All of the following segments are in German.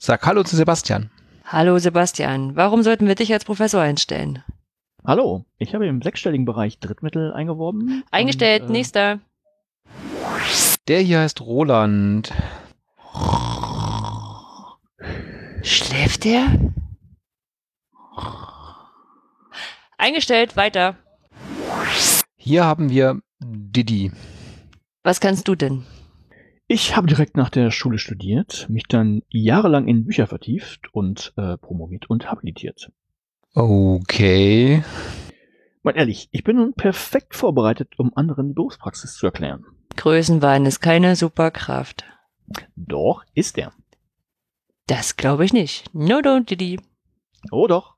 Sag Hallo zu Sebastian. Hallo Sebastian, warum sollten wir dich als Professor einstellen? Hallo, ich habe im sechsstelligen Bereich Drittmittel eingeworben. Eingestellt, und, äh, nächster. Der hier heißt Roland. Schläft der? Eingestellt, weiter. Hier haben wir Didi. Was kannst du denn? Ich habe direkt nach der Schule studiert, mich dann jahrelang in Bücher vertieft und äh, promoviert und habilitiert. Okay. Mal ehrlich, ich bin nun perfekt vorbereitet, um anderen die Berufspraxis zu erklären. Größenwahn ist keine Superkraft. Doch, ist er. Das glaube ich nicht. No, don't, Didi. Oh doch,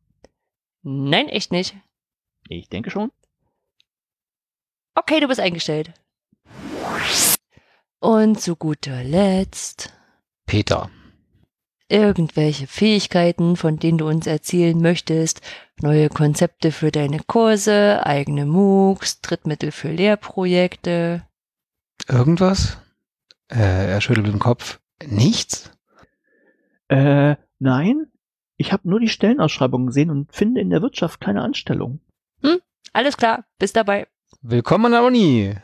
Nein, echt nicht. ich denke schon. Okay, du bist eingestellt. Und zu guter Letzt Peter. irgendwelche Fähigkeiten, von denen du uns erzählen möchtest, neue Konzepte für deine Kurse, eigene MOOCs, Drittmittel für Lehrprojekte. Irgendwas? Äh, er schüttelt den Kopf. Nichts? Äh, nein, ich habe nur die Stellenausschreibung gesehen und finde in der Wirtschaft keine Anstellung. Alles klar, bist dabei. Willkommen an der Uni.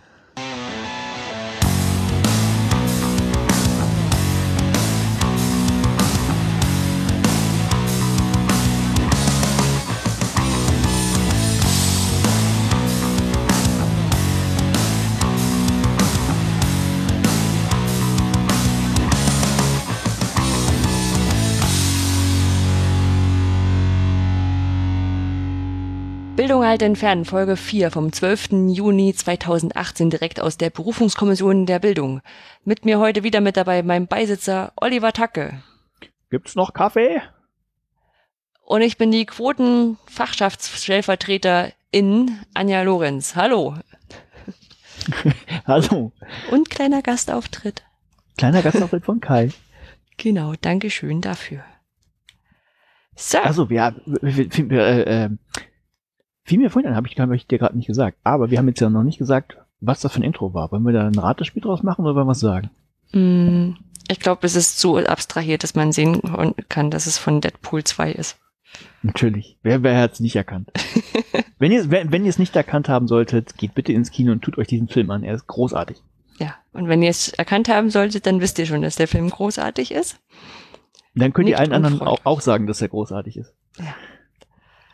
Bildung halt entfernen, Folge 4 vom 12. Juni 2018 direkt aus der Berufungskommission der Bildung. Mit mir heute wieder mit dabei mein Beisitzer Oliver Tacke. Gibt's noch Kaffee? Und ich bin die Quotenfachschaftsstellvertreterin Anja Lorenz. Hallo. Hallo, Und kleiner Gastauftritt. kleiner Gastauftritt von Kai. Genau, Dankeschön dafür. So, Also, wir, wir, wir, wir äh, äh, fiel mir vorhin an, habe ich, hab ich dir gerade nicht gesagt. Aber wir haben jetzt ja noch nicht gesagt, was das für ein Intro war. Wollen wir da ein Ratespiel draus machen oder wollen wir was sagen? mh, ich glaube, es ist so abstrahiert, dass man sehen kann, dass es von Deadpool 2 ist. Natürlich. Wer, wer hat es nicht erkannt? wenn ihr wenn, wenn ihr es nicht erkannt haben solltet, geht bitte ins Kino und tut euch diesen Film an. Er ist großartig. Ja, und wenn ihr es erkannt haben solltet, dann wisst ihr schon, dass der Film großartig ist. Dann könnt ihr Nicht allen anderen auch, auch sagen, dass er großartig ist. Ja.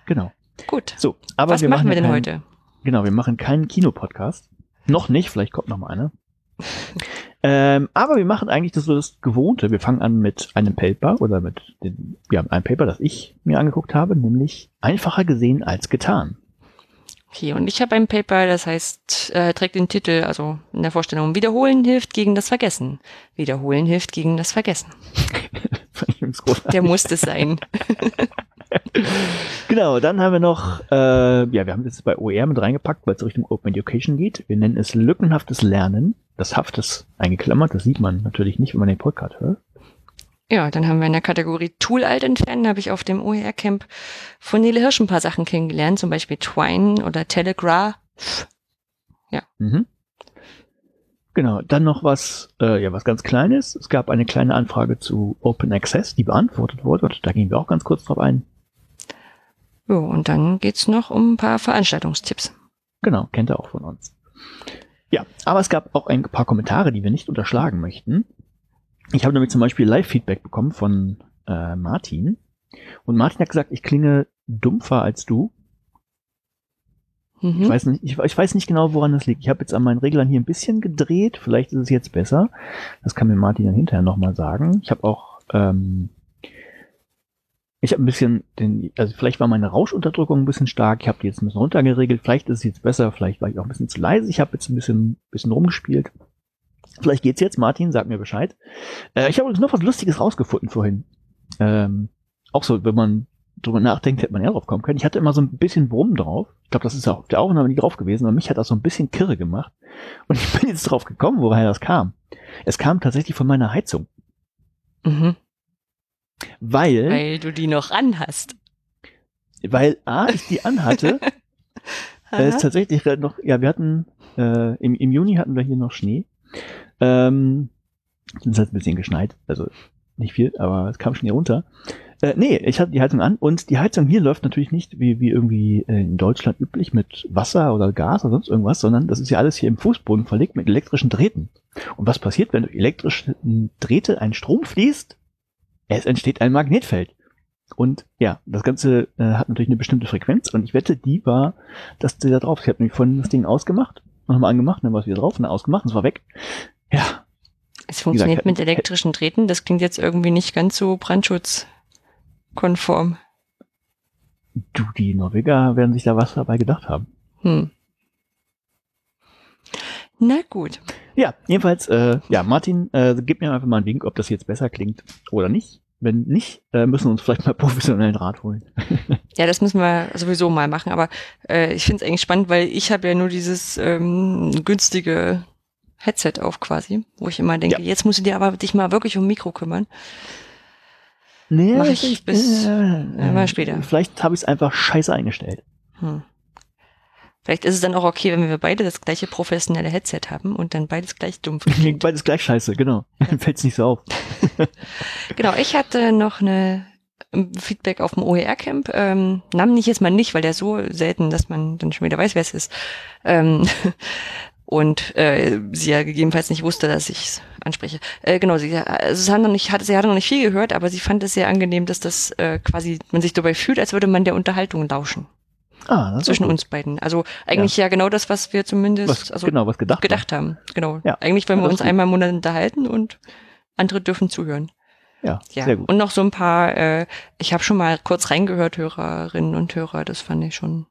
Genau. Gut. So, aber Was wir machen wir denn keinen, heute? Genau, wir machen keinen Kinopodcast. Noch nicht, vielleicht kommt noch mal einer. ähm, aber wir machen eigentlich das so das Gewohnte. Wir fangen an mit einem Paper oder mit den, ja, einem Paper, das ich mir angeguckt habe, nämlich einfacher gesehen als getan. Okay, und ich habe ein Paper, das heißt, äh, trägt den Titel, also in der Vorstellung, Wiederholen hilft gegen das Vergessen. Wiederholen hilft gegen das Vergessen. Der muss es sein. Genau, dann haben wir noch, äh, ja, wir haben das bei OER mit reingepackt, weil es Richtung Open Education geht. Wir nennen es lückenhaftes Lernen. Das Haft ist eingeklammert, das sieht man natürlich nicht, wenn man den Podcast hört. Ja, dann haben wir in der Kategorie Tool alt entfernen, habe ich auf dem OER-Camp von Nele Hirsch ein paar Sachen kennengelernt, zum Beispiel Twine oder Telegraph. Mhm. Genau, dann noch was, äh, ja, was ganz Kleines. Es gab eine kleine Anfrage zu Open Access, die beantwortet wurde. Und da gehen wir auch ganz kurz drauf ein. Jo, und dann geht's noch um ein paar Veranstaltungstipps. Genau, kennt ihr auch von uns. Ja, aber es gab auch ein paar Kommentare, die wir nicht unterschlagen möchten. Ich habe nämlich zum Beispiel Live-Feedback bekommen von äh, Martin. Und Martin hat gesagt, ich klinge dumpfer als du. Mhm. Ich weiß nicht, ich, ich weiß nicht genau, woran das liegt. Ich habe jetzt an meinen Reglern hier ein bisschen gedreht. Vielleicht ist es jetzt besser. Das kann mir Martin dann hinterher nochmal sagen. Ich habe auch, ähm, ich habe ein bisschen, den, also vielleicht war meine Rauschenunterdrückung ein bisschen stark. Ich habe die jetzt ein bisschen runtergeregelt. Vielleicht ist es jetzt besser. Vielleicht war ich auch ein bisschen zu leise. Ich habe jetzt ein bisschen, bisschen rumgespielt. Vielleicht geht's jetzt. Martin, sag mir Bescheid. Äh, ich habe übrigens noch was Lustiges rausgefunden vorhin. Ähm, auch so, wenn man drüber nachdenkt, hätte man eher drauf kommen können. Ich hatte immer so ein bisschen Brummen drauf. Ich glaube, das ist auch auf der Aufnahme nie drauf gewesen, aber mich hat das so ein bisschen kirre gemacht. Und ich bin jetzt drauf gekommen, woher das kam. Es kam tatsächlich von meiner Heizung. Mhm. Weil, weil, Weil du die noch anhast. A, ich die anhatte, äh, ist tatsächlich noch, ja, wir hatten, äh, im, im Juni hatten wir hier noch Schnee. Ähm, es hat ein bisschen geschneit. Also nicht viel, aber es kam schon hier runter. Äh, nee, ich hatte die Heizung an und die Heizung hier läuft natürlich nicht wie, wie irgendwie äh, in Deutschland üblich mit Wasser oder Gas oder sonst irgendwas, sondern das ist ja alles hier im Fußboden verlegt mit elektrischen Drähten. Und was passiert, wenn durch elektrische Drähte ein Strom fließt? Es entsteht ein Magnetfeld. Und ja, das Ganze äh, hat natürlich eine bestimmte Frequenz und ich wette, die war, dass die da drauf. Ich habe nämlich vorhin das Ding ausgemacht, nochmal angemacht, dann war es wieder drauf und dann ausgemacht und es war weg. Ja. Es funktioniert gesagt, mit elektrischen Drähten, das klingt jetzt irgendwie nicht ganz so brandschutzkonform. Du, die Norweger werden sich da was dabei gedacht haben. Hm. Na gut. Ja, jedenfalls, äh, ja, Martin, äh, gib mir einfach mal einen Link, ob das jetzt besser klingt oder nicht. Wenn nicht, äh, müssen wir uns vielleicht mal professionellen Rat holen. Ja, das müssen wir sowieso mal machen, aber äh, ich finde es eigentlich spannend, weil ich habe ja nur dieses ähm, günstige Headset auf quasi, wo ich immer denke, Ja. jetzt musst du dir aber dich mal wirklich um Mikro kümmern. Nee, Mach ich bis- äh, mal später. Vielleicht habe ich es einfach scheiße eingestellt. Hm. Vielleicht ist es dann auch okay, wenn wir beide das gleiche professionelle Headset haben und dann beides gleich dumpf klingt. Beides gleich scheiße, genau. Dann fällt es nicht so auf. Genau, ich hatte noch eine ähm, Feedback auf dem OER-Camp. Ähm, Namen nicht jetzt mal nicht, weil der so selten, dass man dann schon wieder weiß, wer es ist. Ähm, und äh, sie ja gegebenenfalls nicht wusste, dass ich es anspreche. Äh, genau, sie, also es hat noch nicht, hatte, sie hatte noch nicht viel gehört, aber sie fand es sehr angenehm, dass das äh, quasi man sich dabei fühlt, als würde man der Unterhaltung lauschen Ah, zwischen uns beiden. Also eigentlich ja, genau das, was wir zumindest Was, also genau, was gedacht. gedacht haben. Genau. Ja. Eigentlich, wenn Ja, wir uns einmal im Monat unterhalten und andere dürfen zuhören. Ja, Ja, sehr gut. und noch so ein paar, äh, ich habe schon mal kurz reingehört, Hörerinnen und Hörer, das fand ich schon,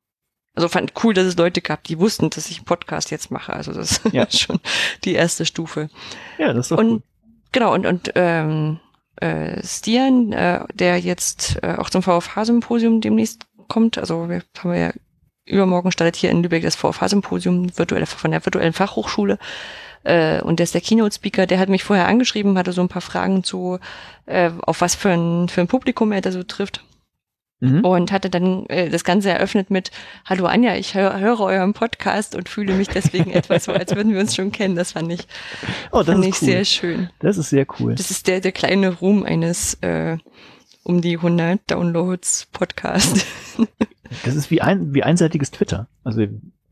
also fand cool, dass es Leute gab, die wussten, dass ich einen Podcast jetzt mache. Also das Ja. ist schon die erste Stufe. Ja, das ist doch und gut. genau, und, und ähm, äh, Stian, äh, der jetzt äh, auch zum VFH-Symposium demnächst kommt, also wir haben ja übermorgen startet hier in Lübeck das VFH-Symposium von der virtuellen Fachhochschule. Äh, und der ist der Keynote-Speaker, der hat mich vorher angeschrieben, hatte so ein paar Fragen zu, äh, auf was für ein, für ein Publikum er da so trifft. Mhm. Und hatte dann äh, das Ganze eröffnet mit, hallo Anja, ich hör, höre euren Podcast und fühle mich deswegen etwas so, als würden wir uns schon kennen. Das fand ich, Oh, das fand ich cool. sehr schön. Das ist sehr cool. Das ist der, der kleine Ruhm eines äh, um die 100 Downloads Podcast. Das ist wie ein wie einseitiges Twitter. Also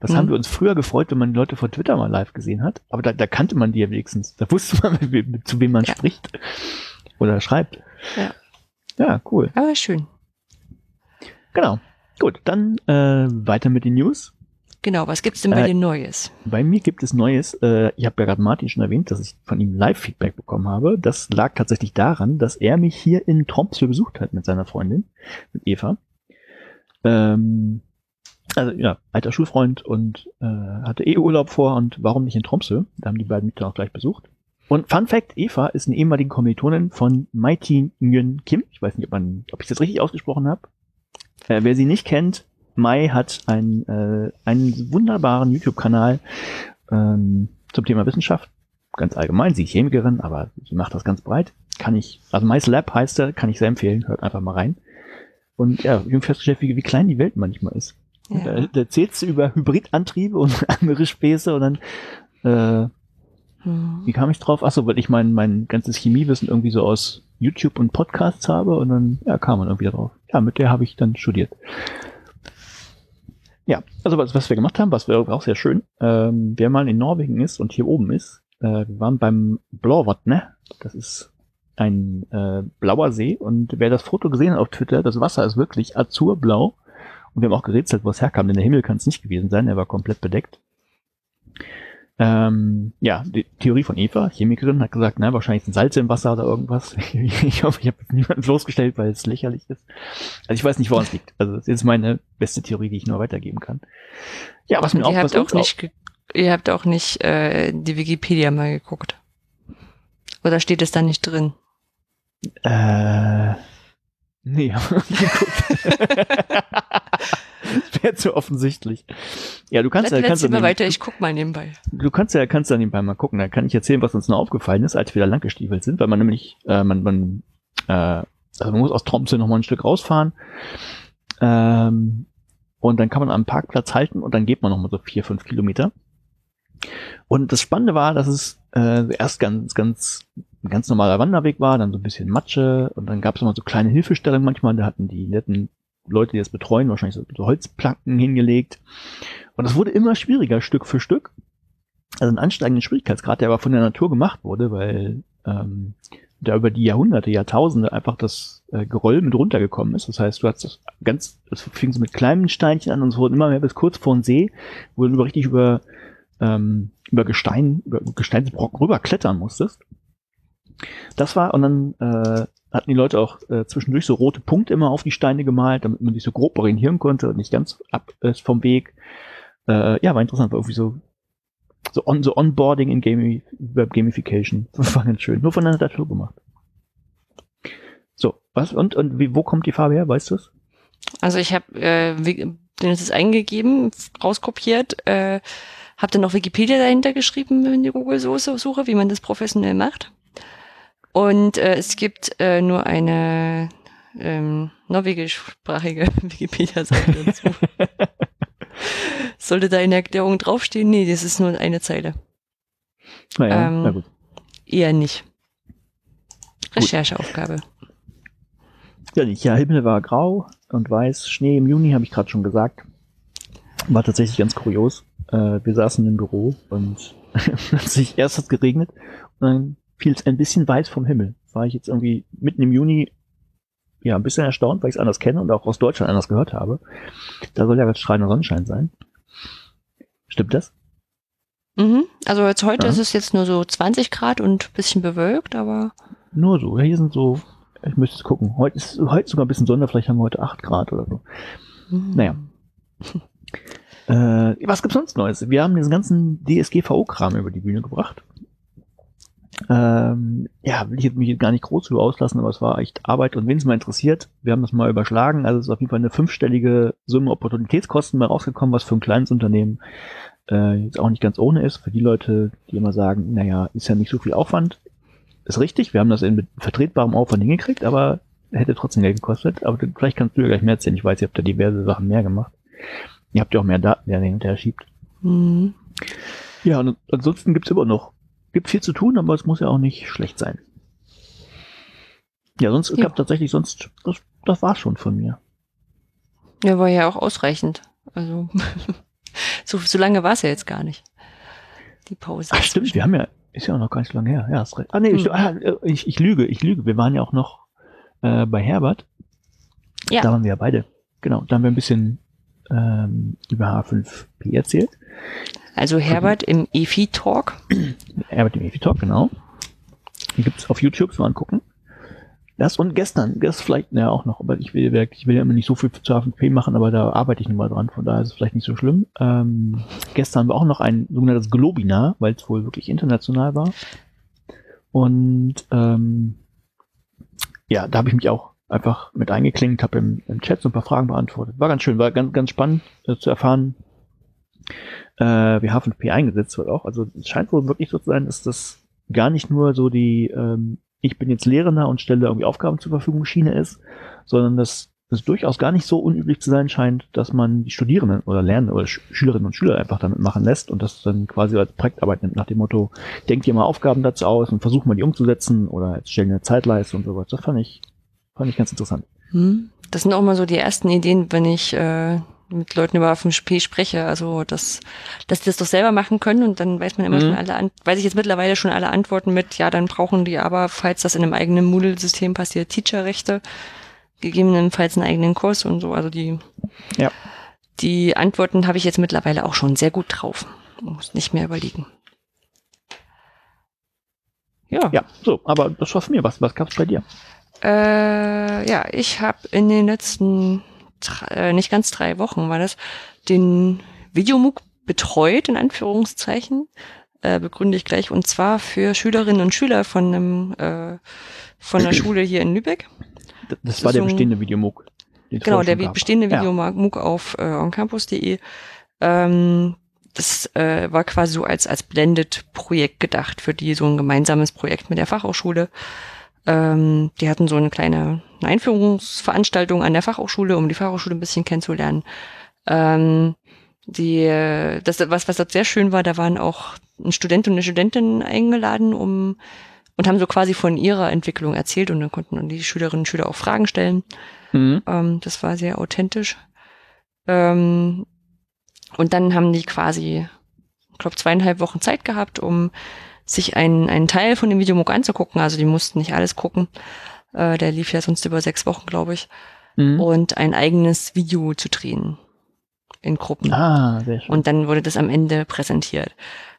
was Mhm. haben wir uns früher gefreut, wenn man Leute vor Twitter mal live gesehen hat? Aber da, da kannte man die ja wenigstens. Da wusste man, zu wem man Ja. spricht oder schreibt. Ja. Ja, cool. Aber schön. Genau. Gut, dann äh, weiter mit den News. Genau, was gibt's denn bei Äh, dir Neues? Bei mir gibt es Neues. Äh, ich habe ja gerade Martin schon erwähnt, dass ich von ihm Live-Feedback bekommen habe. Das lag tatsächlich daran, dass er mich hier in Tromsø besucht hat mit seiner Freundin, mit Eva. Ähm, also ja, alter Schulfreund und äh, hatte eh Urlaub vor und warum nicht in Tromsø? Da haben die beiden mich dann auch gleich besucht. Und Fun Fact, Eva ist eine ehemalige Kommilitonin von Mighty Nguyen Kim. Ich weiß nicht, ob, man, ob ich das richtig ausgesprochen habe. Äh, wer sie nicht kennt, Mai hat ein, äh, einen wunderbaren YouTube-Kanal ähm, zum Thema Wissenschaft. Ganz allgemein, sie ist Chemikerin, aber sie macht das ganz breit. Kann ich, also Mais Lab heißt er, kann ich sehr empfehlen, hört einfach mal rein. Und ja, ich habe festgestellt, wie, wie klein die Welt manchmal ist. Da, Ja. da erzählst du über Hybridantriebe und andere Späße und dann, äh, Hm. wie kam ich drauf? Achso, weil ich mein, mein ganzes Chemiewissen irgendwie so aus YouTube und Podcasts habe und dann, ja, kam man irgendwie drauf. Ja, mit der habe ich dann studiert. Ja, also was, was wir gemacht haben, was wir auch sehr schön, ähm, wer mal in Norwegen ist und hier oben ist, äh, wir waren beim Blåvatne, das ist ein äh, blauer See und wer das Foto gesehen hat auf Twitter, das Wasser ist wirklich azurblau und wir haben auch gerätselt, wo es herkam, denn der Himmel kann es nicht gewesen sein, er war komplett bedeckt. Ähm, ja, die Theorie von Eva, Chemikerin, hat gesagt, na, wahrscheinlich sind Salze im Wasser oder irgendwas. Ich hoffe, ich habe niemanden bloßgestellt, weil es lächerlich ist. Also ich weiß nicht, woran es liegt. Also das ist meine beste Theorie, die ich nur weitergeben kann. Ja, was mir auch was auch nicht, ihr habt auch nicht äh, die Wikipedia mal geguckt. Oder steht es da nicht drin? Äh, nee, hab ich nicht geguckt. das wäre zu offensichtlich. Ja, du kannst ja, kannst ja, weiter, ich guck mal nebenbei. du kannst ja, kannst ja nebenbei mal gucken. Da kann ich erzählen, was uns noch aufgefallen ist, als wir da lang gestiefelt sind, weil man nämlich, äh, man, man, äh, also man muss aus Tromsø noch mal ein Stück rausfahren. Ähm, und dann kann man am Parkplatz halten und dann geht man noch mal so vier, fünf Kilometer. Und das Spannende war, dass es äh, erst ganz, ganz ein ganz normaler Wanderweg war, dann so ein bisschen Matsche und dann gab es immer so kleine Hilfestellungen manchmal, da hatten die netten Leute, die das betreuen, wahrscheinlich so, so Holzplanken hingelegt. Und das wurde immer schwieriger, Stück für Stück. Also ein ansteigender Schwierigkeitsgrad, der aber von der Natur gemacht wurde, weil ähm, da über die Jahrhunderte, Jahrtausende einfach das äh, Geröll mit runtergekommen ist. Das heißt, du hast das ganz, es fing so mit kleinen Steinchen an und es wurden immer mehr bis kurz vor den See, wo du richtig über, ähm, über Gestein, über Gesteinsbrocken rüber klettern musstest. Das war, und dann äh, hatten die Leute auch äh, zwischendurch so rote Punkte immer auf die Steine gemalt, damit man sich so grob orientieren konnte und nicht ganz ab äh, vom Weg. Äh, ja, war interessant, war irgendwie so so, on, so Onboarding in Gami Web Gamification. Das war ganz schön. Nur von der Natur gemacht. So, was und, und wie, wo kommt die Farbe her? Weißt du es? Also ich habe äh, den ist eingegeben, rauskopiert, äh, habe dann noch Wikipedia dahinter geschrieben in die Google-Suche, wie man das professionell macht. Und äh, es gibt äh, nur eine ähm, norwegischsprachige Wikipedia-Seite dazu. Sollte da in der Erklärung draufstehen? Nee, das ist nur eine Zeile. Naja, ähm, na gut. Eher nicht. Rechercheaufgabe. Ja. Ja, Himmel war grau und weiß. Schnee im Juni, habe ich gerade schon gesagt. War tatsächlich ganz kurios. Äh, wir saßen im Büro und plötzlich erst hat es geregnet und dann fiel es ein bisschen weiß vom Himmel. War ich jetzt irgendwie mitten im Juni ja ein bisschen erstaunt, weil ich es anders kenne und auch aus Deutschland anders gehört habe. Da soll ja ganz strahlender Sonnenschein sein. Stimmt das? Mhm. Also jetzt heute ja. ist es jetzt nur so 20 Grad und bisschen bewölkt, aber. Nur so. Ja, hier sind so, ich müsste es gucken. Heute ist heute sogar ein bisschen Sonne, vielleicht haben wir heute 8 Grad oder so. Mhm. Naja. äh, was gibt's sonst Neues? Wir haben diesen ganzen DSGVO-Kram über die Bühne gebracht. Ähm, ja, will ich mich jetzt gar nicht groß drüber auslassen, aber es war echt Arbeit und wenn es mal interessiert, wir haben das mal überschlagen, also es ist auf jeden Fall eine fünfstellige Summe Opportunitätskosten mal rausgekommen, was für ein kleines Unternehmen äh, jetzt auch nicht ganz ohne ist. Für die Leute, die immer sagen, naja, ist ja nicht so viel Aufwand, ist richtig, wir haben das in mit vertretbarem Aufwand hingekriegt, aber hätte trotzdem Geld gekostet. Aber vielleicht kannst du ja gleich mehr erzählen. Ich weiß, ihr habt da diverse Sachen mehr gemacht. Ihr habt ja auch mehr Daten, die ihr hinterher schiebt. Mhm. Ja, und ansonsten gibt's immer noch gibt viel zu tun, aber es muss ja auch nicht schlecht sein. Ja, sonst ja. gab tatsächlich sonst, das, das war schon von mir. Ja, war ja auch ausreichend. Also so, so lange war es ja jetzt gar nicht. Die Pause. Ach stimmt, wir haben ja, ist ja auch noch gar nicht so lange her. Ja, ist recht. Ah nee, ich, hm. ah, ich, ich lüge, ich lüge. Wir waren ja auch noch äh, bei Herbert. Ja. Da waren wir ja beide. Genau, da haben wir ein bisschen ähm, über H5P erzählt. Also Herbert im EFI-Talk. Herbert im EFI-Talk, genau. Die gibt's auf YouTube so angucken. Das und gestern, das vielleicht ja auch noch, aber ich will, ich will ja immer nicht so viel zu AFP machen, aber da arbeite ich nun mal dran, von daher ist es vielleicht nicht so schlimm. Ähm, gestern war auch noch ein sogenanntes Globinar, weil es wohl wirklich international war. Und ähm, ja, da habe ich mich auch einfach mit eingeklinkt, habe im, im Chat so ein paar Fragen beantwortet. War ganz schön, war ganz, ganz spannend äh, zu erfahren, äh, wie H5P eingesetzt wird auch. Also es scheint wohl wirklich so zu sein, dass das gar nicht nur so die ähm, ich bin jetzt Lehrender und stelle irgendwie Aufgaben zur Verfügung Schiene ist, sondern dass es durchaus gar nicht so unüblich zu sein scheint, dass man die Studierenden oder Lernende oder Sch Schülerinnen und Schüler einfach damit machen lässt und das dann quasi als Projektarbeit nimmt, nach dem Motto, denkt ihr mal Aufgaben dazu aus und versucht mal die umzusetzen oder jetzt stellen eine Zeitleiste und sowas. Das fand ich, fand ich ganz interessant. Hm. Das sind auch mal so die ersten Ideen, wenn ich äh, mit Leuten über FMP spreche. Also, dass, dass die das doch selber machen können und dann weiß man immer mhm. schon alle, an, weiß ich jetzt mittlerweile schon alle Antworten mit, ja, dann brauchen die aber, falls das in einem eigenen Moodle-System passiert, Teacher-Rechte, gegebenenfalls einen eigenen Kurs und so. Also die, ja. die Antworten habe ich jetzt mittlerweile auch schon sehr gut drauf. muss nicht mehr überlegen. Ja. Ja, so, aber das war von mir. Was, was gab's bei dir? Äh, ja, ich habe in den letzten äh, nicht ganz drei Wochen war das, den Videomook betreut, in Anführungszeichen, äh, begründe ich gleich, und zwar für Schülerinnen und Schüler von einem, äh, von einer Schule hier in Lübeck. Das, das war der bestehende Videomook. Genau, der gab. bestehende Videomook ja. auf äh, oncampus.de. Ähm, das äh, war quasi so als, als Blended-Projekt gedacht, für die so ein gemeinsames Projekt mit der Fachhochschule. Ähm, die hatten so eine kleine Einführungsveranstaltung an der Fachhochschule, um die Fachhochschule ein bisschen kennenzulernen. Ähm, die, das, was, was dort sehr schön war, da waren auch ein Student und eine Studentin eingeladen, um und haben so quasi von ihrer Entwicklung erzählt und dann konnten die Schülerinnen und Schüler auch Fragen stellen. Mhm. Ähm, das war sehr authentisch. Ähm, und dann haben die quasi, ich glaube, zweieinhalb Wochen Zeit gehabt, um sich einen, einen Teil von dem Videomuck anzugucken. Also die mussten nicht alles gucken. Äh, der lief ja sonst über sechs Wochen, glaube ich. Mhm. Und ein eigenes Video zu drehen in Gruppen. Ah, sehr schön. Und dann wurde das am Ende präsentiert.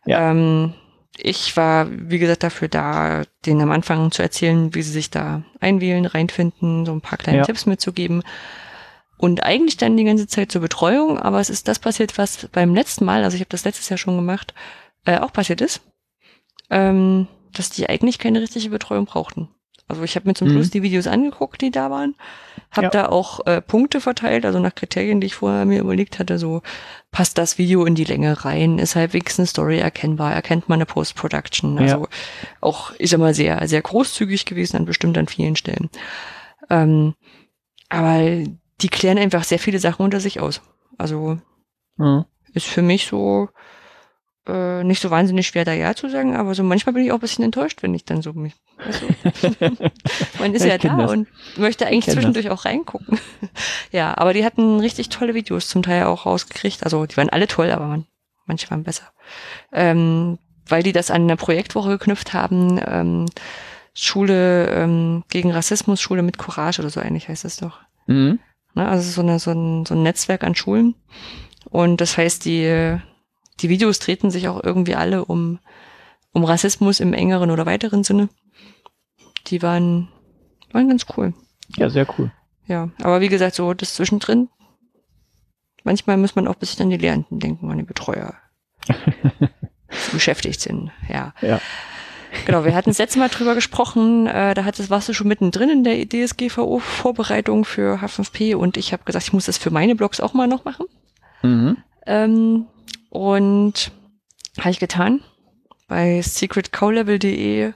Ja. Ähm, ich war, wie gesagt, dafür da, denen am Anfang zu erzählen, wie sie sich da einwählen, reinfinden, so ein paar kleine Ja. Tipps mitzugeben. Und eigentlich dann die ganze Zeit zur Betreuung, aber es ist das passiert, was beim letzten Mal, also ich habe das letztes Jahr schon gemacht, äh, auch passiert ist, ähm, dass die eigentlich keine richtige Betreuung brauchten. Also ich habe mir zum Mhm. Schluss die Videos angeguckt, die da waren, habe Ja. da auch äh, Punkte verteilt, also nach Kriterien, die ich vorher mir überlegt hatte, so passt das Video in die Länge rein, ist halbwegs eine Story erkennbar, erkennt man eine Post-Production. Ja. Also auch, ich sag mal, sehr, sehr großzügig gewesen an bestimmt an vielen Stellen. Ähm, aber die klären einfach sehr viele Sachen unter sich aus. Also Mhm. ist für mich so äh, nicht so wahnsinnig schwer da ja zu sagen, aber so manchmal bin ich auch ein bisschen enttäuscht, wenn ich dann so mich. Also, man ist Ja, ja, da das. und möchte eigentlich kenn das. zwischendurch auch reingucken. ja, aber die hatten richtig tolle Videos zum Teil auch rausgekriegt. Also die waren alle toll, aber man, manche waren besser. Ähm, weil die das an eine Projektwoche geknüpft haben. Ähm, Schule ähm, gegen Rassismus, Schule mit Courage oder so ähnlich heißt das doch. Mhm. Ne? Also so, eine, so, ein, so ein Netzwerk an Schulen. Und das heißt, die, die Videos treten sich auch irgendwie alle um, um Rassismus im engeren oder weiteren Sinne. Die waren, waren ganz cool. Ja, sehr cool. Ja, aber wie gesagt, so das zwischendrin. Manchmal muss man auch ein bisschen an die Lehrenden denken, an die Betreuer, die beschäftigt sind. Ja. Ja. Genau, wir hatten das letzte Mal drüber gesprochen, äh, da hat das warst du schon mittendrin in der DSGVO-Vorbereitung für H5P und ich habe gesagt, ich muss das für meine Blogs auch mal noch machen. Mhm. Ähm, und habe ich getan. Bei secretcowlevel.de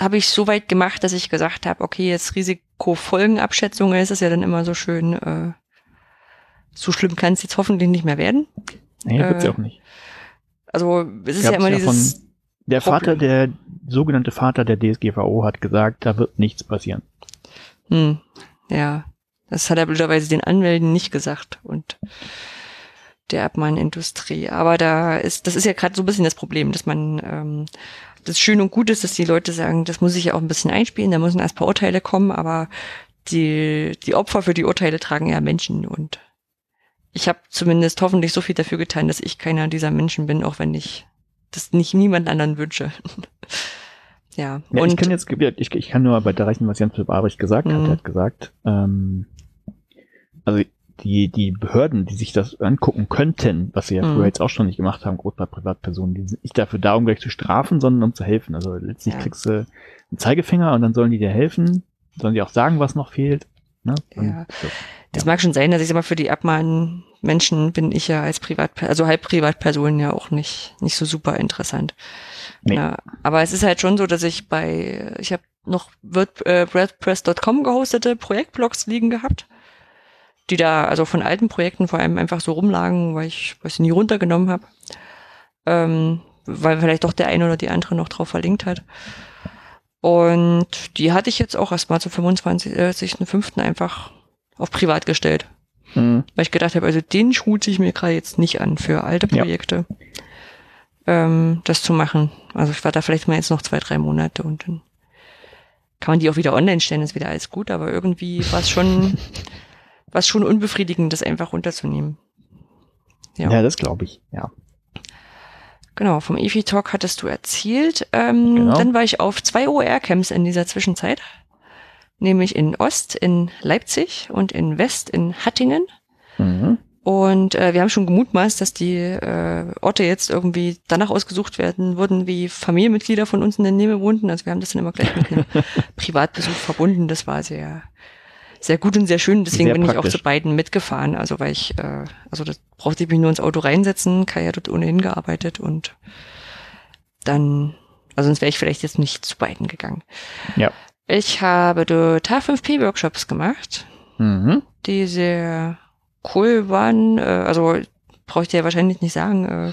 habe ich so weit gemacht, dass ich gesagt habe, okay, jetzt Risikofolgenabschätzung ist es ja dann immer so schön, äh, so schlimm kann es jetzt hoffentlich nicht mehr werden. Nee, wird's Äh, ja auch nicht. Also es ist Gab's ja immer dieses, Der Problem. Vater, der sogenannte Vater der DSGVO hat gesagt, da wird nichts passieren. hm, ja, das hat er blöderweise den Anwälten nicht gesagt und der Abmahnindustrie. Aber da ist, das ist ja gerade so ein bisschen das Problem, dass man ähm, das schön und gut ist, dass die Leute sagen, das muss ich ja auch ein bisschen einspielen, da müssen erst ein paar Urteile kommen, aber die, die Opfer für die Urteile tragen ja Menschen und ich habe zumindest hoffentlich so viel dafür getan, dass ich keiner dieser Menschen bin, auch wenn ich das nicht niemand anderen wünsche. ja, Ja, und ich kann jetzt, ich, ich kann nur weiterreichen, was Jens Philipp Abrich gesagt hat. Mhm. Er hat gesagt, ähm, also die, die Behörden, die sich das angucken könnten, was sie ja Mhm. früher jetzt auch schon nicht gemacht haben, groß bei Privatpersonen, die sind nicht dafür da, um gleich zu strafen, sondern um zu helfen. Also letztlich Ja. kriegst du einen Zeigefinger und dann sollen die dir helfen, sollen die auch sagen, was noch fehlt. Ne? Ja. so. Das Ja. mag schon sein, dass ich sag mal, für die Abmahnmenschen bin ich ja als Privatperson, also halb Privatperson ja auch nicht, nicht so super interessant. Nee. Ja, aber es ist halt schon so, dass ich bei, ich habe noch Word- äh, WordPress.com gehostete Projektblogs liegen gehabt, die da also von alten Projekten vor allem einfach so rumlagen, weil ich, weil ich sie nie runtergenommen habe. Ähm, weil vielleicht doch der eine oder die andere noch drauf verlinkt hat. Und die hatte ich jetzt auch erstmal zum 25.05. einfach auf privat gestellt. Mhm. Weil ich gedacht habe, also den Schuh ziehe ich mir gerade jetzt nicht an für alte Ja. Projekte, ähm, das zu machen. Also ich war da vielleicht mal jetzt noch zwei, drei Monate und dann kann man die auch wieder online stellen, ist wieder alles gut, aber irgendwie war es schon, war es schon unbefriedigend, das einfach runterzunehmen. Ja. Ja, das glaube ich. Ja. Genau, vom EFI Talk hattest du erzählt. Ähm, Genau. Dann war ich auf zwei OER-Camps in dieser Zwischenzeit. Nämlich in Ost in Leipzig und in West in Hattingen. Mhm. Und äh, wir haben schon gemutmaßt, dass die äh, Orte jetzt irgendwie danach ausgesucht werden wurden, wie Familienmitglieder von uns in der Nähe wohnten. Also wir haben das dann immer gleich mit einem Privatbesuch verbunden. Das war sehr, sehr gut und sehr schön. Deswegen Sehr bin ich auch praktisch. zu beiden mitgefahren. Also weil ich, äh, also das brauchte ich mich nur ins Auto reinsetzen. Kai hat dort ohnehin gearbeitet und dann, also sonst wäre ich vielleicht jetzt nicht zu beiden gegangen. Ja. Ich habe dort H5P-Workshops gemacht Mhm. die sehr cool waren. Äh, also brauche ich dir ja wahrscheinlich nicht sagen. Äh,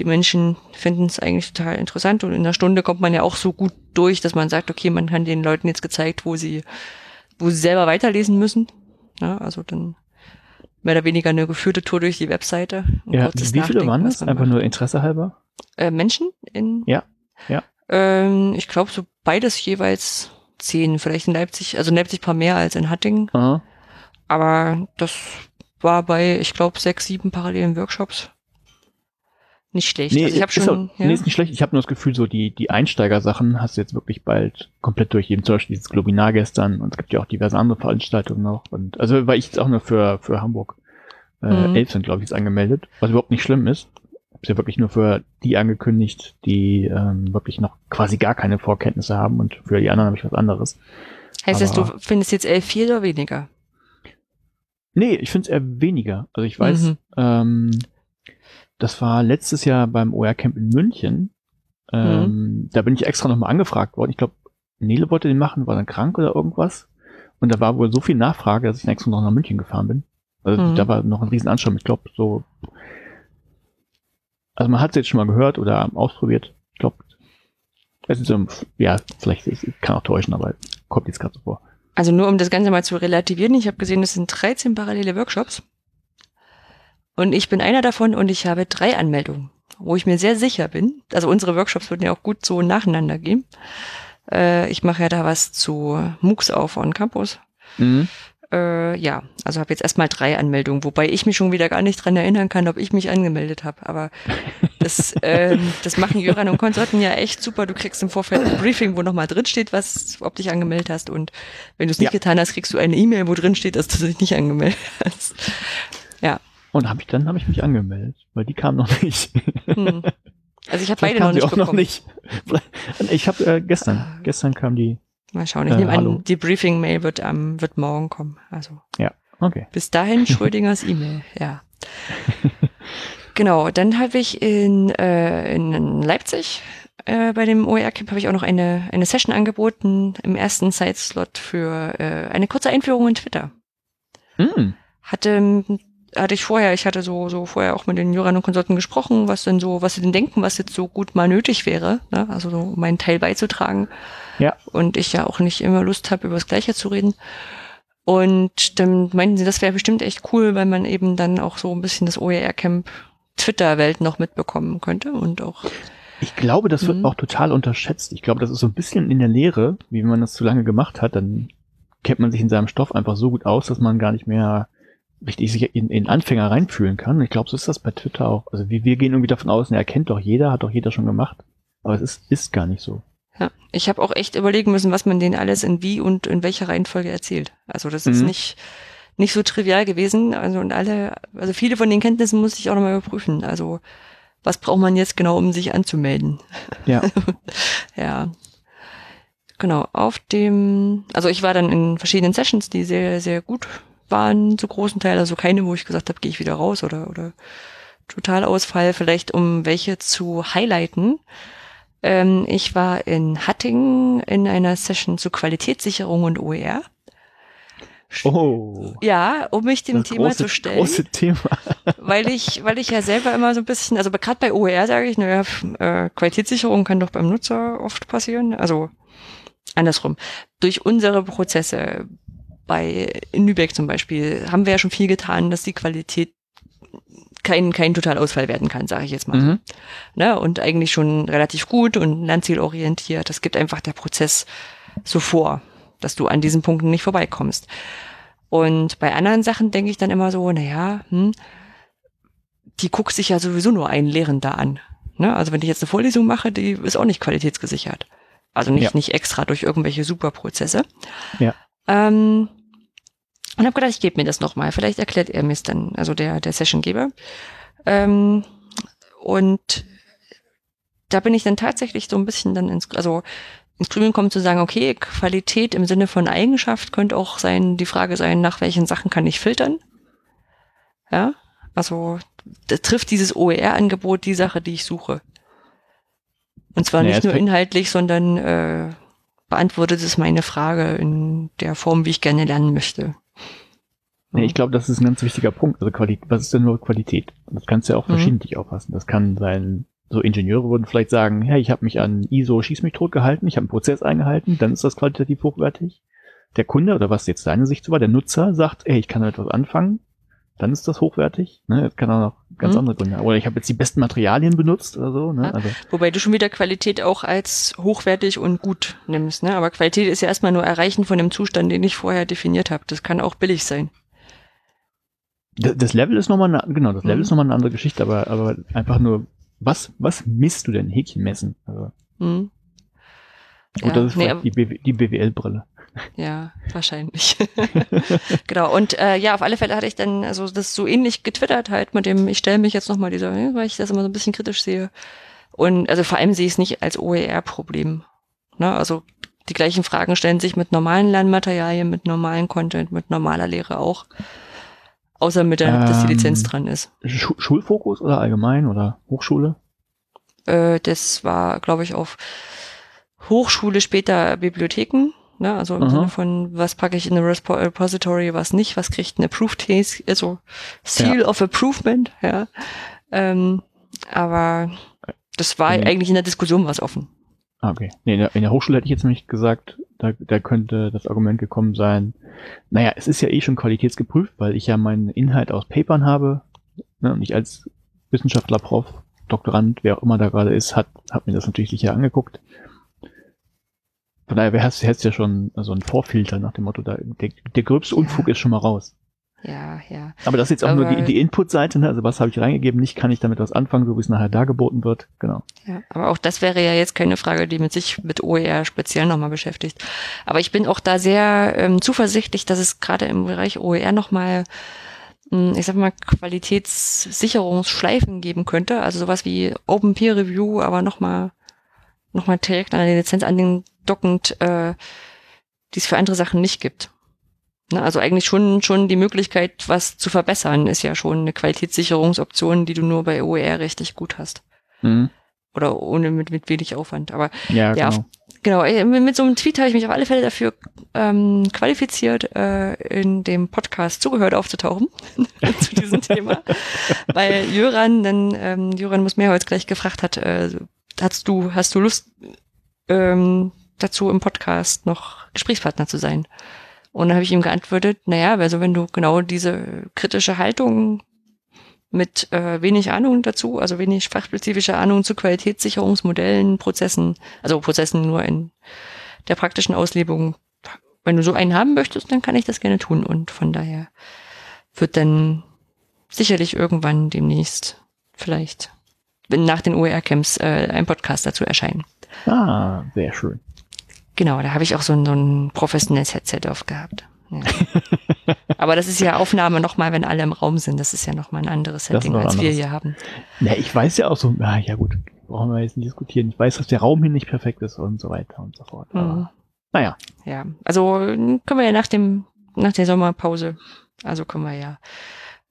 die Menschen finden es eigentlich total interessant und in einer Stunde kommt man ja auch so gut durch, dass man sagt, okay, man kann den Leuten jetzt gezeigt, wo sie, wo sie selber weiterlesen müssen. Ja, also dann mehr oder weniger eine geführte Tour durch die Webseite. Ja, wie viele waren das? Einfach macht. nur Interesse halber? Äh, Menschen in? Ja, ja. Ähm, ich glaube so beides jeweils zehn, vielleicht in Leipzig, also in Leipzig paar mehr als in Hattingen. Aha. Aber das war bei, ich glaube, sechs, sieben parallelen Workshops. Nicht schlecht. Nee, also ich hab schon, auch, ja. nee, ist nicht schlecht. Ich habe nur das Gefühl, so die, die Einsteigersachen hast du jetzt wirklich bald komplett durch. Eben zum Beispiel dieses Globinar gestern und es gibt ja auch diverse andere Veranstaltungen noch. Und also war ich jetzt auch nur für, für Hamburg. Äh, mhm. Elf sind, glaube ich, jetzt angemeldet, was überhaupt nicht schlimm ist. Ist ja wirklich nur für die angekündigt, die ähm, wirklich noch quasi gar keine Vorkenntnisse haben und für die anderen habe ich was anderes. Heißt das, du findest jetzt elf viel oder weniger? Nee, ich finde es eher weniger. Also ich weiß, mhm. ähm, das war letztes Jahr beim OR-Camp in München. Ähm, mhm. Da bin ich extra nochmal angefragt worden. Ich glaube, Nele wollte den machen, war dann krank oder irgendwas. Und da war wohl so viel Nachfrage, dass ich extra noch nach München gefahren bin. Also mhm. da war noch ein riesen Anschauung. Ich glaube, so. Also man hat es jetzt schon mal gehört oder ausprobiert. Ich glaube, es ist so, ja, vielleicht ich kann auch täuschen, aber kommt jetzt gerade so vor. Also nur um das Ganze mal zu relativieren, ich habe gesehen, es sind 13 parallele Workshops. Und ich bin einer davon und ich habe drei Anmeldungen, wo ich mir sehr sicher bin. Also unsere Workshops würden ja auch gut so nacheinander gehen. Äh, ich mache ja da was zu MOOCs auf On Campus. Mhm. Äh, ja, also habe jetzt erstmal drei Anmeldungen, wobei ich mich schon wieder gar nicht dran erinnern kann, ob ich mich angemeldet habe. Aber das, ähm, das machen Jöran und Konsorten ja echt super. Du kriegst im Vorfeld ein Briefing, wo nochmal drin steht, was, ob dich angemeldet hast. Und wenn du es nicht ja. getan hast, kriegst du eine E-Mail, wo drin steht, dass du dich nicht angemeldet hast. Und hab ich dann habe ich mich angemeldet, weil die kam noch nicht. Hm. Also ich habe beide noch nicht, auch noch nicht. Ich habe äh, gestern, ah. gestern kam die Mal schauen. Ich äh, nehme an, die Briefing-Mail wird, ähm, wird morgen kommen. Also. Ja, okay. Bis dahin Schrödingers E-Mail, ja. genau, dann habe ich in, äh, in Leipzig äh, bei dem OER-Camp habe ich auch noch eine, eine Session angeboten im ersten Zeitslot für äh, eine kurze Einführung in Twitter. Mm. Hatte hatte ich vorher, ich hatte so, so vorher auch mit den Jurern und Konsorten gesprochen, was denn so, was sie denn denken, was jetzt so gut mal nötig wäre, ne? also so meinen Teil beizutragen. Ja. Und ich ja auch nicht immer Lust habe, über das Gleiche zu reden. Und dann meinten sie, das wäre bestimmt echt cool, weil man eben dann auch so ein bisschen das OER-Camp Twitter-Welt noch mitbekommen könnte und auch. Ich glaube, das wird mhm. auch total unterschätzt. Ich glaube, das ist so ein bisschen in der Lehre, wie man das zu lange gemacht hat, dann kennt man sich in seinem Stoff einfach so gut aus, dass man gar nicht mehr richtig sich in, in Anfänger reinfühlen kann. Ich glaube, so ist das bei Twitter auch. Also wir, wir gehen irgendwie davon aus, er kennt doch jeder, hat doch jeder schon gemacht. Aber es ist, ist gar nicht so. Ja, ich habe auch echt überlegen müssen, was man denen alles in wie und in welcher Reihenfolge erzählt. Also das ist mhm. nicht nicht so trivial gewesen. Also und alle, also viele von den Kenntnissen muss ich auch nochmal überprüfen. Also was braucht man jetzt genau, um sich anzumelden? Ja. ja. Genau, auf dem, also ich war dann in verschiedenen Sessions, die sehr, sehr gut waren zu großen Teil, also keine, wo ich gesagt habe, gehe ich wieder raus oder, oder Totalausfall, vielleicht um welche zu highlighten. Ähm, ich war in Hattingen in einer Session zu Qualitätssicherung und OER. Oh. Ja, um mich dem Thema große, zu stellen. Große Thema. weil ich, weil ich ja selber immer so ein bisschen, also gerade bei OER sage ich, naja, äh, Qualitätssicherung kann doch beim Nutzer oft passieren. Also andersrum. Durch unsere Prozesse bei Lübeck zum Beispiel haben wir ja schon viel getan, dass die Qualität kein, kein Totalausfall werden kann, sage ich jetzt mal. Mhm. Ne? Und eigentlich schon relativ gut und lernzielorientiert. Das gibt einfach der Prozess so vor, dass du an diesen Punkten nicht vorbeikommst. Und bei anderen Sachen denke ich dann immer so, naja, hm, die guckt sich ja sowieso nur ein Lehrender an. Ne? Also wenn ich jetzt eine Vorlesung mache, die ist auch nicht qualitätsgesichert. Also nicht, ja. nicht extra durch irgendwelche Superprozesse. Ja. Ähm, und habe gedacht, ich gebe mir das nochmal. Vielleicht erklärt er mir es dann, also der, der Sessiongeber. Ähm, und da bin ich dann tatsächlich so ein bisschen dann ins, also ins Grübeln kommen zu sagen, okay, Qualität im Sinne von Eigenschaft könnte auch sein, die Frage sein, nach welchen Sachen kann ich filtern? Ja, also trifft dieses OER-Angebot die Sache, die ich suche. Und zwar naja, nicht nur inhaltlich, sondern äh, beantwortet es meine Frage in der Form, wie ich gerne lernen möchte. Nee, ich glaube, das ist ein ganz wichtiger Punkt. Also Qualität, was ist denn nur Qualität? Das kannst du ja auch Mhm. verschiedentlich auffassen. Das kann sein, so Ingenieure würden vielleicht sagen, hey, ich habe mich an ISO schieß mich tot gehalten, ich habe einen Prozess eingehalten, dann ist das qualitativ hochwertig. Der Kunde, oder was jetzt deine Sicht war, der Nutzer sagt, ey, ich kann damit was anfangen, dann ist das hochwertig. Ne? Das kann auch noch ganz Mhm. andere Gründe. Oder ich habe jetzt die besten Materialien benutzt oder so. Ne? Ja. Also, Wobei du schon wieder Qualität auch als hochwertig und gut nimmst, ne? Aber Qualität ist ja erstmal nur Erreichen von dem Zustand, den ich vorher definiert habe. Das kann auch billig sein. das, das Level ist nochmal eine, genau, das Level Mhm. ist nochmal eine andere Geschichte, aber, aber einfach nur, was, was misst du denn? Häkchen messen. Also, Hm? gut, Ja, das ist nee, die, BW, die BWL-Brille. Ja, wahrscheinlich. genau. Und äh, ja, auf alle Fälle hatte ich dann also das so ähnlich getwittert halt mit dem, ich stelle mich jetzt nochmal dieser, weil ich das immer so ein bisschen kritisch sehe. Und also vor allem sehe ich es nicht als OER-Problem. Ne? Also die gleichen Fragen stellen sich mit normalen Lernmaterialien, mit normalen Content, mit normaler Lehre auch. Außer mit der, dass die Ähm, Lizenz dran ist. Schu Schulfokus oder allgemein oder Hochschule? Äh, das war, glaube ich, auf Hochschule später Bibliotheken. Ne? Also im Aha. Sinne von, was packe ich in eine Repository, was nicht, was kriegt ein Approved Case, also Seal of Approvement, ja. Ähm, aber das war Mhm. eigentlich in der Diskussion was offen. Ah, okay. Nee, in der, in der Hochschule hätte ich jetzt nämlich gesagt, da, da könnte das Argument gekommen sein, naja, es ist ja eh schon qualitätsgeprüft, weil ich ja meinen Inhalt aus Papern habe ne, und ich als Wissenschaftler, Prof, Doktorand, wer auch immer da gerade ist, hat, hat mir das natürlich sicher angeguckt. Von daher wär's jetzt ja schon so ein Vorfilter nach dem Motto, da, der, der gröbste Unfug ist schon mal raus. Ja, ja. Aber das ist jetzt auch nur Aber- die, die Input-Seite, ne? also was habe ich reingegeben, nicht kann ich damit was anfangen, so wie es nachher dargeboten wird. Genau. Ja, aber auch das wäre ja jetzt keine Frage, die mit sich mit OER speziell nochmal beschäftigt. Aber ich bin auch da sehr ähm, zuversichtlich, dass es gerade im Bereich OER nochmal, ich sag mal, Qualitätssicherungsschleifen geben könnte. Also sowas wie Open Peer Review, aber nochmal noch mal direkt an der Lizenz andockend, äh, die es für andere Sachen nicht gibt. Ne, also eigentlich schon, schon die Möglichkeit, was zu verbessern, ist ja schon eine Qualitätssicherungsoption, die du nur bei OER richtig gut hast. Mhm. Oder ohne mit, mit wenig Aufwand. Aber Ja, Ja, genau. genau, äh, mit so einem Tweet habe ich mich auf alle Fälle dafür ähm, qualifiziert, äh, in dem Podcast zugehört aufzutauchen zu diesem Thema. Weil Jöran, dann, ähm, Jöran muss mehr heute gleich gefragt hat, äh, hast du, hast du Lust, ähm, dazu im Podcast noch Gesprächspartner zu sein? Und dann habe ich ihm geantwortet, naja, also wenn du genau diese kritische Haltung mit äh, wenig Ahnung dazu, also wenig fachspezifische Ahnung zu Qualitätssicherungsmodellen, Prozessen, also Prozessen nur in der praktischen Auslebung. Wenn du so einen haben möchtest, dann kann ich das gerne tun. Und von daher wird dann sicherlich irgendwann demnächst vielleicht nach den OER-Camps äh, ein Podcast dazu erscheinen. Ah, sehr schön. Genau, da habe ich auch so ein, so ein professionelles Headset aufgehabt. Ja. Aber das ist ja Aufnahme nochmal, wenn alle im Raum sind. Das ist ja nochmal ein anderes Setting, als wir anderes. hier haben. Ja, ich weiß ja auch so, ah, ja gut, brauchen wir jetzt nicht diskutieren. Ich weiß, dass der Raum hier nicht perfekt ist und so weiter und so fort. Mhm. Aber, naja, Ja, also äh, können wir ja nach dem, nach der Sommerpause, also können wir ja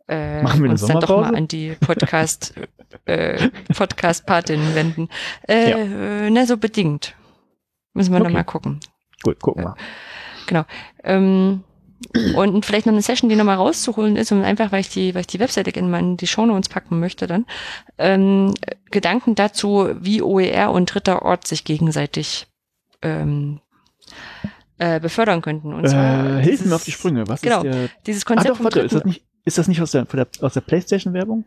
äh, Machen wir uns dann doch mal an die Podcast, äh, Podcast-Patin wenden. Äh, Ja. äh, na, so bedingt. Müssen wir Okay. mal gucken. gut, gucken wir. Ähm, und vielleicht noch eine Session, die nochmal rauszuholen ist, und einfach, weil ich die, weil ich die Webseite in meine, die Shownotes packen möchte dann, ähm, Gedanken dazu, wie OER und dritter Ort sich gegenseitig ähm, äh, befördern könnten. Und zwar Äh, hilf mir auf die Sprünge. Was genau, ist der? Dieses Ah, Konzept doch, vom warte, ist das nicht, ist das nicht aus der, aus der PlayStation-Werbung?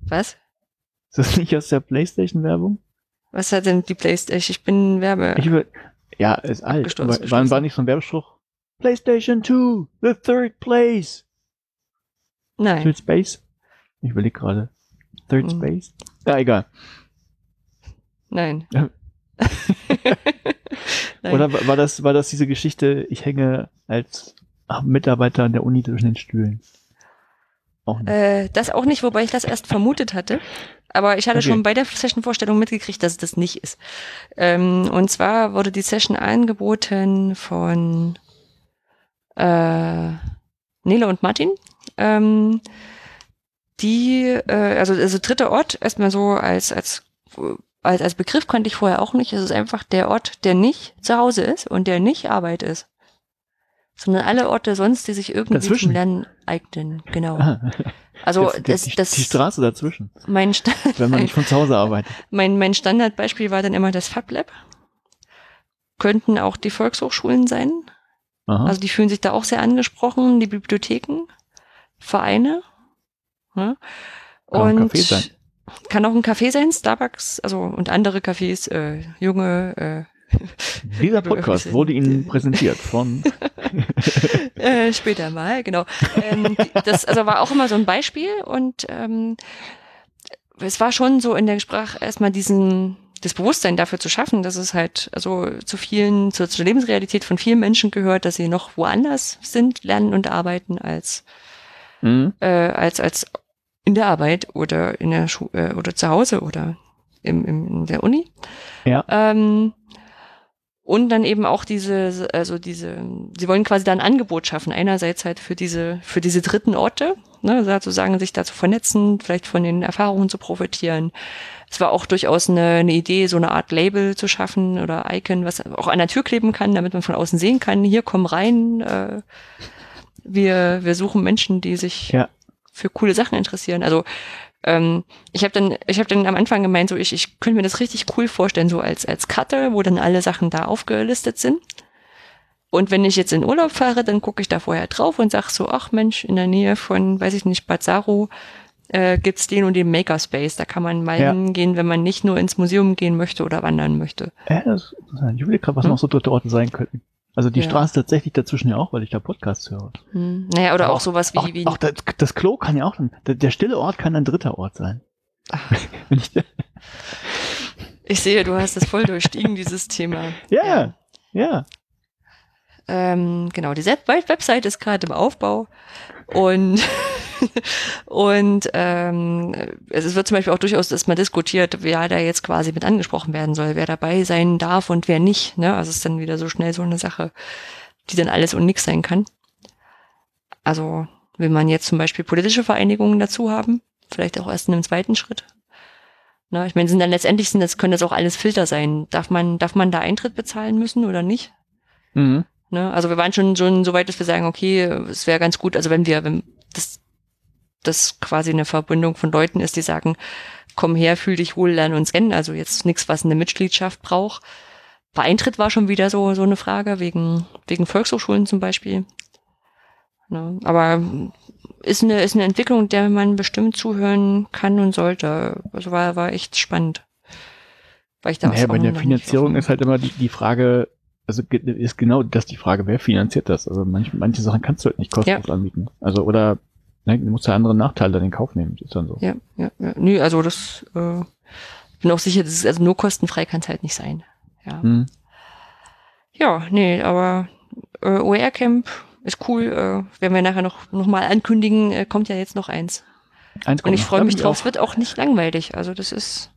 was? Ist das nicht aus der PlayStation-Werbung? Was hat denn die Playstation? Ich bin Werbe. Ich über, ja, ist alt. Aber war, war nicht so ein Werbespruch? PlayStation 2, the third place. Nein. Third Space? Ich überlege gerade. Third Mhm. Space? Ja, egal. Nein. Nein. Oder wa- war das, war das diese Geschichte, ich hänge als Mitarbeiter an der Uni zwischen den Stühlen? Auch nicht. Äh, das auch nicht, wobei ich das erst vermutet hatte. Aber ich hatte Okay. schon bei der Session-Vorstellung mitgekriegt, dass es das nicht ist. Ähm, und zwar wurde die Session angeboten von äh, Nele und Martin. Ähm, die, äh, also, also dritter Ort, erstmal so als, als, als, als Begriff kannte ich vorher auch nicht. Es ist einfach der Ort, der nicht zu Hause ist und der nicht Arbeit ist. Sondern alle Orte sonst, die sich irgendwie Dazwischen? zum Lernen eignen. Genau. Ah, Also das, das, die, das, die Straße dazwischen, mein, Sta wenn man nicht von zu Hause arbeitet. mein, mein Standardbeispiel war dann immer das FabLab. Könnten auch die Volkshochschulen sein. Aha. Also die fühlen sich da auch sehr angesprochen, die Bibliotheken, Vereine. Ja. Kann auch ein Und Café sein. kann auch ein Café sein, Starbucks, also und andere Cafés, äh, junge, Dieser Podcast wurde Ihnen präsentiert von äh, später mal, genau. Ähm, das also war auch immer so ein Beispiel und ähm, es war schon so in der Sprache erstmal diesen das Bewusstsein dafür zu schaffen, dass es halt also zu vielen, zur, zur Lebensrealität von vielen Menschen gehört, dass sie noch woanders sind, lernen und arbeiten als Mhm. äh, als als in der Arbeit oder in der Schu äh, oder zu Hause oder im, im, in der Uni. Ja. Ähm, und dann eben auch diese, also diese, sie wollen quasi da ein Angebot schaffen. Einerseits halt für diese, für diese dritten Orte, ne, sozusagen sich da zu vernetzen, vielleicht von den Erfahrungen zu profitieren. Es war auch durchaus eine, eine Idee, so eine Art Label zu schaffen oder Icon, was auch an der Tür kleben kann, damit man von außen sehen kann, hier komm rein, äh, wir, wir suchen Menschen, die sich Ja. für coole Sachen interessieren. Also ähm, ich habe dann, ich habe dann am Anfang gemeint, so ich, ich könnte mir das richtig cool vorstellen, so als als Karte, wo dann alle Sachen da aufgelistet sind. Und wenn ich jetzt in Urlaub fahre, dann gucke ich da vorher drauf und sag so, ach Mensch, in der Nähe von, weiß ich nicht, Bad Saro äh, gibt's den und den Makerspace. Da kann man mal Ja. hingehen, wenn man nicht nur ins Museum gehen möchte oder wandern möchte. Ja, das ist überlege gerade, was Hm? noch so dritte Orte sein könnten. Also die Ja. Straße tatsächlich dazwischen ja auch, weil ich da Podcasts höre. Hm. Naja, oder Aber auch, sowas wie, Auch, wie auch das, das Klo kann ja auch, der, der stille Ort kann ein dritter Ort sein. Wenn ich, ich sehe, du hast es voll durchstiegen, dieses Thema. ja, ja. Ähm, genau, die Web- Website ist gerade im Aufbau und und ähm, es wird zum Beispiel auch durchaus dass man diskutiert, wer da jetzt quasi mit angesprochen werden soll, wer dabei sein darf und wer nicht. Ne? Also es ist dann wieder so schnell so eine Sache, die dann alles und nix sein kann. Also will man jetzt zum Beispiel politische Vereinigungen dazu haben, vielleicht auch erst in einem zweiten Schritt. Na, ich meine, sind dann letztendlich sind das können das auch alles Filter sein. Darf man darf man da Eintritt bezahlen müssen oder nicht? Mhm. Ne? Also wir waren schon, schon so weit, dass wir sagen, okay, es wäre ganz gut, also wenn wir, wenn das, das quasi eine Verbindung von Leuten ist, die sagen, komm her, fühl dich wohl, lern uns kennen, also jetzt nichts, was eine Mitgliedschaft braucht. Bei Eintritt war schon wieder so, so eine Frage, wegen, wegen Volkshochschulen zum Beispiel. Ne? Aber ist eine, ist eine Entwicklung, der man bestimmt zuhören kann und sollte. Also war, war echt spannend. Weil ich da Naja, bei der Finanzierung ist halt immer die, die Frage, also ist genau das die Frage, wer finanziert das? Also manche, manche Sachen kannst du halt nicht kostenlos anbieten. Also oder ne, du musst ja andere Nachteile dann in Kauf nehmen. Ist dann so. Ja, ja, ja. Nö, also das äh, bin auch sicher, das ist also nur kostenfrei kann es halt nicht sein. Ja. Hm. Ja, nee, aber äh, OER Camp ist cool. Äh, werden wir nachher noch, noch mal ankündigen, äh, kommt ja jetzt noch eins. Eins Und kommt ich noch. freue mich drauf. Es wird auch nicht langweilig. Also das ist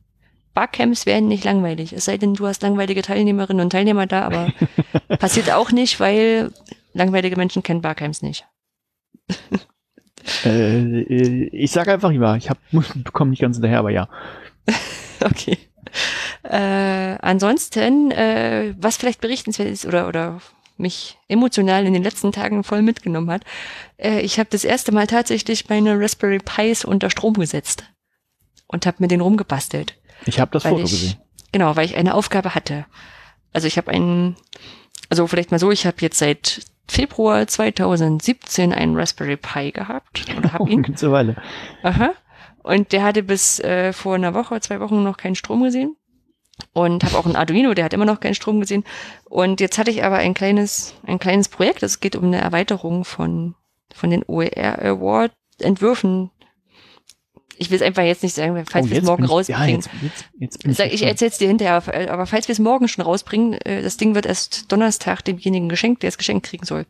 Barcamps werden nicht langweilig. Es sei denn, du hast langweilige Teilnehmerinnen und Teilnehmer da, aber passiert auch nicht, weil langweilige Menschen kennen Barcamps nicht. Äh, äh, ich sage einfach ja, ich hab, bekomme nicht ganz hinterher, aber ja. Okay. Äh, ansonsten, äh, was vielleicht berichtenswert ist oder, oder mich emotional in den letzten Tagen voll mitgenommen hat, äh, ich habe das erste Mal tatsächlich meine Raspberry Pis unter Strom gesetzt und habe mir den rumgebastelt. Ich habe das Foto ich- gesehen. Genau, weil ich eine Aufgabe hatte. Also ich habe einen, also vielleicht mal so, ich habe jetzt seit Februar 2017 einen Raspberry Pi gehabt und habe Oh, ihn eine Weile. Aha. Und der hatte bis äh, vor einer Woche, zwei Wochen noch keinen Strom gesehen. Und habe auch einen Arduino, der hat immer noch keinen Strom gesehen. Und jetzt hatte ich aber ein kleines, ein kleines Projekt. Es geht um eine Erweiterung von, von den OER Award Entwürfen. Ich will es einfach jetzt nicht sagen, falls oh, wir es jetzt morgen ich, ja, rausbringen. jetzt, jetzt, jetzt Ich, sag, ich erzähl's dir hinterher, aber falls wir es morgen schon rausbringen, äh, das Ding wird erst Donnerstag demjenigen geschenkt, der es geschenkt kriegen soll.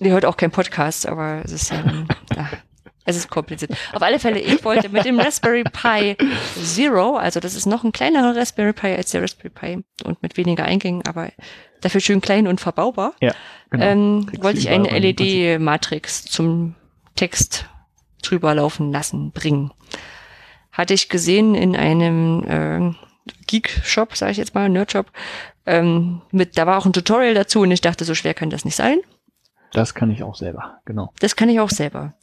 Der hört auch kein Podcast, aber es ist, ähm, ja, es ist kompliziert. Auf alle Fälle, ich wollte mit dem Raspberry Pi Zero, also das ist noch ein kleinerer Raspberry Pi als der Raspberry Pi und mit weniger Eingängen, aber dafür schön klein und verbaubar, Ja, genau. ähm, wollte ich eine. LED-Matrix zum Text drüber laufen lassen, bringen. Hatte ich gesehen in einem äh, Geek-Shop, sage ich jetzt mal, Nerd-Shop. Ähm, mit, da war auch ein Tutorial dazu und ich dachte, so schwer kann das nicht sein. Das kann ich auch selber, genau. Das kann ich auch selber.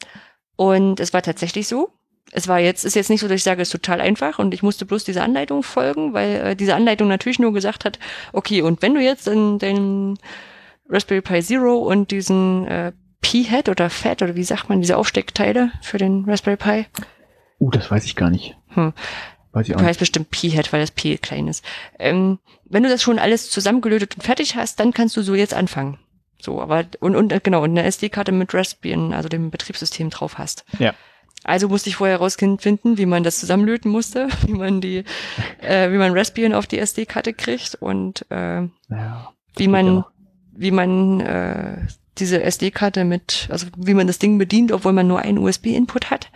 Und es war tatsächlich so. Es war jetzt, ist jetzt nicht so, dass ich sage, es ist total einfach und ich musste bloß diese Anleitung folgen, weil äh, diese Anleitung natürlich nur gesagt hat, okay, und wenn du jetzt in den Raspberry Pi Zero und diesen äh, P-Head oder Fat oder wie sagt man, diese Aufsteckteile für den Raspberry Pi. Uh, das weiß ich gar nicht. Hm. Weiß ich auch Du heißt bestimmt P-Head, weil das P klein ist. Ähm, wenn du das schon alles zusammengelötet und fertig hast, dann kannst du so jetzt anfangen. So, aber und, und genau, und eine SD-Karte mit Raspbian, also dem Betriebssystem drauf hast. Ja. Also musste ich vorher herausfinden, wie man das zusammenlöten musste, wie man die, äh, wie man Raspbian auf die SD-Karte kriegt und äh, Ja, wie man, wie man äh, diese SD-Karte mit, also wie man das Ding bedient, obwohl man nur einen USB-Input hat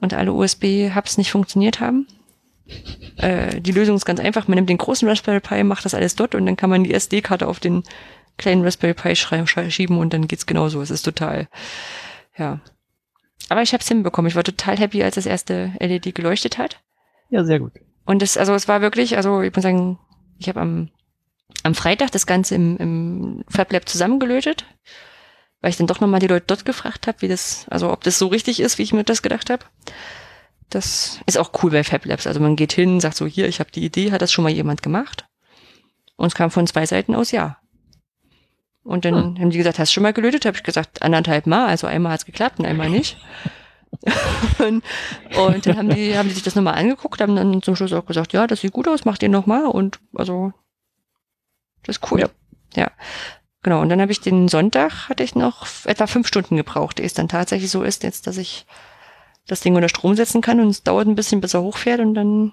und alle USB-Hubs nicht funktioniert haben. Äh, die Lösung ist ganz einfach. Man nimmt den großen Raspberry Pi, macht das alles dort und dann kann man die SD-Karte auf den kleinen Raspberry Pi schieben und dann geht's genauso. Es ist total, ja. Aber ich habe es hinbekommen. Ich war total happy, als das erste LED geleuchtet hat. ja, sehr gut. Und das, also es war wirklich, also ich muss sagen, ich habe am, am Freitag das Ganze im, im FabLab zusammengelötet, weil ich dann doch nochmal die Leute dort gefragt habe, wie das, also ob das so richtig ist, wie ich mir das gedacht habe. Das ist auch cool bei FabLabs. Also man geht hin, sagt so, hier, ich habe die Idee, hat das schon mal jemand gemacht? Und es kam von zwei Seiten aus ja. Und dann Hm. haben die gesagt, hast du schon mal gelötet? Habe ich gesagt, anderthalb Mal. Also einmal hat's geklappt und einmal nicht. und, und dann haben die, haben die sich das nochmal angeguckt, haben dann zum Schluss auch gesagt, ja, das sieht gut aus, macht ihr nochmal. Und also, das ist cool. Ja. ja. Genau, und dann habe ich den Sonntag, hatte ich noch etwa fünf Stunden gebraucht, ehe es dann tatsächlich so ist, jetzt, dass ich das Ding unter Strom setzen kann und es dauert ein bisschen, bis er hochfährt und dann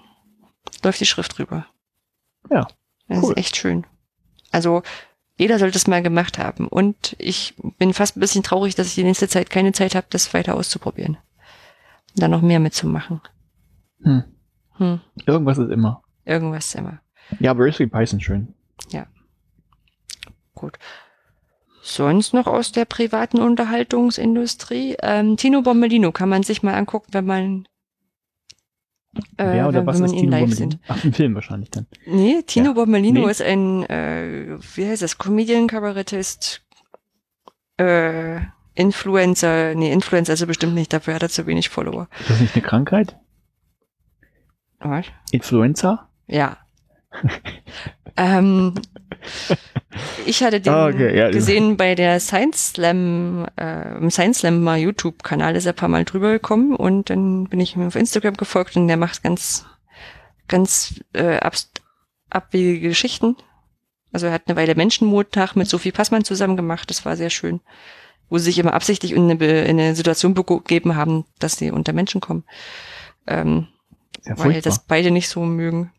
läuft die Schrift drüber. Ja, Das cool. ist echt schön. Also, jeder sollte es mal gemacht haben. Und ich bin fast ein bisschen traurig, dass ich die nächste Zeit keine Zeit habe, das weiter auszuprobieren. Und dann noch mehr mitzumachen. Hm. Hm, Irgendwas ist immer. irgendwas immer. Ja, aber Raspberry Pi sind schön. Gut. Sonst noch aus der privaten Unterhaltungsindustrie. Ähm, Tino Bombelino kann man sich mal angucken, wenn man, äh, Wer oder wenn, was wenn man ist ihn Tino live sieht. Ach, ein Film wahrscheinlich dann. Nee, Tino Ja. Bombelino Nee. ist ein, äh, wie heißt das, Comedian, Kabarettist, äh, Influencer, nee, Influencer ist er bestimmt nicht, dafür hat er zu wenig Follower. Ist das nicht eine Krankheit? Was? Influenza? Ja. ähm, ich hatte den Ah, okay, ja, gesehen bei der Science Slam, äh, im Science Slam mal YouTube-Kanal ist er ein paar Mal drüber gekommen und dann bin ich ihm auf Instagram gefolgt und der macht ganz, ganz äh, abst abwegige Geschichten. Also er hat eine Weile Menschenmordtag mit Sophie Passmann zusammen gemacht, das war sehr schön. Wo sie sich immer absichtlich in eine, in eine Situation begeben haben, dass sie unter Menschen kommen. Ähm, weil das beide nicht so mögen.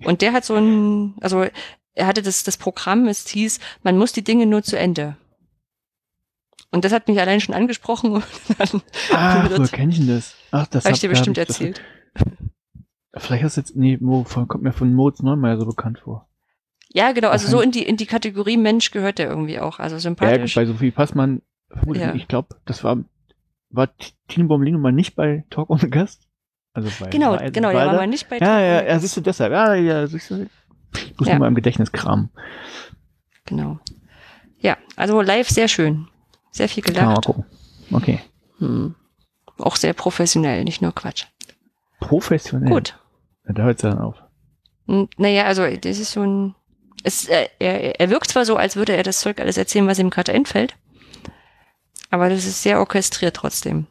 Ja. Und der hat so ein, also er hatte das, das Programm, es hieß, man muss die Dinge nur zu Ende. Und das hat mich allein schon angesprochen und dann Ach, wird- wo kenn ich denn das? Ach, das habe ich dir bestimmt ich- das- erzählt. Vielleicht hast du jetzt, nee, wo, kommt mir von Moritz Neumeier so bekannt vor. Ja, genau, also so in die, in die Kategorie Mensch gehört der irgendwie auch, also Ja, sympathisch. bei Sophie Passmann, vermutlich, Ja. ich glaube, das war, war Tino Bommelino mal nicht bei Talk ohne Gast? Also bei genau, er- genau, der war da? mal nicht bei Ja, ja, ja, siehst du deshalb. Ja, ja, siehst du. Ich muss Ja. mal im Gedächtnis kramen. Genau. Ja, also live sehr schön. Sehr viel man mal gelacht. gucken. Okay. Hm. Auch sehr professionell, nicht nur Quatsch. Professionell. Gut. Ja, da hört es dann auf. Naja, also das ist so ein. Es, äh, er, er wirkt zwar so, als würde er das Zeug alles erzählen, was ihm gerade einfällt, aber das ist sehr orchestriert trotzdem.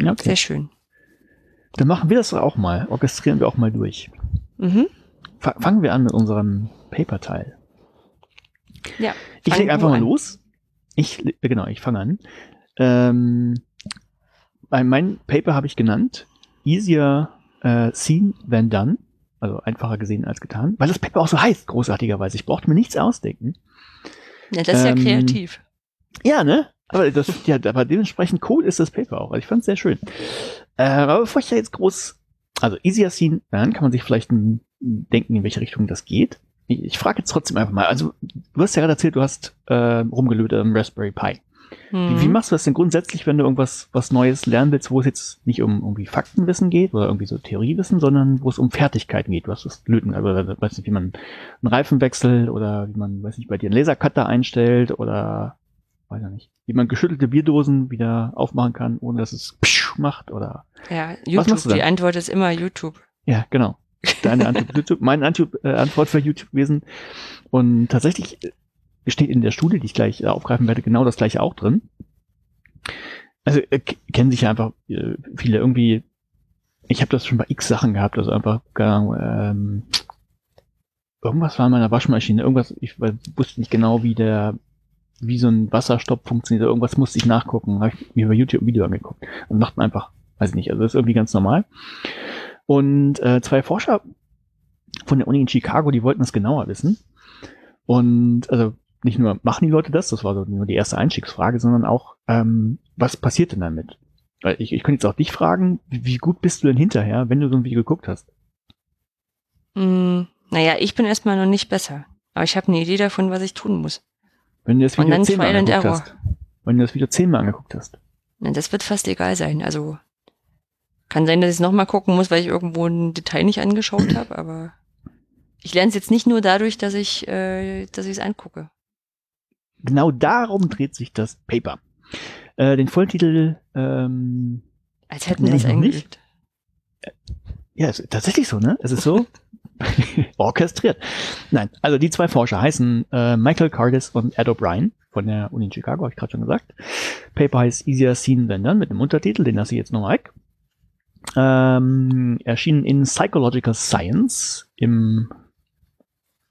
Okay. Sehr schön. Dann machen wir das doch auch mal. Orchestrieren wir auch mal durch. Mhm. Fa- Fangen wir an mit unserem Paper-Teil. Ja. Ich lege einfach mal an. los. Ich, genau, ich fange an. Ähm, mein Paper habe ich genannt Easier äh, Seen Than Done. Also einfacher gesehen als getan. Weil das Paper auch so heißt, großartigerweise. Ich brauchte mir nichts ausdenken. Ja, das ist Ähm, ja kreativ. Ja, ne? Aber das, ja, aber dementsprechend cool ist das Paper auch. Also ich fand es sehr schön. Äh, aber bevor ich da jetzt groß, also easier seen, dann kann man sich vielleicht denken, in welche Richtung das geht. Ich, ich frage jetzt trotzdem einfach mal. Also du hast ja gerade erzählt, du hast äh, rumgelötet am Raspberry Pi. Wie, wie Mhm. machst du das denn grundsätzlich, wenn du irgendwas was Neues lernen willst, wo es jetzt nicht um irgendwie Faktenwissen geht oder irgendwie so Theoriewissen, sondern wo es um Fertigkeiten geht? Du hast das Löten, also weiß nicht, wie man einen Reifen wechselt oder wie man, weiß nicht, bei dir einen Lasercutter einstellt oder weiß ich nicht, wie man geschüttelte Bierdosen wieder aufmachen kann, ohne dass es macht oder. Ja, YouTube, die Antwort ist immer YouTube. Ja, genau. Deine Antwort, YouTube, meine Antwort, äh, Antwort für YouTube gewesen. Und tatsächlich äh, steht in der Studie, die ich gleich äh, aufgreifen werde, genau das gleiche auch drin. Also äh, kennen sich ja einfach äh, viele irgendwie. Ich habe das schon bei X Sachen gehabt, also einfach keine Ahnung, ähm, irgendwas war in meiner Waschmaschine, irgendwas, ich wusste nicht genau, wie der, wie so ein Wasserstopp funktioniert, irgendwas musste ich nachgucken, habe ich mir bei YouTube ein Video angeguckt und dachte mir einfach, weiß ich nicht, also das ist irgendwie ganz normal. Und äh, zwei Forscher von der Uni in Chicago, die wollten das genauer wissen. Und also nicht nur machen die Leute das, das war so nur die erste Einstiegsfrage, sondern auch, ähm, was passiert denn damit? Weil ich, ich könnte jetzt auch dich fragen, wie, gut bist du denn hinterher, wenn du so ein Video geguckt hast? Hm, naja, ich bin erstmal noch nicht besser. Aber ich habe eine Idee davon, was ich tun muss. Wenn du das dann zehnmal angeguckt Error. hast. Wenn du das Video zehnmal angeguckt hast. Na, Das wird fast egal sein. Also kann sein, dass ich es nochmal gucken muss, weil ich irgendwo ein Detail nicht angeschaut habe, aber ich lerne es jetzt nicht nur dadurch, dass ich äh, dass ich es angucke. Genau darum dreht sich das Paper. Äh, den Volltitel, ähm, Als hätten wir es nicht. eingeübt. Ja, ist tatsächlich so, ne? Es ist so orchestriert. Nein, also die zwei Forscher heißen äh, Michael Cardis und Ed O'Brien von der Uni in Chicago, habe ich gerade schon gesagt. Paper heißt Easier Seen Than Done mit einem Untertitel, den lasse ich jetzt nochmal weg. Ähm, erschienen in Psychological Science im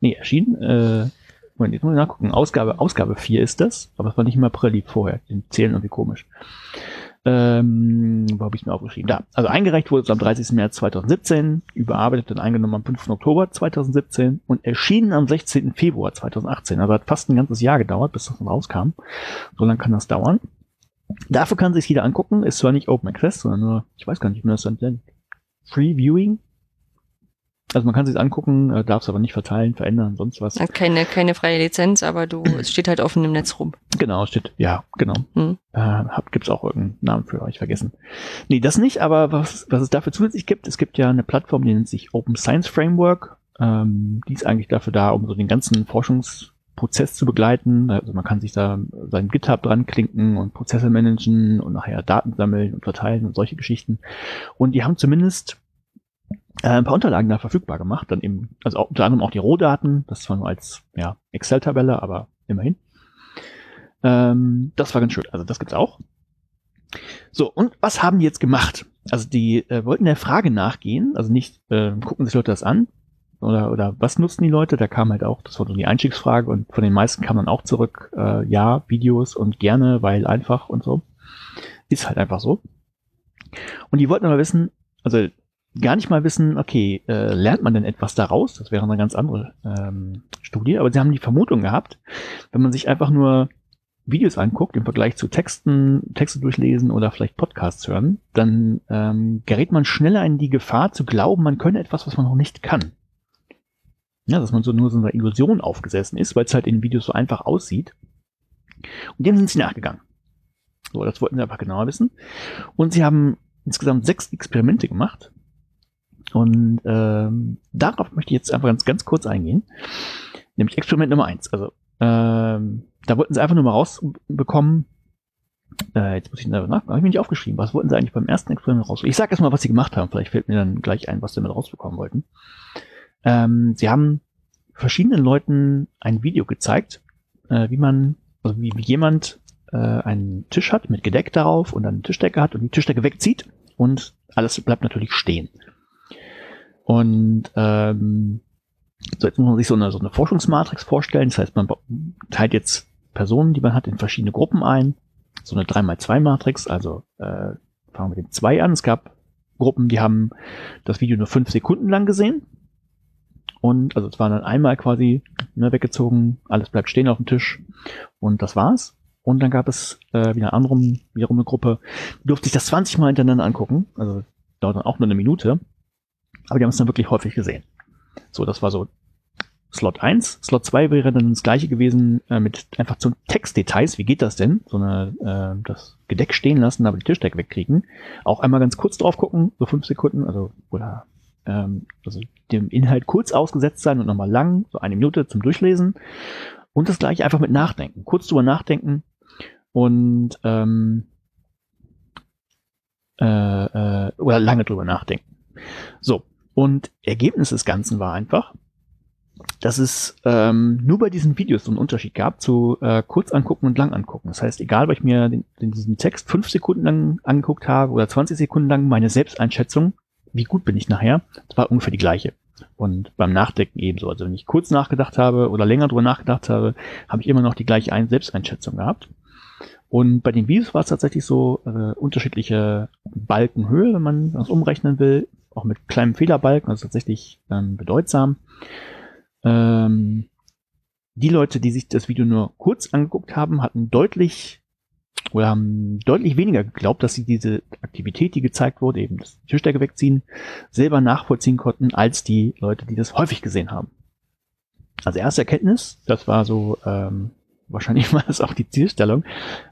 Nee, erschienen, äh, Moment, jetzt muss ich nachgucken. Ausgabe, Ausgabe 4 ist das, aber es war nicht im April, lieb vorher. Die zählen irgendwie komisch. Ähm, wo habe ich mir aufgeschrieben? Da. Also eingereicht wurde es am 30. März 2017, überarbeitet und eingenommen am 5. Oktober 2017 und erschienen am 16. Februar 2018. Also hat fast ein ganzes Jahr gedauert, bis das rauskam. So lange kann das dauern. Dafür kann sich jeder angucken. Ist zwar nicht Open Access, sondern nur, ich weiß gar nicht, wie man das dann nennt. Free Viewing. Also man kann sich angucken, äh, darf es aber nicht verteilen, verändern, sonst was. Hat keine keine freie Lizenz, aber du es steht halt offen im Netz rum. Genau, steht, ja, genau. Hm. Äh, hab, gibt's auch irgendeinen Namen für, ich vergessen. Nee, das nicht, aber was, was es dafür zusätzlich gibt, es gibt ja eine Plattform, die nennt sich Open Science Framework. Ähm, die ist eigentlich dafür da, um so den ganzen Forschungsprozess zu begleiten. Also man kann sich da sein GitHub dran klinken und Prozesse managen und nachher Daten sammeln und verteilen und solche Geschichten. Und die haben zumindest äh, ein paar Unterlagen da verfügbar gemacht, dann eben, also auch, unter anderem auch die Rohdaten, das zwar nur als ja, Excel-Tabelle, aber immerhin. Ähm, das war ganz schön. Also das gibt's auch. So, und was haben die jetzt gemacht? Also die äh, wollten der Frage nachgehen, also nicht äh, gucken sich Leute das an oder, oder was nutzen die Leute? Da kam halt auch, das war so die Einstiegsfrage und von den meisten kam dann auch zurück, äh, ja, Videos und gerne, weil einfach und so. Ist halt einfach so. Und die wollten aber wissen, also gar nicht mal wissen, okay, äh, lernt man denn etwas daraus? Das wäre eine ganz andere ähm, Studie, aber sie haben die Vermutung gehabt, wenn man sich einfach nur Videos anguckt im Vergleich zu Texten, Texte durchlesen oder vielleicht Podcasts hören, dann ähm, gerät man schneller in die Gefahr zu glauben, man könne etwas, was man noch nicht kann. Ja, dass man so nur so einer Illusion aufgesessen ist, weil es halt in Videos so einfach aussieht. Und dem sind sie nachgegangen. So, das wollten sie einfach genauer wissen. Und sie haben insgesamt sechs Experimente gemacht. Und ähm, darauf möchte ich jetzt einfach ganz, ganz kurz eingehen. Nämlich Experiment Nummer eins. Also ähm, da wollten sie einfach nur mal rausbekommen. Äh, jetzt muss ich nach, habe ich mir nicht aufgeschrieben. Was wollten sie eigentlich beim ersten Experiment raus? Ich sage erstmal, was sie gemacht haben. Vielleicht fällt mir dann gleich ein, was sie damit rausbekommen wollten. Ähm, sie haben verschiedenen Leuten ein Video gezeigt, äh, wie man, also wie, wie jemand äh, einen Tisch hat mit Gedeck darauf und dann eine Tischdecke hat und die Tischdecke wegzieht und alles bleibt natürlich stehen. Und ähm, so jetzt muss man sich so eine, so eine Forschungsmatrix vorstellen. Das heißt, man teilt jetzt Personen, die man hat, in verschiedene Gruppen ein. So eine 3x2-Matrix, also äh, fangen wir mit dem 2 an. Es gab Gruppen, die haben das Video nur fünf Sekunden lang gesehen. Und also es war dann einmal quasi ne, weggezogen, alles bleibt stehen auf dem Tisch und das war's. Und dann gab es äh, wieder anderem, wiederum eine Gruppe, die durfte sich das 20 Mal hintereinander angucken. Also dauert dann auch nur eine Minute. Aber die haben es dann wirklich häufig gesehen. So, das war so Slot 1. Slot 2 wäre dann das gleiche gewesen äh, mit einfach zu Textdetails. Wie geht das denn? So eine, äh, das Gedeck stehen lassen, aber die Tischdecke wegkriegen. Auch einmal ganz kurz drauf gucken, so fünf Sekunden, also oder ähm, also dem Inhalt kurz ausgesetzt sein und nochmal lang, so eine Minute zum Durchlesen. Und das gleiche einfach mit Nachdenken. Kurz drüber nachdenken und ähm, äh, äh, oder lange drüber nachdenken. So, und Ergebnis des Ganzen war einfach, dass es ähm, nur bei diesen Videos so einen Unterschied gab zu äh, kurz angucken und lang angucken. Das heißt, egal, ob ich mir den, den, diesen Text fünf Sekunden lang angeguckt habe oder 20 Sekunden lang, meine Selbsteinschätzung, wie gut bin ich nachher, das war ungefähr die gleiche. Und beim Nachdenken ebenso. Also wenn ich kurz nachgedacht habe oder länger drüber nachgedacht habe, habe ich immer noch die gleiche Ein Selbsteinschätzung gehabt. Und bei den Videos war es tatsächlich so äh, unterschiedliche Balkenhöhe, wenn man das umrechnen will, auch mit kleinem Fehlerbalken, also tatsächlich ähm, bedeutsam. Ähm, die Leute, die sich das Video nur kurz angeguckt haben, hatten deutlich oder haben deutlich weniger geglaubt, dass sie diese Aktivität, die gezeigt wurde, eben das Tischdecke wegziehen, selber nachvollziehen konnten, als die Leute, die das häufig gesehen haben. Also erste Erkenntnis, das war so ähm, wahrscheinlich war das auch die Zielstellung,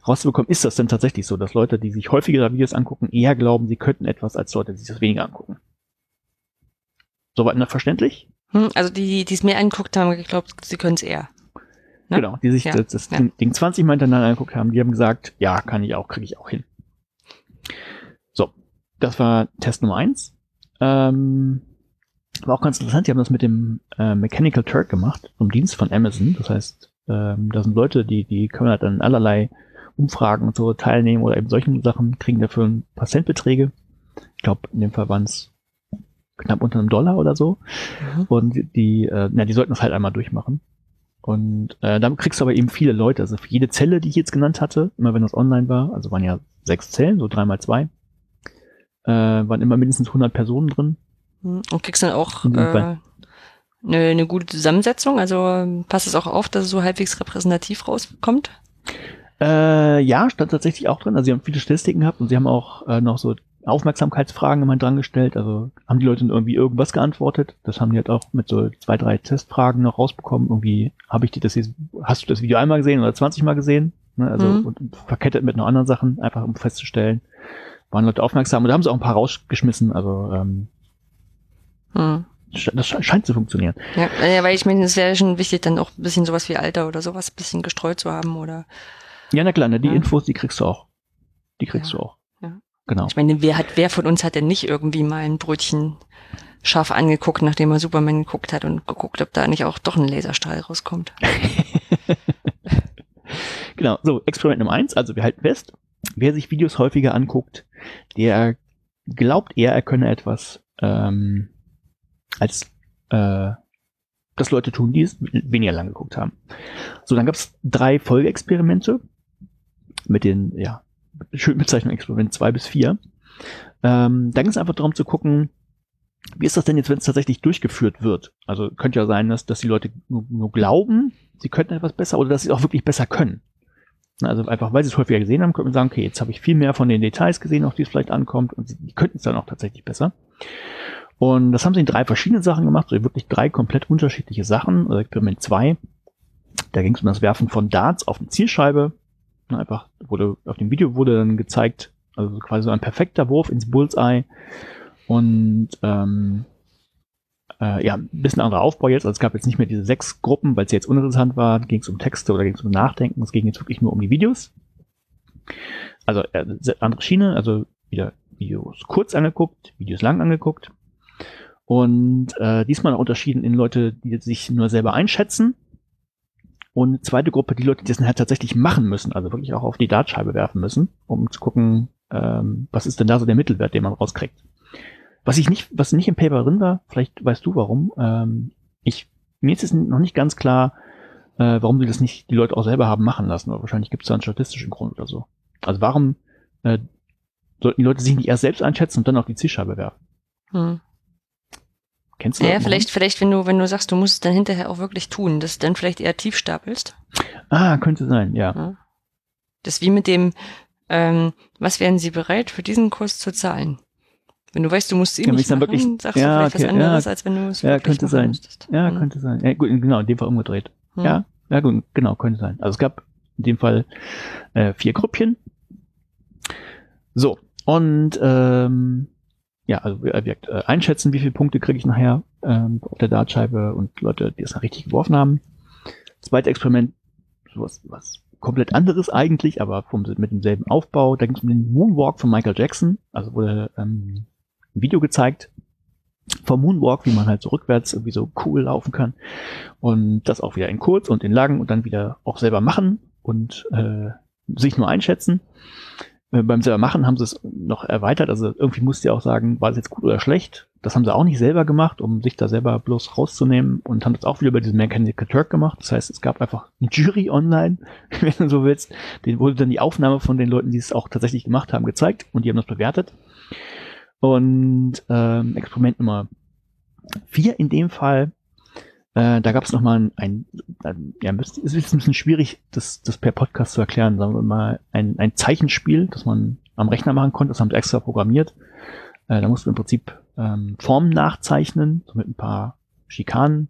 rauszubekommen, ist das denn tatsächlich so, dass Leute, die sich häufiger Videos angucken, eher glauben, sie könnten etwas, als Leute, die sich das weniger angucken. Soweit noch verständlich? Hm, also die, die es mehr angeguckt haben, geglaubt, sie können es eher. Ne? Genau, die sich ja, das, das ja. Ding 20 Mal hintereinander angeguckt haben, die haben gesagt, ja, kann ich auch, kriege ich auch hin. So, das war Test Nummer eins. Ähm, war auch ganz interessant, die haben das mit dem äh, Mechanical Turk gemacht, vom Dienst von Amazon. Das heißt, ähm, da sind Leute, die, die können halt dann allerlei Umfragen und so teilnehmen oder eben solchen Sachen, kriegen dafür ein paar Centbeträge. Ich glaube, in dem Fall waren es knapp unter einem Dollar oder so. Mhm. Und die, äh, na, die sollten das halt einmal durchmachen. Und äh, dann kriegst du aber eben viele Leute. Also für jede Zelle, die ich jetzt genannt hatte, immer wenn das online war, also waren ja sechs Zellen, so drei mal zwei, äh, waren immer mindestens 100 Personen drin. Mhm. Und kriegst dann auch äh, eine, eine gute Zusammensetzung? Also passt es auch auf, dass es so halbwegs repräsentativ rauskommt? Äh, ja, stand tatsächlich auch drin. Also sie haben viele Statistiken gehabt und sie haben auch äh, noch so Aufmerksamkeitsfragen immer dran gestellt. Also haben die Leute irgendwie irgendwas geantwortet. Das haben die halt auch mit so zwei, drei Testfragen noch rausbekommen. Irgendwie habe ich dir das jetzt, hast du das Video einmal gesehen oder 20 Mal gesehen? Ne, also mhm. verkettet mit noch anderen Sachen, einfach um festzustellen, waren Leute aufmerksam. Und da haben sie auch ein paar rausgeschmissen. Also ähm, mhm. Das scheint zu funktionieren. Ja, ja weil ich meine, es wäre schon wichtig, dann auch ein bisschen sowas wie Alter oder sowas ein bisschen gestreut zu haben oder. Ja, na klar, ne, die ja. Infos, die kriegst du auch. Die kriegst ja. du auch. Genau. Ich meine, wer hat, wer von uns hat denn nicht irgendwie mal ein Brötchen scharf angeguckt, nachdem er Superman geguckt hat und geguckt, ob da nicht auch doch ein Laserstrahl rauskommt? genau, so, Experiment Nummer eins, also wir halten fest, wer sich Videos häufiger anguckt, der glaubt eher, er könne etwas ähm, als äh, das Leute tun, die es weniger lang geguckt haben. So, dann gab es drei Folgeexperimente mit den, ja, schön Bezeichnung Experiment zwei bis vier. Ähm, da ging es einfach darum zu gucken, wie ist das denn jetzt, wenn es tatsächlich durchgeführt wird? Also könnte ja sein, dass, dass die Leute nur, nur glauben, sie könnten etwas besser oder dass sie auch wirklich besser können. Also einfach, weil sie es häufiger gesehen haben, könnte man sagen, okay, jetzt habe ich viel mehr von den Details gesehen, auf die es vielleicht ankommt und die könnten es dann auch tatsächlich besser. Und das haben sie in drei verschiedenen Sachen gemacht, so wirklich drei komplett unterschiedliche Sachen. Also Experiment 2, da ging es um das Werfen von Darts auf eine Zielscheibe. Einfach wurde, auf dem Video wurde dann gezeigt, also quasi so ein perfekter Wurf ins Bullseye. Und ähm, äh, ja, ein bisschen anderer Aufbau jetzt. Also es gab jetzt nicht mehr diese sechs Gruppen, weil es jetzt uninteressant war. Ging es um Texte oder ging es um Nachdenken. Es ging jetzt wirklich nur um die Videos. Also äh, andere Schiene, also wieder Videos kurz angeguckt, Videos lang angeguckt. Und äh, diesmal unterschieden in Leute, die sich nur selber einschätzen. Und zweite Gruppe, die Leute, die das halt tatsächlich machen müssen, also wirklich auch auf die Dartscheibe werfen müssen, um zu gucken, ähm, was ist denn da so der Mittelwert, den man rauskriegt. Was ich nicht, was nicht im Paper drin war, vielleicht weißt du warum. Ähm, ich, mir ist es noch nicht ganz klar, äh, warum sie das nicht die Leute auch selber haben machen lassen. Aber wahrscheinlich gibt es da einen statistischen Grund oder so. Also warum äh, sollten die Leute sich nicht erst selbst einschätzen und dann auf die Zielscheibe werfen? Hm. Kennst du das? Ja, vielleicht, vielleicht, wenn du, wenn du sagst, du musst es dann hinterher auch wirklich tun, dass du dann vielleicht eher tief stapelst. Ah, könnte sein, ja. ja. Das ist wie mit dem, ähm, was wären sie bereit für diesen Kurs zu zahlen? Wenn du weißt, du musst ihn ja, nicht machen, wirklich, sagst ja, du vielleicht okay, was anderes, ja, als wenn du es ja, könnte sein. Müsstest. Ja, mhm. könnte sein. Ja, gut, genau, in dem Fall umgedreht. Mhm. Ja, ja, gut, genau, könnte sein. Also es gab in dem Fall äh, vier Grüppchen. So, und ähm, ja, also äh, wirkt, äh, einschätzen, wie viele Punkte kriege ich nachher ähm, auf der Dartscheibe und Leute, die es richtig geworfen haben. Zweites Experiment, sowas, was komplett anderes eigentlich, aber vom, mit demselben Aufbau. Da ging es um den Moonwalk von Michael Jackson. Also wurde ähm, ein Video gezeigt vom Moonwalk, wie man halt so rückwärts irgendwie so cool laufen kann. Und das auch wieder in kurz und in lang und dann wieder auch selber machen und äh, sich nur einschätzen. Äh, beim selber machen haben sie es noch erweitert. Also irgendwie musst du auch sagen, war es jetzt gut oder schlecht. Das haben sie auch nicht selber gemacht, um sich da selber bloß rauszunehmen und haben das auch wieder über diesen Mechanical Turk gemacht. Das heißt, es gab einfach ein Jury online, wenn du so willst. Den wurde dann die Aufnahme von den Leuten, die es auch tatsächlich gemacht haben, gezeigt und die haben das bewertet. Und ähm, Experiment Nummer vier in dem Fall, äh, da gab es nochmal ein, ein, ein, ja, es ist ein bisschen schwierig, das, das per Podcast zu erklären, sagen wir mal, ein, ein Zeichenspiel, das man am Rechner machen konnte, das haben sie extra programmiert. Äh, da musst du im Prinzip ähm, Formen nachzeichnen, so mit ein paar Schikanen.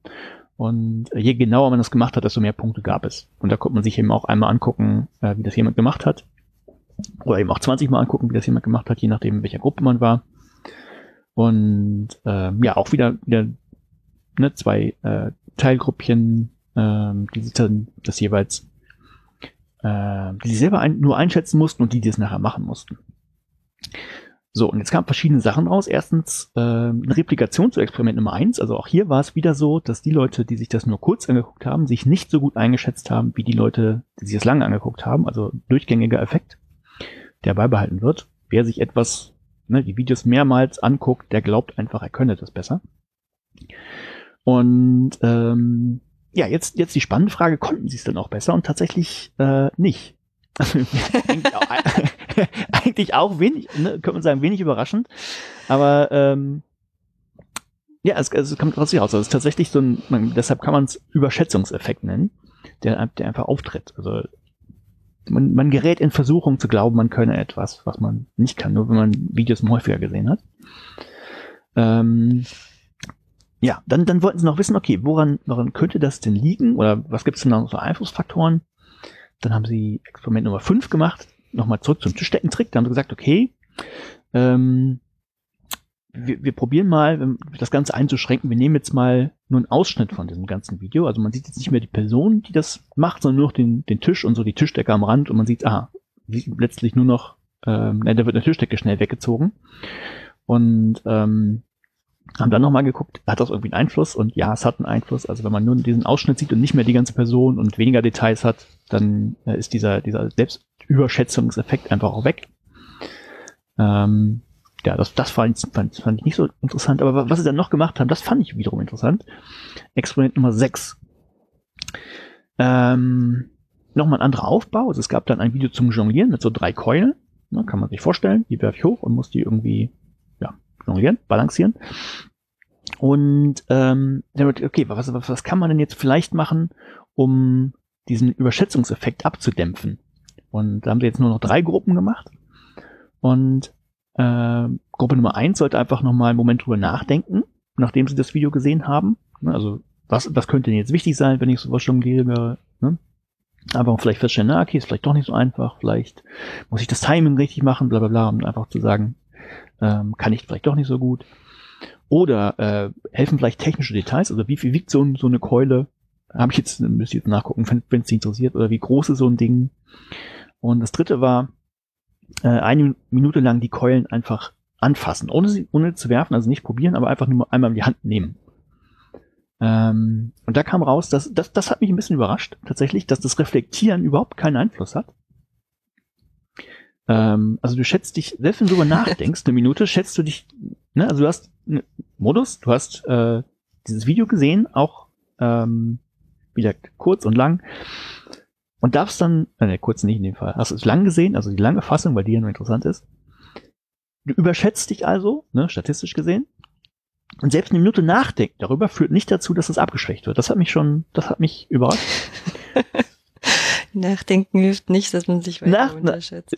Und je genauer man das gemacht hat, desto mehr Punkte gab es. Und da konnte man sich eben auch einmal angucken, äh, wie das jemand gemacht hat. Oder eben auch 20 Mal angucken, wie das jemand gemacht hat, je nachdem, in welcher Gruppe man war. Und äh, ja, auch wieder, wieder ne, zwei äh, Teilgruppchen, äh, die sich dann das jeweils, äh, die sich selber ein, nur einschätzen mussten und die, die es nachher machen mussten. So, und jetzt kamen verschiedene Sachen raus. Erstens äh, eine Replikation zu Experiment Nummer eins. Also auch hier war es wieder so, dass die Leute, die sich das nur kurz angeguckt haben, sich nicht so gut eingeschätzt haben, wie die Leute, die sich das lange angeguckt haben. Also durchgängiger Effekt, der beibehalten wird. Wer sich etwas, ne, die Videos mehrmals anguckt, der glaubt einfach, er könne das besser. Und ähm, ja, jetzt, jetzt die spannende Frage, konnten sie es denn auch besser? Und tatsächlich äh, nicht. Eigentlich, auch, eigentlich auch wenig, ne, könnte man sagen, wenig überraschend. Aber ähm, ja, es, es kommt trotzdem raus. Also es ist tatsächlich so ein, man, deshalb kann man es Überschätzungseffekt nennen, der, der einfach auftritt. Also man, man gerät in Versuchung zu glauben, man könne etwas, was man nicht kann, nur wenn man Videos häufiger gesehen hat. Ähm, ja, dann, dann wollten sie noch wissen, okay, woran, woran könnte das denn liegen? Oder was gibt es denn noch so Einflussfaktoren? Dann haben sie Experiment Nummer 5 gemacht, nochmal zurück zum Tischdeckentrick. Da haben sie gesagt, okay, ähm, wir, wir probieren mal, das Ganze einzuschränken. Wir nehmen jetzt mal nur einen Ausschnitt von diesem ganzen Video. Also man sieht jetzt nicht mehr die Person, die das macht, sondern nur noch den, den Tisch und so die Tischdecke am Rand und man sieht, aha, letztlich nur noch, ähm, da wird eine Tischdecke schnell weggezogen. Und ähm, haben dann nochmal geguckt, hat das irgendwie einen Einfluss? Und ja, es hat einen Einfluss. Also wenn man nur diesen Ausschnitt sieht und nicht mehr die ganze Person und weniger Details hat, dann äh, ist dieser, dieser Selbstüberschätzungseffekt einfach auch weg. Ähm, ja, das, das fand, fand, fand ich nicht so interessant. Aber was sie dann noch gemacht haben, das fand ich wiederum interessant. Experiment Nummer 6. Ähm, nochmal ein anderer Aufbau. Also es gab dann ein Video zum Jonglieren mit so drei Keulen. Kann man sich vorstellen. Die werfe ich hoch und muss die irgendwie jonglieren, balancieren. Und ähm, okay, was, was, kann man denn jetzt vielleicht machen, um diesen Überschätzungseffekt abzudämpfen? Und da haben sie jetzt nur noch drei Gruppen gemacht. Und äh, Gruppe Nummer eins sollte einfach nochmal einen Moment drüber nachdenken, nachdem sie das Video gesehen haben. Ne, also was, was könnte denn jetzt wichtig sein, wenn ich sowas jongliere? Ne? Aber vielleicht feststellen, na okay, ist vielleicht doch nicht so einfach, vielleicht muss ich das Timing richtig machen, bla bla bla, um einfach zu sagen, ähm, kann ich vielleicht doch nicht so gut. Oder äh, helfen vielleicht technische Details, also wie viel wiegt so, so eine Keule? Habe ich jetzt, müsste ich jetzt nachgucken, wenn es Sie interessiert, oder wie groß ist so ein Ding? Und das dritte war, äh, eine Minute lang die Keulen einfach anfassen, ohne sie ohne zu werfen, also nicht probieren, aber einfach nur einmal in die Hand nehmen. Ähm, und da kam raus, dass das, das hat mich ein bisschen überrascht, tatsächlich, dass das Reflektieren überhaupt keinen Einfluss hat. Ähm, also du schätzt dich, selbst wenn du darüber nachdenkst, eine Minute, schätzt du dich, ne, also du hast einen Modus, du hast äh, dieses Video gesehen, auch ähm, wieder kurz und lang und darfst dann, äh, ne, kurz nicht in dem Fall, hast du es lang gesehen, also die lange Fassung, weil die ja nur interessant ist. Du überschätzt dich also, ne, statistisch gesehen, und selbst eine Minute nachdenken darüber führt nicht dazu, dass es abgeschwächt wird. Das hat mich schon, das hat mich überrascht. Nachdenken hilft nicht, dass man sich weiter Nach, unterschätzt.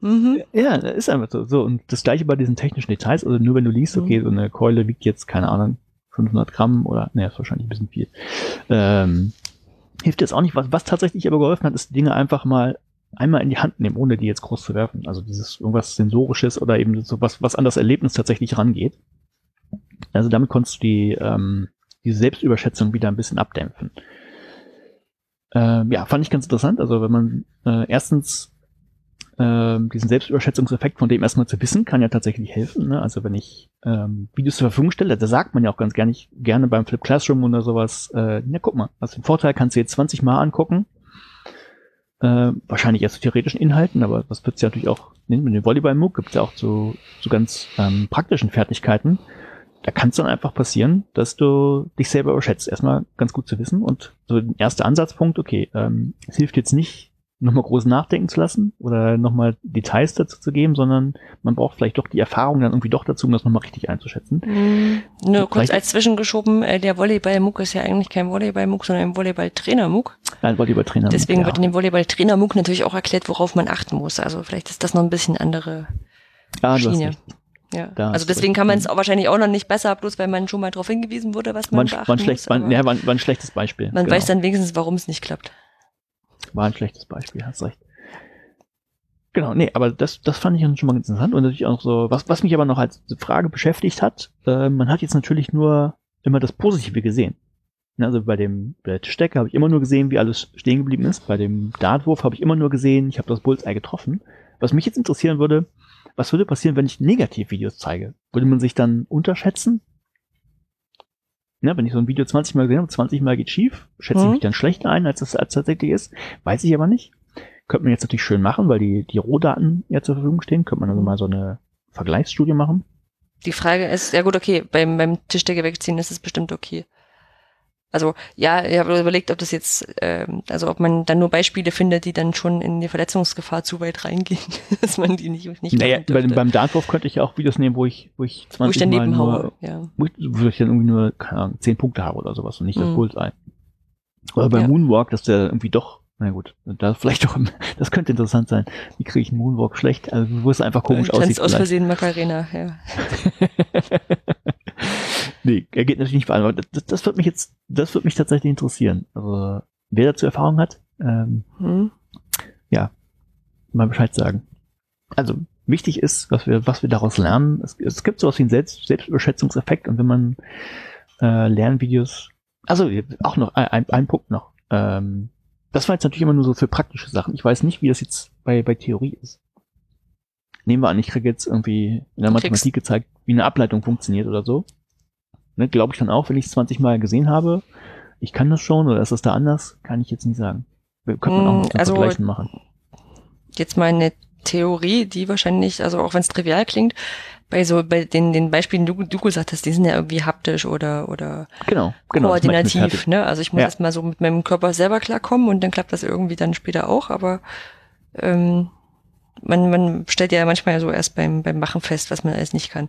Mhm. Ja, ist einfach so. so. Und das gleiche bei diesen technischen Details. Also nur wenn du liest, okay, mhm. so eine Keule wiegt jetzt, keine Ahnung, 500 Gramm oder, ne, ist wahrscheinlich ein bisschen viel. Ähm, hilft jetzt auch nicht. Was, was tatsächlich aber geholfen hat, ist Dinge einfach mal einmal in die Hand nehmen, ohne die jetzt groß zu werfen. Also dieses irgendwas Sensorisches oder eben so was, was an das Erlebnis tatsächlich rangeht. Also damit konntest du die, ähm, diese Selbstüberschätzung wieder ein bisschen abdämpfen. Äh, ja, fand ich ganz interessant. Also wenn man äh, erstens äh, diesen Selbstüberschätzungseffekt von dem erstmal zu wissen, kann ja tatsächlich helfen. Ne? Also wenn ich ähm, Videos zur Verfügung stelle, da sagt man ja auch ganz gerne, gerne beim Flip Classroom oder sowas, äh, na guck mal, also den Vorteil kannst du jetzt 20 Mal angucken. Äh, wahrscheinlich erst zu theoretischen Inhalten, aber das wird ja natürlich auch, mit dem Volleyball-MOOC gibt es ja auch so, so ganz ähm, praktischen Fertigkeiten. Da kann es dann einfach passieren, dass du dich selber überschätzt. Erstmal ganz gut zu wissen und so ein erster Ansatzpunkt, okay, ähm, es hilft jetzt nicht, nochmal groß nachdenken zu lassen oder nochmal Details dazu zu geben, sondern man braucht vielleicht doch die Erfahrung dann irgendwie doch dazu, um das nochmal richtig einzuschätzen. Mhm. Nur kurz als zwischengeschoben, äh, der Volleyball-MOOC ist ja eigentlich kein Volleyball-MOOC, sondern ein Volleyball-Trainer-MOOC. Ein Volleyball-Trainer. Deswegen ja. wird in dem Volleyball-Trainer-MOOC natürlich auch erklärt, worauf man achten muss. Also vielleicht ist das noch ein bisschen andere ah, Schiene. Ja. also deswegen kann man es auch wahrscheinlich auch noch nicht besser, bloß weil man schon mal darauf hingewiesen wurde, was man war, beachten war ein schlecht, muss. War, ja, war, war ein schlechtes Beispiel. Man genau. weiß dann wenigstens, warum es nicht klappt. War ein schlechtes Beispiel, hast recht. Genau, nee, aber das, das fand ich schon mal ganz interessant und natürlich auch so, was, was mich aber noch als Frage beschäftigt hat, äh, man hat jetzt natürlich nur immer das Positive gesehen. Also bei dem bei der Tischdecke habe ich immer nur gesehen, wie alles stehen geblieben ist. Bei dem Dartwurf habe ich immer nur gesehen, ich habe das Bullseye getroffen. Was mich jetzt interessieren würde, was würde passieren, wenn ich Negativvideos zeige? Würde man sich dann unterschätzen? Ja, wenn ich so ein Video 20 Mal gesehen habe, 20 Mal geht schief, schätze mhm. ich mich dann schlechter ein, als es als tatsächlich ist. Weiß ich aber nicht. Könnte man jetzt natürlich schön machen, weil die, die Rohdaten ja zur Verfügung stehen. Könnte man also mal so eine Vergleichsstudie machen. Die Frage ist, ja gut, okay, beim, beim Tischdecke wegziehen ist es bestimmt okay. Also ja, ich habe überlegt, ob das jetzt, ähm, also ob man dann nur Beispiele findet, die dann schon in die Verletzungsgefahr zu weit reingehen, dass man die nicht nicht Naja, bei, beim Dartwurf könnte ich ja auch Videos nehmen, wo ich, wo ich 20 wo ich daneben Mal nur, haue, ja. wo, ich, wo ich dann irgendwie nur, keine Ahnung, 10 Punkte habe oder sowas und nicht mhm. das Bullseye. Oder beim ja. Moonwalk, dass der irgendwie doch, na gut, da vielleicht doch, das könnte interessant sein. Wie kriege ich einen Moonwalk schlecht? Also wo es einfach komisch aussieht. aus Versehen Macarena, ja. nee, er geht natürlich nicht vor allem, aber das, das wird mich jetzt, das wird mich tatsächlich interessieren. Also, wer dazu Erfahrung hat, ähm, hm. ja, mal Bescheid sagen. Also, wichtig ist, was wir, was wir daraus lernen. Es, es gibt sowas wie einen Selbst, Selbstüberschätzungseffekt und wenn man äh, Lernvideos, also auch noch ein, ein Punkt noch. Ähm, das war jetzt natürlich immer nur so für praktische Sachen. Ich weiß nicht, wie das jetzt bei, bei Theorie ist. Nehmen wir an, ich kriege jetzt irgendwie in der Mathematik gezeigt, wie eine Ableitung funktioniert oder so. Ne, Glaube ich dann auch, wenn ich es 20 Mal gesehen habe, ich kann das schon oder ist das da anders, kann ich jetzt nicht sagen. Könnte man auch noch also, Vergleichen machen. Jetzt mal eine Theorie, die wahrscheinlich, also auch wenn es trivial klingt, bei so bei den, den Beispielen, die du, du gesagt hast, die sind ja irgendwie haptisch oder oder genau, genau, koordinativ. Ne? Also ich muss ja. erst mal so mit meinem Körper selber klarkommen und dann klappt das irgendwie dann später auch, aber ähm, man, man stellt ja manchmal so erst beim, beim Machen fest, was man alles nicht kann.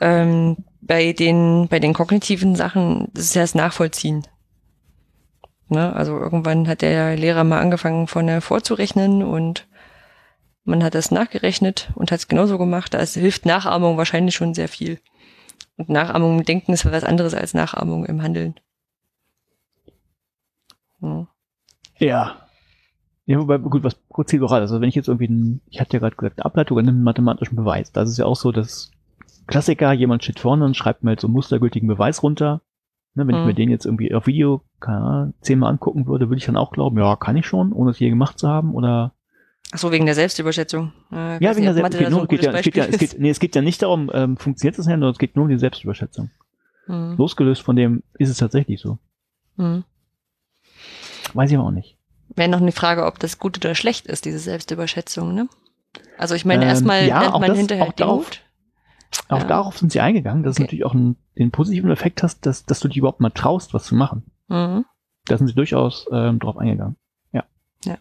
Ähm, bei den, bei den kognitiven Sachen, das ist ja das Nachvollziehen. Ne? Also irgendwann hat der Lehrer mal angefangen, vorne vorzurechnen und man hat das nachgerechnet und hat es genauso gemacht. Da hilft Nachahmung wahrscheinlich schon sehr viel. Und Nachahmung im Denken ist was anderes als Nachahmung im Handeln. Ja. ja. Ja, wobei, gut, was prozedural, also wenn ich jetzt irgendwie, einen, ich hatte ja gerade gesagt, Ableitung an einem mathematischen Beweis, das ist ja auch so, dass Klassiker, jemand steht vorne und schreibt mir halt so einen mustergültigen Beweis runter. Ne, wenn mhm. ich mir den jetzt irgendwie auf Video keine zehnmal angucken würde, würde ich dann auch glauben, ja, kann ich schon, ohne es je gemacht zu haben, oder Ach so, wegen der Selbstüberschätzung. Äh, ja, wegen der Selbstüberschätzung. Geht, ja, es geht ja, es geht, nee, es geht ja nicht darum, ähm, funktioniert das ja, sondern es geht nur um die Selbstüberschätzung. Mhm. Losgelöst von dem ist es tatsächlich so. Mhm. Weiß ich aber auch nicht. Wäre noch eine Frage, ob das gut oder schlecht ist, diese Selbstüberschätzung, ne? Also ich meine, ähm, erstmal ja, lernt man das, hinterher auch darauf, auch ja. darauf sind sie eingegangen, dass okay. es natürlich auch einen, den positiven Effekt hast, dass, dass du dich überhaupt mal traust, was zu machen. Mhm. Da sind sie durchaus ähm, drauf eingegangen. Ja. Ja.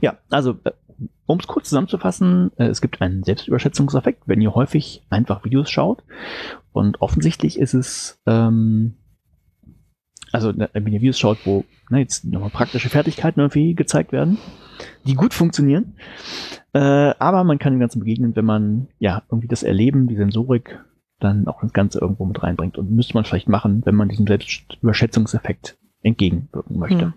Ja, also äh, um es kurz zusammenzufassen, äh, es gibt einen Selbstüberschätzungseffekt, wenn ihr häufig einfach Videos schaut. Und offensichtlich ist es ähm, also wenn ihr Videos schaut, wo ne, jetzt nochmal praktische Fertigkeiten irgendwie gezeigt werden, die gut funktionieren. Äh, aber man kann dem Ganzen begegnen, wenn man ja irgendwie das Erleben, die Sensorik, dann auch das Ganze irgendwo mit reinbringt. Und müsste man vielleicht machen, wenn man diesem Selbstüberschätzungseffekt entgegenwirken möchte. Hm.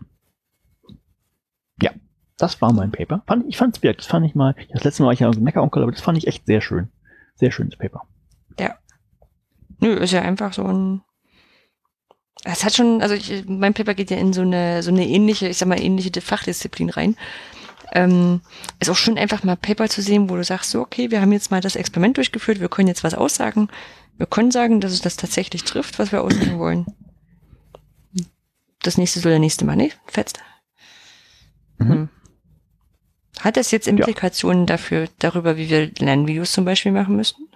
Ja, das war mein Paper. Fand, ich fand es wirklich, das fand ich mal, das letzte Mal war ich ja ein Meckeronkel, aber das fand ich echt sehr schön. Sehr schönes Paper. Ja. Nö, ist ja einfach so ein Es hat schon, also ich, mein Paper geht ja in so eine, so eine ähnliche, ich sag mal, ähnliche Fachdisziplin rein. Ähm, ist auch schön, einfach mal Paper zu sehen, wo du sagst, so, okay, wir haben jetzt mal das Experiment durchgeführt, wir können jetzt was aussagen. Wir können sagen, dass es das tatsächlich trifft, was wir aussagen wollen. Das nächste soll der nächste mal, ne? Fetzt. Mhm. Hm. Hat das jetzt Implikationen dafür, darüber, wie wir Lernvideos zum Beispiel machen müssten?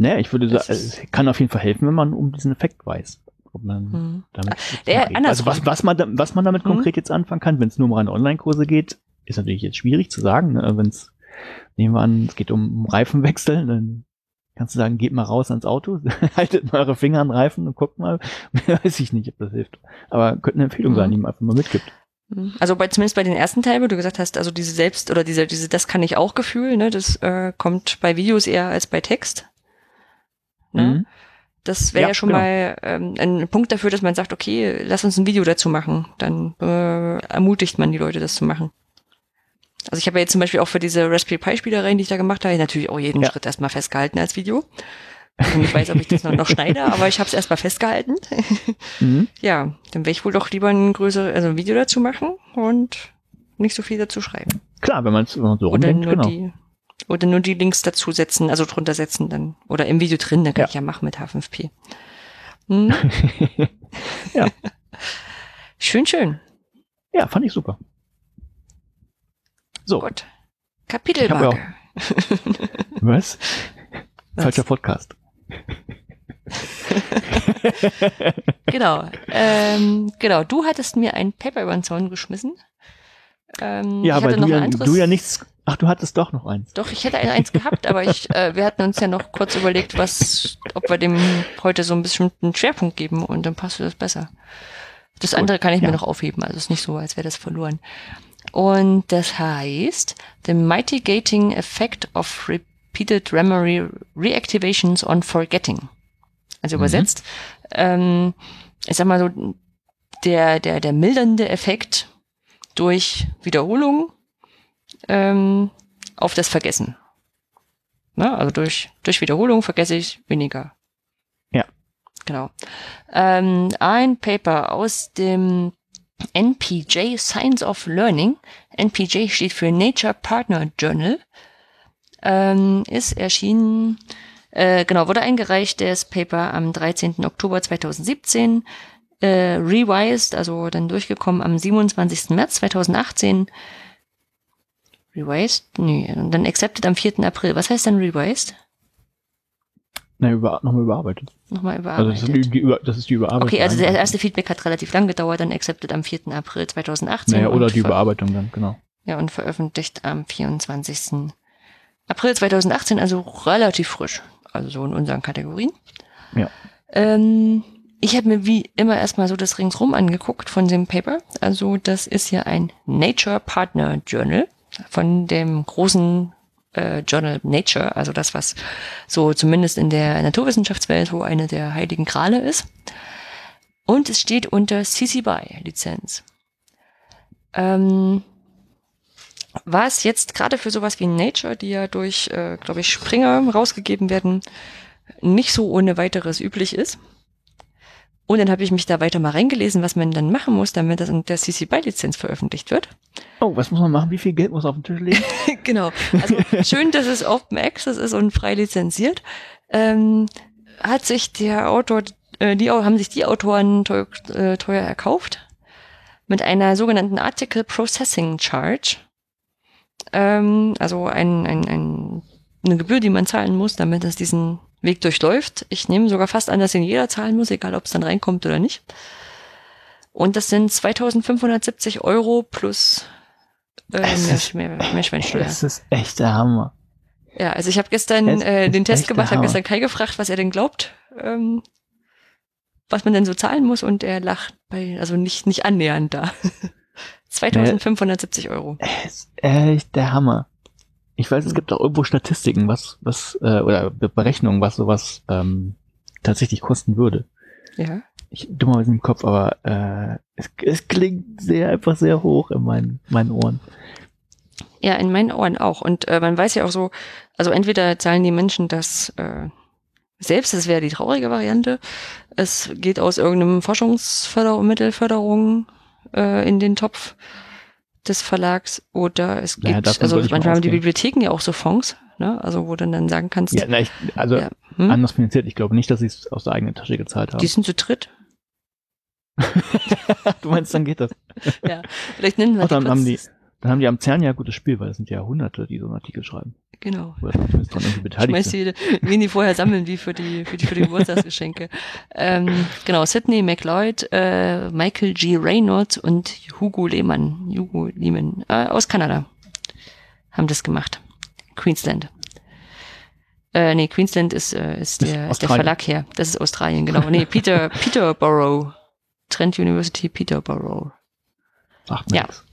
Naja, ich würde sagen, es kann auf jeden Fall helfen, wenn man um diesen Effekt weiß. Ob man Hm. damit Ja, konkret- also was, was, man, was man damit Mhm. konkret jetzt anfangen kann, wenn es nur um reine Online-Kurse geht, ist natürlich jetzt schwierig zu sagen. Ne? Wenn es, nehmen wir an, es geht um Reifenwechsel, dann kannst du sagen, geht mal raus ans Auto, haltet mal eure Finger an Reifen und guckt mal. Weiß ich nicht, ob das hilft. Aber könnte eine Empfehlung Mhm. sein, die man einfach mal mitgibt. Also bei, zumindest bei den ersten Teil, wo du gesagt hast, also diese Selbst- oder diese, diese Das kann ich auch Gefühl, ne, das äh, kommt bei Videos eher als bei Text. Ne? Mhm. Das wäre Ja, ja, schon genau. mal ähm, ein Punkt dafür, dass man sagt, okay, lass uns ein Video dazu machen. Dann äh, ermutigt man die Leute, das zu machen. Also ich habe ja jetzt zum Beispiel auch für diese Raspberry Pi Spielereien, die ich da gemacht habe, natürlich auch jeden Ja. Schritt erstmal festgehalten als Video. Also ich weiß, ob ich das noch, noch schneide, aber ich habe es erstmal festgehalten. Mhm. ja, dann werde ich wohl doch lieber ein größeres, also ein Video dazu machen und nicht so viel dazu schreiben. Klar, wenn man man so rumdenkt, nur genau. die oder nur die Links dazu setzen, also drunter setzen dann. Oder im Video drin, dann kann Ja. ich ja machen mit H5P. Hm? Ja. Schön, schön. ja, fand ich super. So, Gut. Kapitelmarke. was? Was? Falscher Podcast. Genau. Ähm, genau. Du hattest mir ein Paper über den Zaun geschmissen. Ähm, Ja, hatte du noch ja, du ja nichts. Ach, du hattest doch noch eins. Doch, ich hätte ein- eins gehabt, aber ich, äh, wir hatten uns ja noch kurz überlegt, was, ob wir dem heute so ein bisschen einen Schwerpunkt geben und dann passt das besser. Das Gut, andere kann ich ja. mir noch aufheben, also es ist nicht so, als wäre das verloren. Und das heißt, the mitigating effect of repeated memory reactivations on forgetting. Also Mhm. übersetzt, ähm, ich sag mal so, der, der, der mildernde Effekt durch Wiederholung ähm, auf das Vergessen. Ne? Also durch, durch Wiederholung vergesse ich weniger. Ja. Genau. Ähm, ein Paper aus dem NPJ Science of Learning. NPJ steht für Nature Partner Journal. Ähm, ist erschienen, äh, genau, wurde eingereicht, das Paper am 13. Oktober 2017. Äh, revised, also dann durchgekommen am 27. März 2018. Revised? Nee, und dann accepted am 4. April. Was heißt dann revised? Na, über, nochmal überarbeitet. Nochmal Also überarbeitet. das ist, die, über- das ist die Überarbeitung. okay, also der erste Feedback hat relativ lang gedauert, dann accepted am 4. April 2018. Naja, oder die Überarbeitung dann, genau. Ja, und veröffentlicht am 24. April 2018, also relativ frisch. Also so in unseren Kategorien. Ja. Ähm, ich habe mir wie immer erstmal so das ringsrum angeguckt von dem Paper. Also das ist ja ein Nature Partner Journal von dem großen äh, Journal Nature, also das, was so zumindest in der Naturwissenschaftswelt so eine der heiligen Grale ist. Und es steht unter CC BY Lizenz. Ähm, was jetzt gerade für sowas wie Nature, die ja durch, äh, glaube ich, Springer rausgegeben werden, nicht so ohne weiteres üblich ist. Und dann habe ich mich da weiter mal reingelesen, was man dann machen muss, damit das in der CC BY Lizenz veröffentlicht wird. Oh, was muss man machen? Wie viel Geld muss auf den Tisch legen? genau. Also schön, dass es Open Access ist und frei lizenziert. Ähm, hat sich der Autor, äh, die haben sich die Autoren teuer, äh, teuer erkauft mit einer sogenannten Article Processing Charge. Ähm, also ein, ein, ein, eine Gebühr, die man zahlen muss, damit es diesen Weg durchläuft. Ich nehme sogar fast an, dass ihn jeder zahlen muss, egal ob es dann reinkommt oder nicht. Und das sind 2570 Euro plus äh, Es mehr, ist- mehr, Mehrschweinsteuer. Das ist echt der Hammer. Ja, also ich habe gestern Es äh, den Test gemacht, habe gestern Kai gefragt, was er denn glaubt, ähm, was man denn so zahlen muss und er lacht bei, also nicht, nicht annähernd da. 2570 Euro. Es ist echt der Hammer. Ich weiß, es gibt auch irgendwo Statistiken, was, was, äh, oder Be- Berechnungen, was sowas ähm, tatsächlich kosten würde. Ja. Ich dummerweise im Kopf, aber äh, es, es klingt sehr einfach sehr hoch in meinen, meinen Ohren. Ja, in meinen Ohren auch. Und äh, man weiß ja auch so, also entweder zahlen die Menschen das äh, selbst, das wäre die traurige Variante. Es geht aus irgendeinem Forschungsmittelförderung äh, in den Topf des Verlags oder es Naja, gibt, davon also manchmal haben die. Bibliotheken ja auch so Fonds, ne? Also wo du dann sagen kannst, Ja, na, ich, also Ja. Hm? anders finanziert. Ich glaube nicht, dass sie es aus der eigenen Tasche gezahlt haben. die sind zu dritt. du meinst, dann geht das. Ja, vielleicht nennen wir Ach, dann haben die- Dann haben die am CERN ja ein gutes Spiel, weil es sind ja Hunderte, die so einen Artikel schreiben. Genau. Oder zumindest dran irgendwie beteiligt Schmeiß sind. die, wen die vorher sammeln, wie für die, für die, für die Geburtstagsgeschenke. ähm, genau, Sidney McLeod, äh, Michael G. Reynolds und Hugo Lehmann, Hugo Lehman, äh, aus Kanada, haben das gemacht. Queensland. Äh, nee, Queensland ist, äh, ist, Ist der, ist der Australien. Verlag her. Das ist Australien, genau. Nee, Peter, Peterborough. Trent University Peterborough. Ach, Ja. nix.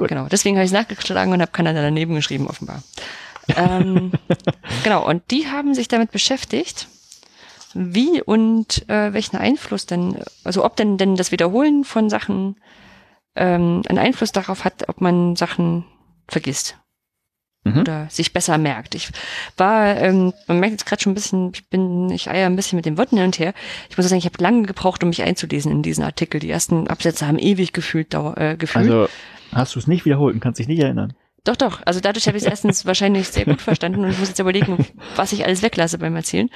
Gut. Genau, deswegen habe ich es nachgeschlagen und habe Kanada daneben geschrieben, offenbar. ähm, genau, und die haben sich damit beschäftigt, wie und äh, welchen Einfluss denn, also ob denn, denn das Wiederholen von Sachen ähm, einen Einfluss darauf hat, ob man Sachen vergisst Mhm. oder sich besser merkt. Ich war, ähm, man merkt jetzt gerade schon ein bisschen, ich bin, ich eier ein bisschen mit den Worten hin und her. Ich muss sagen, ich habe lange gebraucht, um mich einzulesen in diesen Artikel. Die ersten Absätze haben ewig gefühlt, äh, gefühlt. Also hast du es nicht wiederholt und kannst dich nicht erinnern. Doch, doch. Also dadurch habe ich es erstens wahrscheinlich sehr gut verstanden und ich muss jetzt überlegen, was ich alles weglasse beim Erzählen.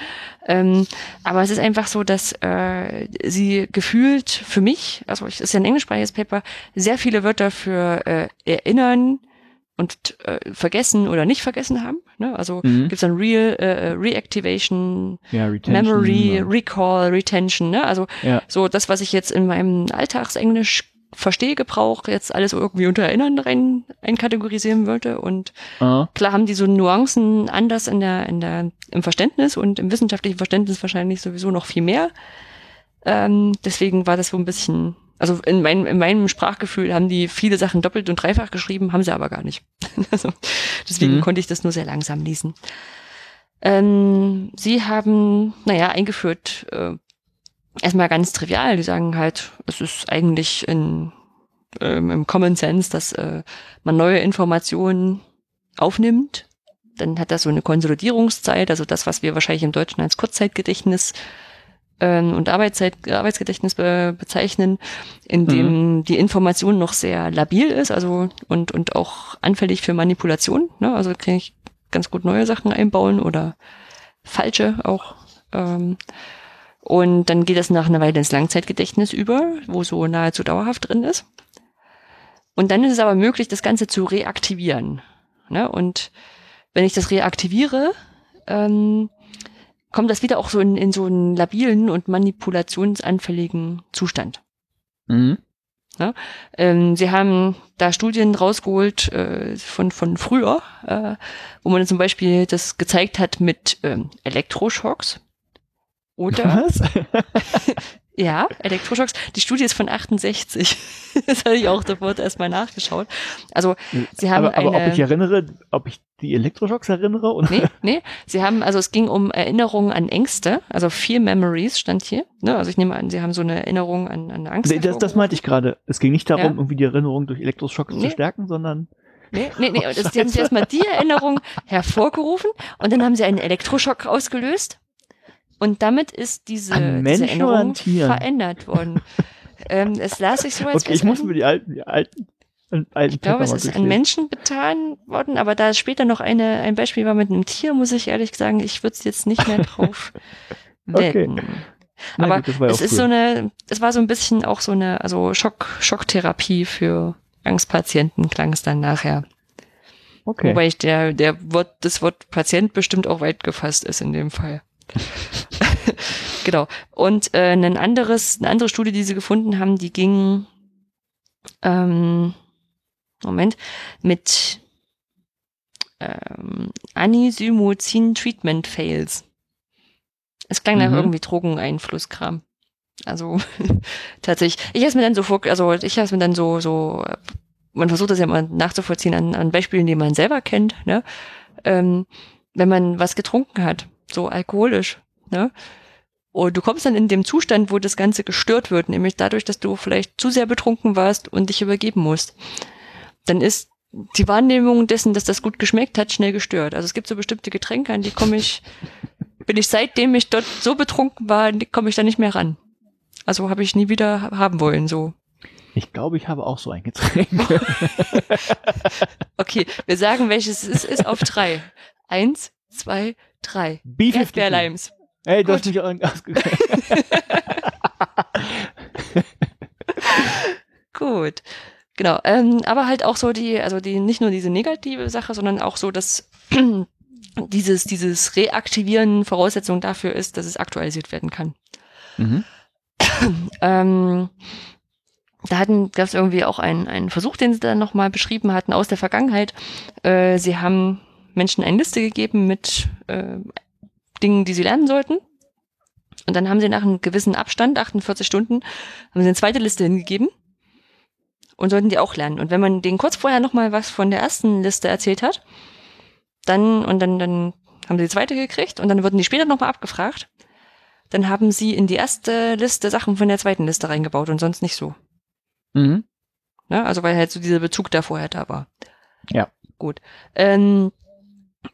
Ähm, aber es ist einfach so, dass äh, sie gefühlt für mich, also es ist ja ein englischsprachiges Paper, sehr viele Wörter für äh, erinnern und äh, vergessen oder nicht vergessen haben. Ne? Also Mhm. gibt es dann Real äh, Reactivation, Ja. Memory, und- Recall, Retention. Ne? Also Ja. so das, was ich jetzt in meinem Alltagsenglisch verstehe, Gebrauch, jetzt alles irgendwie unter Erinnern rein einkategorisieren würde. Und Ah, klar haben die so Nuancen anders in der, in der, im Verständnis und im wissenschaftlichen Verständnis wahrscheinlich sowieso noch viel mehr. Ähm, deswegen war das so ein bisschen, also in, mein, in meinem Sprachgefühl haben die viele Sachen doppelt und dreifach geschrieben, haben sie aber gar nicht. also, deswegen Mhm. konnte ich das nur sehr langsam lesen. Ähm, sie haben, naja, eingeführt, äh, erstmal ganz trivial, die sagen halt, es ist eigentlich in, ähm, im Common Sense, dass äh, man neue Informationen aufnimmt. Dann hat das so eine Konsolidierungszeit, also das, was wir wahrscheinlich im Deutschen als Kurzzeitgedächtnis ähm, und Arbeitszeit, Arbeitsgedächtnis be bezeichnen, in dem die Information noch sehr labil ist, also und, und auch anfällig für Manipulation. Ne? Also kann ich ganz gut neue Sachen einbauen oder falsche auch. Ähm, und dann geht das nach einer Weile ins Langzeitgedächtnis über, wo so nahezu dauerhaft drin ist. Und dann ist es aber möglich, das Ganze zu reaktivieren. Ne? Und wenn ich das reaktiviere, ähm, kommt das wieder auch so in, in so einen labilen und manipulationsanfälligen Zustand. mhm. Ähm, sie haben da Studien rausgeholt äh, von, von früher, äh, wo man zum Beispiel das gezeigt hat mit ähm, Elektroschocks. Oder, Was? ja, Elektroschocks. Die Studie ist von 68. das hatte ich auch sofort erstmal nachgeschaut. Also, sie haben aber, aber ob eine- ich erinnere, ob ich die Elektroschocks erinnere? Und Nee, nee. Sie haben, also es ging um Erinnerungen an Ängste, also vier Memories stand hier. Ne? Also ich nehme an, Sie haben so eine Erinnerung an, an Angst. Nee, das, das meinte ich gerade. Es ging nicht darum, Ja. irgendwie die Erinnerung durch Elektroschocks Nee. zu stärken, sondern Nee, nee, nee. Oh, das, die haben sie erstmal die Erinnerung hervorgerufen und dann haben sie einen Elektroschock ausgelöst. Und damit ist diese, diese Tieren? verändert worden. ähm, es las sich so, als Okay, ich muss mir die alten, die alten, alten Ich glaube, es ist an. Menschen getan worden, aber da später noch eine, ein Beispiel war mit einem Tier, muss ich ehrlich sagen, ich würde es jetzt nicht mehr drauf Okay. wetten. Na aber gut, es ist cool. so eine, es war so ein bisschen auch so eine, also Schock, Schocktherapie für Angstpatienten klang es dann nachher. Okay. Wobei ich der, der Wort, das Wort Patient bestimmt auch weit gefasst ist in dem Fall. genau. Und äh, ein anderes, eine andere Studie, die sie gefunden haben, die ging, ähm, Moment, mit ähm, Anisymozin Treatment Fails. Es klang nach Mhm. irgendwie Drogeneinflusskram. Also tatsächlich. Ich habe es mir dann so vor, also ich habe es mir dann so so man versucht das ja mal nachzuvollziehen an, an Beispielen, die man selber kennt, ne? Ähm, wenn man was getrunken hat, so alkoholisch, ne? Und du kommst dann in dem Zustand, wo das Ganze gestört wird, nämlich dadurch, dass du vielleicht zu sehr betrunken warst und dich übergeben musst. Dann ist die Wahrnehmung dessen, dass das gut geschmeckt hat, schnell gestört. Also es gibt so bestimmte Getränke, an die komme ich bin ich seitdem ich dort so betrunken war, komme ich da nicht mehr ran. Also habe ich nie wieder haben wollen, so. Ich glaube, ich habe auch so ein Getränk. okay, wir sagen, welches es ist auf drei. Eins, zwei, drei. Beef Erdbeerleims. Ey, du hast mich auch ausgegangen. Gut. Genau. Ähm, aber halt auch so die, also die, nicht nur diese negative Sache, sondern auch so, dass dieses, dieses Reaktivieren Voraussetzung dafür ist, dass es aktualisiert werden kann. Mhm. ähm, da hatten, gab es irgendwie auch einen, einen Versuch, den sie dann nochmal beschrieben hatten aus der Vergangenheit. Äh, sie haben Menschen eine Liste gegeben mit äh, Dingen, die sie lernen sollten. Und dann haben sie nach einem gewissen Abstand, 48 Stunden, haben sie eine zweite Liste hingegeben und sollten die auch lernen. Und wenn man denen kurz vorher nochmal was von der ersten Liste erzählt hat, dann, und dann, dann haben sie die zweite gekriegt und dann wurden die später nochmal abgefragt. Dann haben sie in die erste Liste Sachen von der zweiten Liste reingebaut und sonst nicht so. Mhm. Ja, also weil halt so dieser Bezug da vorher da war. Ja. Gut. Ähm,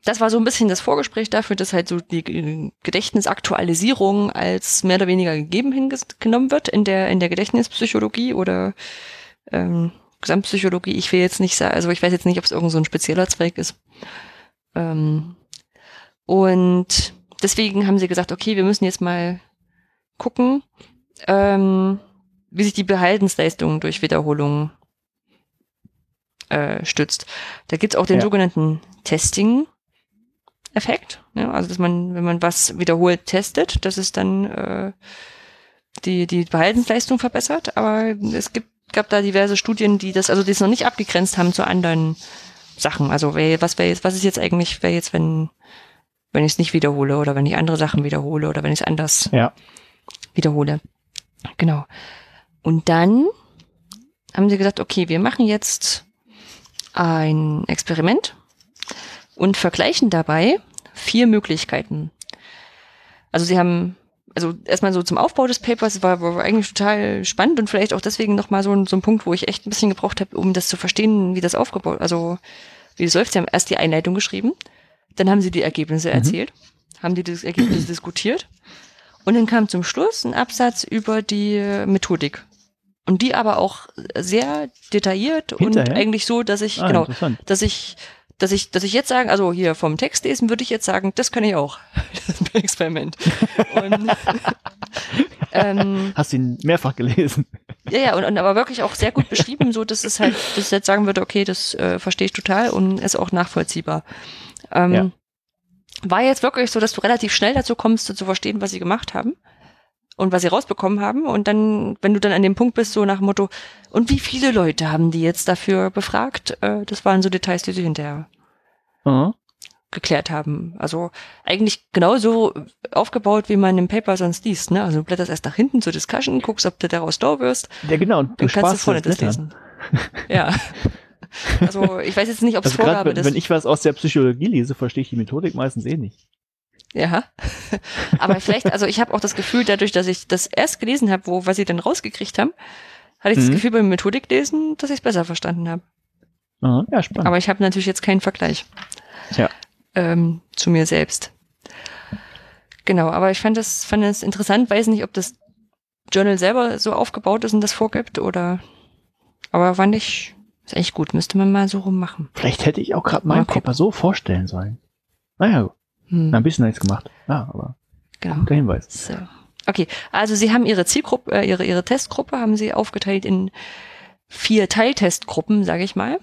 das war so ein bisschen das Vorgespräch dafür, dass halt so die Gedächtnisaktualisierung als mehr oder weniger gegeben hingenommen wird in der, in der Gedächtnispsychologie oder ähm, Gesamtpsychologie. Ich will jetzt nicht sagen, also ich weiß jetzt nicht, ob es irgend so ein spezieller Zweig ist. Ähm, und deswegen haben sie gesagt, okay, wir müssen jetzt mal gucken, ähm, wie sich die Behaltensleistung durch Wiederholung äh, stützt. Da gibt's auch den Ja. sogenannten Testing-Effekt. Ja, also dass man, wenn man was wiederholt testet, dass es dann äh, die, die Behaltensleistung verbessert. Aber es gibt, gab da diverse Studien, die das, also die es noch nicht abgegrenzt haben zu anderen Sachen. Also wer, was wäre jetzt, was ist jetzt eigentlich, wäre jetzt, wenn, wenn ich es nicht wiederhole oder wenn ich andere Sachen wiederhole oder wenn ich es anders Ja. wiederhole. Genau. Und dann haben sie gesagt, okay, wir machen jetzt ein Experiment und vergleichen dabei vier Möglichkeiten. Also sie haben, also erstmal so zum Aufbau des Papers war, war eigentlich total spannend und vielleicht auch deswegen nochmal so, ein- so ein Punkt, wo ich echt ein bisschen gebraucht habe, um das zu verstehen, wie das aufgebaut, also wie das läuft. Sie haben erst die Einleitung geschrieben, dann haben sie die Ergebnisse erzählt, haben die das Ergebnis diskutiert und dann kam zum Schluss ein Absatz über die Methodik. Und die aber auch sehr detailliert Hinterher? und eigentlich so, dass ich, Ah, genau, dass ich, dass ich, dass ich jetzt sagen, also hier vom Text lesen würde ich jetzt sagen, das kann ich auch. Das ist ein Experiment. Und, ähm, Hast du ihn mehrfach gelesen? ja, ja, und, und aber wirklich auch sehr gut beschrieben, so dass es halt, dass ich jetzt sagen würde, okay, das äh, verstehe ich total und ist auch nachvollziehbar. Ähm, Ja. War jetzt wirklich so, dass du relativ schnell dazu kommst, zu verstehen, was sie gemacht haben und was sie rausbekommen haben. Und dann, wenn du dann an dem Punkt bist, so nach dem Motto, und wie viele Leute haben die jetzt dafür befragt? Äh, das waren so Details, die sie hinterher Mhm. geklärt haben. Also eigentlich genauso aufgebaut, wie man im Paper sonst liest. Ne? Also du blätterst erst nach hinten zur Discussion, guckst, ob du daraus schlau wirst, Ja, genau. Und dann du kannst du vorne das lesen. ja. Also ich weiß jetzt nicht, ob es Also Vorgabe wenn, ist. wenn ich was aus der Psychologie lese, verstehe ich die Methodik meistens eh nicht. Ja. Aber vielleicht, also ich habe auch das Gefühl, dadurch, dass ich das erst gelesen habe, wo was sie dann rausgekriegt haben, hatte ich das Mhm. Gefühl beim Methodiklesen, dass ich es besser verstanden habe. Mhm. Ja, spannend. Aber ich habe natürlich jetzt keinen Vergleich. Ja. Ähm, zu mir selbst. Genau, aber ich fand das, fand das interessant, weiß nicht, ob das Journal selber so aufgebaut ist und das vorgibt oder aber fand ich, ist echt gut, müsste man mal so rummachen. Vielleicht hätte ich auch gerade mein Mal gucken. Paper so vorstellen sollen. Naja, Hm, na, ein bisschen nichts gemacht. Ja, aber genau. guter Hinweis. So. Okay, also Sie haben Ihre Zielgruppe, äh, Ihre, Ihre Testgruppe haben Sie aufgeteilt in vier Teiltestgruppen, sage ich mal.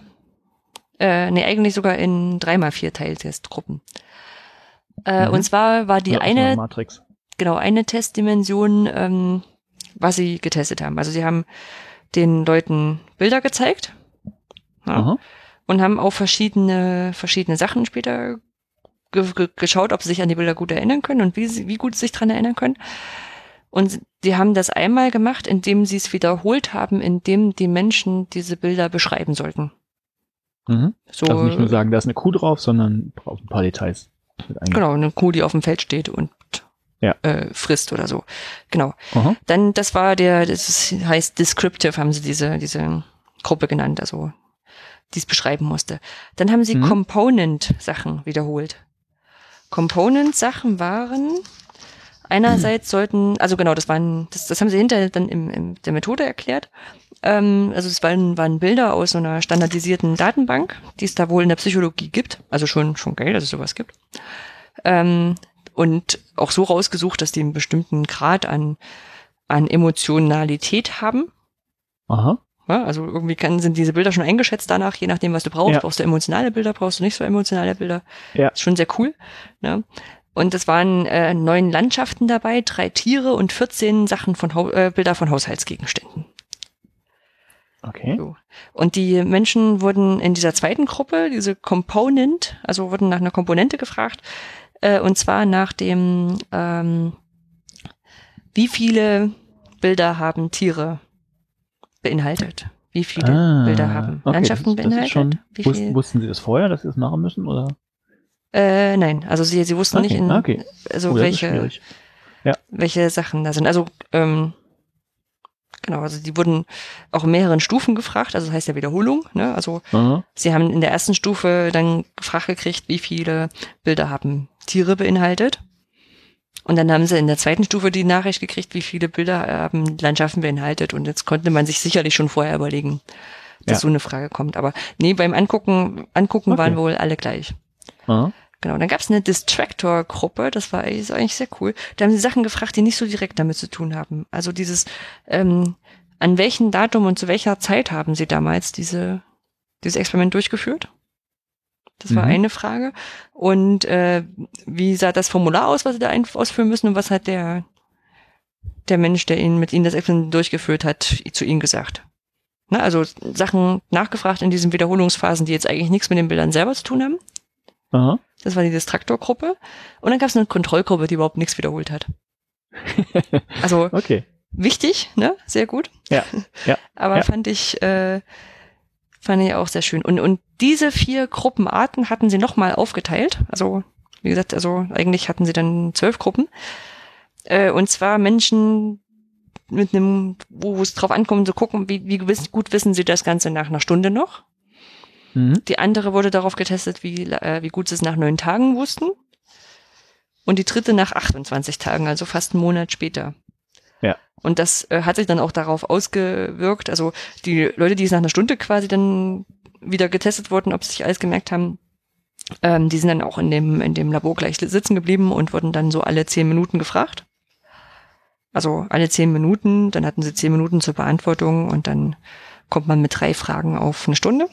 Äh, nee, eigentlich sogar in dreimal vier Teiltestgruppen. Äh, Mhm. Und zwar war die Ja, eine Matrix. genau eine Testdimension, ähm, was sie getestet haben. Also sie haben den Leuten Bilder gezeigt ja, Aha. und haben auch verschiedene verschiedene Sachen später ge ge geschaut, ob sie sich an die Bilder gut erinnern können und wie sie, wie gut sie sich dran erinnern können. Und die haben das einmal gemacht, indem sie es wiederholt haben, indem die Menschen diese Bilder beschreiben sollten. Mhm. So Also nicht nur sagen, da ist eine Kuh drauf, sondern braucht ein paar Details. genau eine Kuh, die auf dem Feld steht und Ja. äh, frisst oder so. Genau. Aha. Dann, das war der, das heißt Descriptive, haben sie diese, diese Gruppe genannt, also die es beschreiben musste. Dann haben sie Mhm. Component-Sachen wiederholt. Component-Sachen waren, einerseits sollten, also genau, das waren, das, das haben sie hinterher dann im, im der Methode erklärt. Ähm, also es waren, waren Bilder aus so einer standardisierten Datenbank, die es da wohl in der Psychologie gibt. Also schon, schon geil, dass es sowas gibt. Ähm, und auch so rausgesucht, dass die einen bestimmten Grad an, an Emotionalität haben. Aha. Ja, also irgendwie kann, sind diese Bilder schon eingeschätzt danach, je nachdem, was du brauchst. Ja. Brauchst du emotionale Bilder, brauchst du nicht so emotionale Bilder. Ja. Ist schon sehr cool. Ne? Und es waren äh, neun Landschaften dabei, drei Tiere und 14 Sachen von Hau äh, Bilder von Haushaltsgegenständen. Okay. So. Und die Menschen wurden in dieser zweiten Gruppe, diese Component, also wurden nach einer Komponente gefragt, äh, und zwar nach dem, ähm, wie viele Bilder haben Tiere beinhaltet? Wie viele Ah, Bilder haben okay, Landschaften das, das beinhaltet? schon, wie wussten, wussten Sie das vorher, dass Sie das machen müssen? Oder? Äh, nein, also sie, sie wussten Okay, nicht, in, okay. also Oh, welche, schwierig. welche Sachen da sind. Also, ähm, genau, also die wurden auch in mehreren Stufen gefragt, also das heißt ja Wiederholung, ne? Also Aha. sie haben in der ersten Stufe dann gefragt gekriegt, wie viele Bilder haben Tiere beinhaltet. Und dann haben sie in der zweiten Stufe die Nachricht gekriegt, wie viele Bilder haben Landschaften beinhaltet. Und jetzt konnte man sich sicherlich schon vorher überlegen, dass Ja. so eine Frage kommt. Aber nee, beim Angucken, Angucken Okay. waren wohl alle gleich. Aha. Genau, dann gab es eine Distractor-Gruppe, das war eigentlich, ist eigentlich sehr cool. Da haben sie Sachen gefragt, die nicht so direkt damit zu tun haben. Also dieses, ähm, an welchem Datum und zu welcher Zeit haben sie damals diese, dieses Experiment durchgeführt? Das war Mhm. eine Frage. Und äh, wie sah das Formular aus, was sie da ein- ausfüllen müssen und was hat der, der Mensch, der ihnen mit ihnen das Experiment durchgeführt hat, zu ihnen gesagt? Na, also Sachen nachgefragt in diesen Wiederholungsphasen, die jetzt eigentlich nichts mit den Bildern selber zu tun haben. Aha. Das war die Distraktor-Gruppe. Und dann gab es eine Kontrollgruppe, die überhaupt nichts wiederholt hat. Also Okay. wichtig, ne? Sehr gut. Ja, ja, Aber ja. fand ich, äh, fand ich auch sehr schön. Und, und diese vier Gruppenarten hatten sie nochmal aufgeteilt. Also, wie gesagt, also eigentlich hatten sie dann zwölf Gruppen. Äh, und zwar Menschen mit einem, wo es drauf ankommt, zu gucken, wie, wie gewiss, gut wissen sie das Ganze nach einer Stunde noch. Mhm. Die andere wurde darauf getestet, wie, äh, wie gut sie es nach neun Tagen wussten. Und die dritte nach 28 Tagen, also fast einen Monat später. Ja. Und das äh, hat sich dann auch darauf ausgewirkt. Also die Leute, die es nach einer Stunde quasi dann wieder getestet wurden, ob sie sich alles gemerkt haben, ähm, die sind dann auch in dem, in dem Labor gleich sitzen geblieben und wurden dann so alle zehn Minuten gefragt. Also alle zehn Minuten, dann hatten sie zehn Minuten zur Beantwortung und dann kommt man mit drei Fragen auf eine Stunde.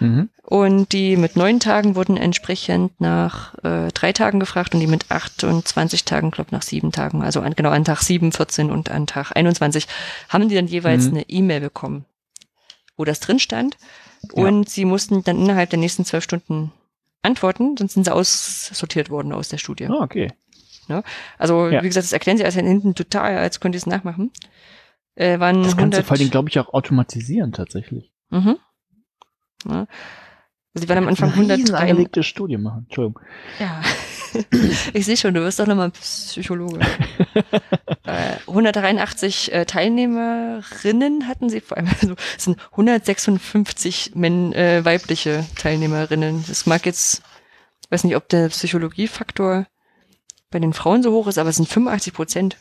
Mhm. Und die mit neun Tagen wurden entsprechend nach äh, drei Tagen gefragt und die mit 28 Tagen, glaube nach sieben Tagen, also an, genau an Tag 7, 14 und an Tag 21, haben die dann jeweils Mhm. eine E-Mail bekommen, wo das drin stand. Ja. Und sie mussten dann innerhalb der nächsten zwölf Stunden antworten, sonst sind sie aussortiert worden aus der Studie. Ah, okay. Also, Ja. wie gesagt, das erklären sie als hinten total, als könnt ihr es nachmachen. Äh, waren Das kannst du 100 vor allem, glaube ich, auch automatisieren tatsächlich. Mhm. Ja. Also die waren am Anfang Eine riesen 103. angelegte Studie machen. Entschuldigung. Ja. ich sehe schon, du wirst doch nochmal Psychologe. äh, 183 äh, Teilnehmerinnen hatten sie, vor allem also, es sind 156 Men, äh, weibliche Teilnehmerinnen. Das mag jetzt, weiß nicht, ob der Psychologiefaktor bei den Frauen so hoch ist, aber es sind 85 Prozent.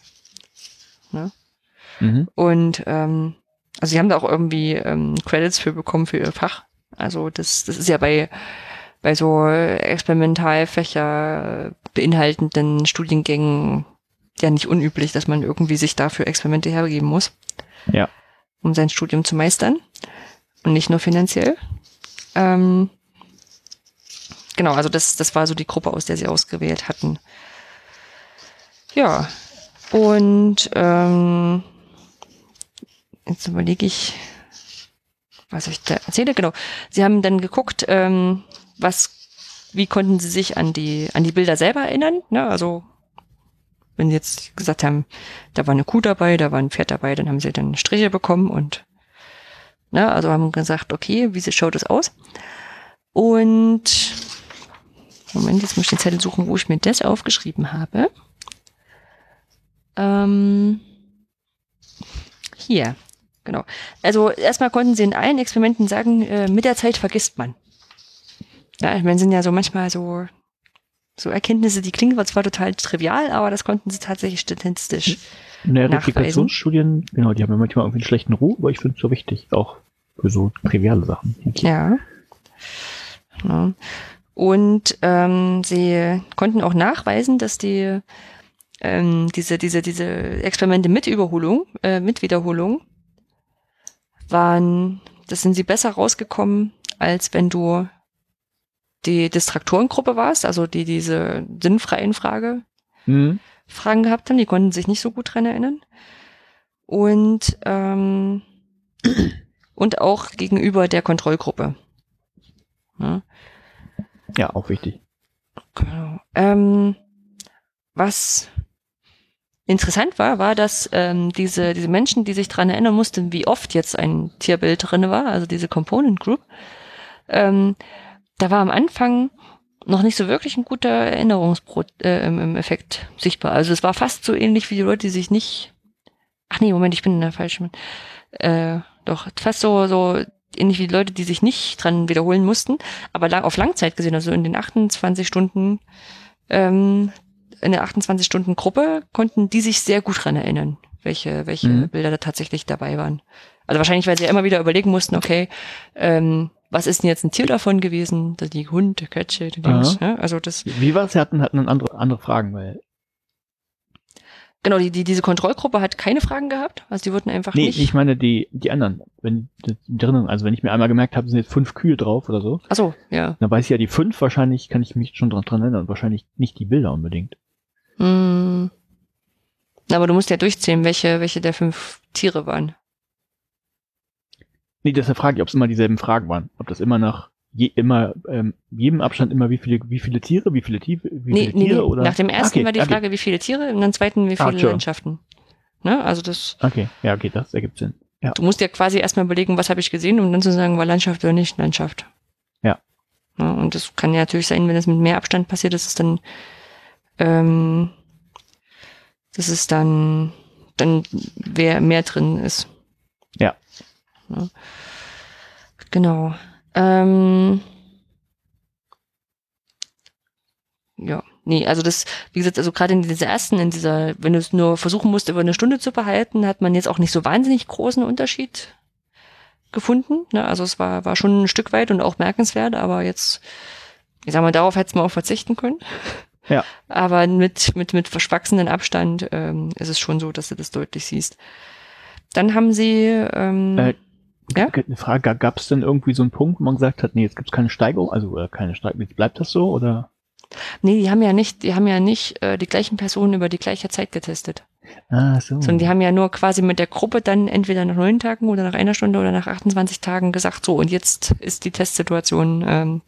Mhm. Und ähm, also sie haben da auch irgendwie ähm, Credits für bekommen für ihr Fach. Also das, das ist ja bei, bei so Experimentalfächer beinhaltenden Studiengängen ja nicht unüblich, dass man irgendwie sich dafür Experimente hergeben muss. Ja. Um sein Studium zu meistern. Und nicht nur finanziell. Ähm, genau, also das, das war so die Gruppe, aus der sie ausgewählt hatten. Ja. Und ähm, jetzt überlege ich, was ich da erzähle. Genau. Sie haben dann geguckt, ähm, was, wie konnten sie sich an die, an die Bilder selber erinnern? Ne? Also, wenn sie jetzt gesagt haben, da war eine Kuh dabei, da war ein Pferd dabei, dann haben sie dann Striche bekommen und, ne, also haben gesagt, okay, wie schaut es aus? Und, Moment, jetzt muss ich den Zettel suchen, wo ich mir das aufgeschrieben habe. Ähm, hier, genau. Also erstmal konnten sie in allen Experimenten sagen, äh, mit der Zeit vergisst man. Ja, ich meine, sind ja so manchmal so so Erkenntnisse, die klingen zwar total trivial, aber das konnten sie tatsächlich statistisch. Naja. Replikationsstudien, genau, die haben ja manchmal irgendwie einen schlechten Ruh, aber ich finde es so wichtig, auch für so triviale Sachen. Ja. ja. Und ähm, sie konnten auch nachweisen, dass die ähm, diese, diese, diese Experimente mit Überholung, äh, mit Wiederholung, waren, das sind sie besser rausgekommen, als wenn du die Distraktorengruppe warst, also die diese sinnfreien Frage, Mhm. Fragen gehabt haben, die konnten sich nicht so gut dran erinnern. Und, ähm, und auch gegenüber der Kontrollgruppe. Ja, Ja, auch wichtig. genau. Ähm, was interessant war, war, dass ähm, diese, diese Menschen, die sich dran erinnern mussten, wie oft jetzt ein Tierbild drinne war, also diese Component Group, ähm, da war am Anfang noch nicht so wirklich ein guter Erinnerungseffekt äh, sichtbar. Also es war fast so ähnlich wie die Leute, die sich nicht. Ach nee, Moment, ich bin in der falschen. Äh, doch fast so so ähnlich wie die Leute, die sich nicht dran wiederholen mussten, aber lang, auf Langzeit gesehen, also in den 28 Stunden, ähm, in der 28 Stunden Gruppe konnten die sich sehr gut dran erinnern, welche welche Mhm. Bilder da tatsächlich dabei waren. Also wahrscheinlich, weil sie ja immer wieder überlegen mussten, okay, ähm, was ist denn jetzt ein Tier davon gewesen? Die Hund, die Katze, die Dings. Ja? Also das, Wie war es? Sie hatten, hatten andere, andere Fragen, weil. genau, die, die, diese Kontrollgruppe hat keine Fragen gehabt. Also die wurden einfach Nee, nicht. ich meine die, die anderen. Wenn drinnen, also wenn ich mir einmal gemerkt habe, sind jetzt fünf Kühe drauf oder so, Ach so, ja. dann weiß ich ja die fünf wahrscheinlich, kann ich mich schon dran, dran erinnern. Wahrscheinlich nicht die Bilder unbedingt. Hm. Aber du musst ja durchzählen, welche, welche der fünf Tiere waren. Nee, deshalb frage ich, ob es immer dieselben Fragen waren. Ob das immer nach je, immer ähm, jedem Abstand immer wie viele wie viele Tiere, wie viele Tiere, wie Nee, viele nee, Tiere nee. oder Nach dem ersten okay, war die okay, Frage, wie viele Tiere, und dann zweiten, wie Ah, viele sure. Landschaften. Ne? Also das, Okay, ja, okay, das ergibt Sinn. Ja. du musst ja quasi erstmal überlegen, was habe ich gesehen, um dann zu sagen, war Landschaft oder nicht Landschaft. Ja. ja und das kann ja natürlich sein, wenn es mit mehr Abstand passiert, dass es dann, ähm, dass es dann, dann wer mehr drin ist. Ja. ja. Genau. Ähm, ja, nee, also das, wie gesagt, also gerade in dieser ersten, in dieser, wenn du es nur versuchen musst, über eine Stunde zu behalten, hat man jetzt auch nicht so wahnsinnig großen Unterschied gefunden. Ne? Also es war, war schon ein Stück weit und auch merkenswert, aber jetzt, ich sag mal, darauf hätte man auch verzichten können. Ja. Aber mit, mit, mit verschwachsenen Abstand ähm, ist es schon so, dass du das deutlich siehst. Dann haben sie ähm, Äh, Ja? Eine Frage, gab es denn irgendwie so einen Punkt, wo man gesagt hat, nee, jetzt gibt's keine Steigerung, also äh, keine Steigerung, jetzt bleibt das so oder? Nee, die haben ja nicht, die haben ja nicht äh, die gleichen Personen über die gleiche Zeit getestet. Ah, so. Sondern die haben ja nur quasi mit der Gruppe dann entweder nach neun Tagen oder nach einer Stunde oder nach 28 Tagen gesagt, so und jetzt ist die Testsituation, ähm,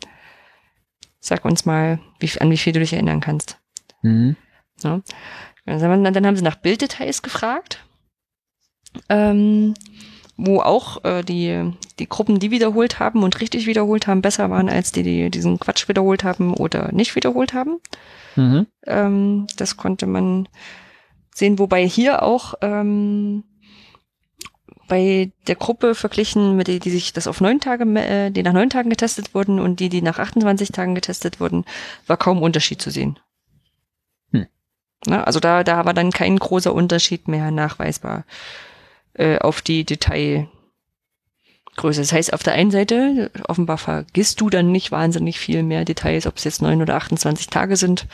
sag uns mal, wie, an wie viel du dich erinnern kannst. Mhm. Ja. Dann, haben sie nach Bilddetails gefragt, ähm, wo auch äh, die, die Gruppen, die wiederholt haben und richtig wiederholt haben, besser waren als die, die diesen Quatsch wiederholt haben oder nicht wiederholt haben. Mhm. Ähm, das konnte man sehen, wobei hier auch ähm, bei der Gruppe verglichen mit die, die sich das auf neun Tage, äh, die nach neun Tagen getestet wurden und die, die nach 28 Tagen getestet wurden, war kaum Unterschied zu sehen. Hm. Na, also da, da war dann kein großer Unterschied mehr nachweisbar äh, auf die Detailgröße. Das heißt, auf der einen Seite, offenbar vergisst du dann nicht wahnsinnig viel mehr Details, ob es jetzt neun oder 28 Tage sind.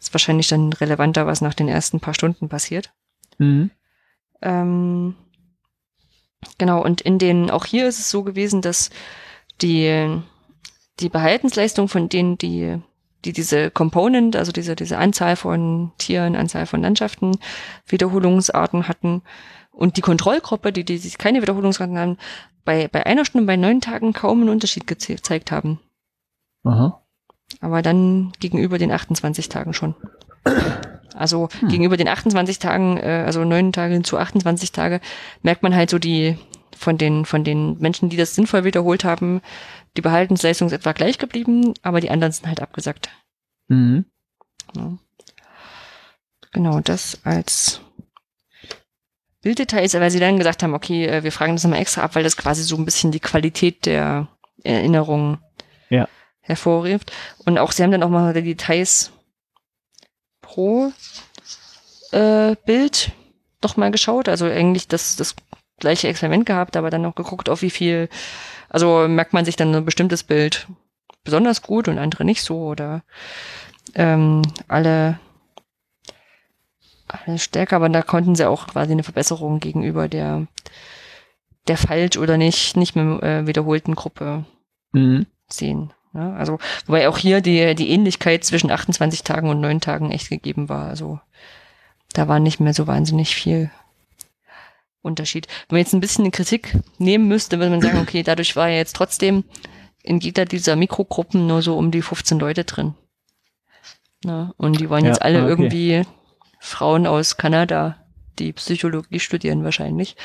Ist wahrscheinlich dann relevanter, was nach den ersten paar Stunden passiert. Mhm. Ähm, genau, und in den, auch hier ist es so gewesen, dass die, die Behaltensleistung von denen, die, die diese Component, also diese, diese Anzahl von Tieren, Anzahl von Landschaften, Wiederholungsarten hatten und die Kontrollgruppe, die, die sich keine Wiederholungsarten haben, bei, bei einer Stunde, bei neun Tagen kaum einen Unterschied geze- gezeigt haben. Aha. Aber dann gegenüber den 28 Tagen schon. Also Hm. gegenüber den 28 Tagen, äh, also neun Tage zu 28 Tage, merkt man halt so die von den von den Menschen, die das sinnvoll wiederholt haben, die Behaltensleistung ist etwa gleich geblieben, aber die anderen sind halt abgesackt. Mhm. Ja. Genau, das als Bilddetails, weil sie dann gesagt haben, okay, äh, wir fragen das nochmal extra ab, weil das quasi so ein bisschen die Qualität der Erinnerung Ja. hervorruft. Und auch sie haben dann auch mal die Details pro äh, Bild noch mal geschaut. Also eigentlich das, das gleiche Experiment gehabt, aber dann noch geguckt, auf wie viel, also merkt man sich dann ein bestimmtes Bild besonders gut und andere nicht so oder ähm, alle, alle stärker, aber da konnten sie auch quasi eine Verbesserung gegenüber der der falsch oder nicht nicht mehr äh, wiederholten Gruppe Mhm. sehen. Ja, also, wobei auch hier die, die Ähnlichkeit zwischen 28 Tagen und 9 Tagen echt gegeben war. Also, da war nicht mehr so wahnsinnig viel Unterschied. Wenn man jetzt ein bisschen eine Kritik nehmen müsste, würde man sagen, okay, dadurch war ja jetzt trotzdem in jeder dieser Mikrogruppen nur so um die 15 Leute drin. Na, und die waren Ja, jetzt alle okay. irgendwie Frauen aus Kanada, die Psychologie studieren wahrscheinlich.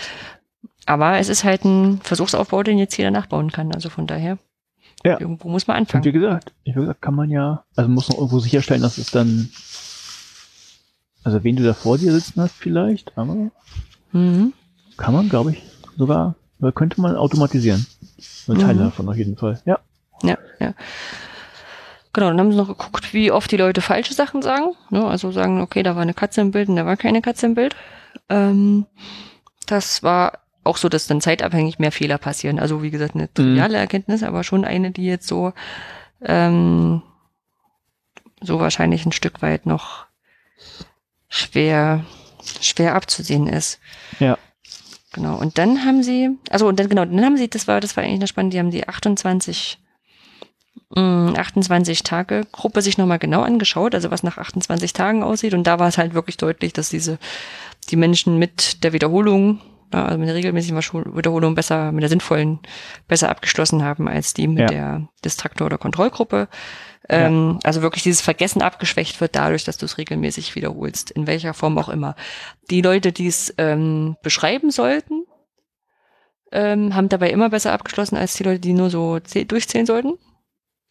Aber es ist halt ein Versuchsaufbau, den jetzt jeder nachbauen kann. Also von daher, Ja. irgendwo muss man Und anfangen. wie gesagt, wie gesagt, kann man ja, also muss noch irgendwo sicherstellen, dass es dann, also wen du da vor dir sitzen hast vielleicht, aber Mhm. kann man, glaube ich, sogar, oder könnte man automatisieren. Oder Teile Mhm. davon auf jeden Fall. Ja. Ja, ja. Genau, dann haben sie noch geguckt, wie oft die Leute falsche Sachen sagen. Ne, also sagen, okay, da war eine Katze im Bild und da war keine Katze im Bild. Ähm, das war auch so, dass dann zeitabhängig mehr Fehler passieren. Also wie gesagt, eine triviale Erkenntnis, aber schon eine, die jetzt so, ähm, so wahrscheinlich ein Stück weit noch schwer, schwer abzusehen ist. Ja. Genau. Und dann haben sie, also und dann genau, dann haben sie, das war, das war eigentlich noch spannend, die haben die 28, mh, 28 Tage Gruppe sich nochmal genau angeschaut, also was nach 28 Tagen aussieht. Und da war es halt wirklich deutlich, dass diese, die Menschen mit der Wiederholung, also mit der regelmäßigen Wiederholung besser, mit der sinnvollen, besser abgeschlossen haben als die mit Ja. der Distraktor- oder Kontrollgruppe. Ähm, Also wirklich dieses Vergessen abgeschwächt wird dadurch, dass du es regelmäßig wiederholst, in welcher Form auch immer. Die Leute, die es ähm, beschreiben sollten, ähm, haben dabei immer besser abgeschlossen als die Leute, die nur so zäh- durchzählen sollten.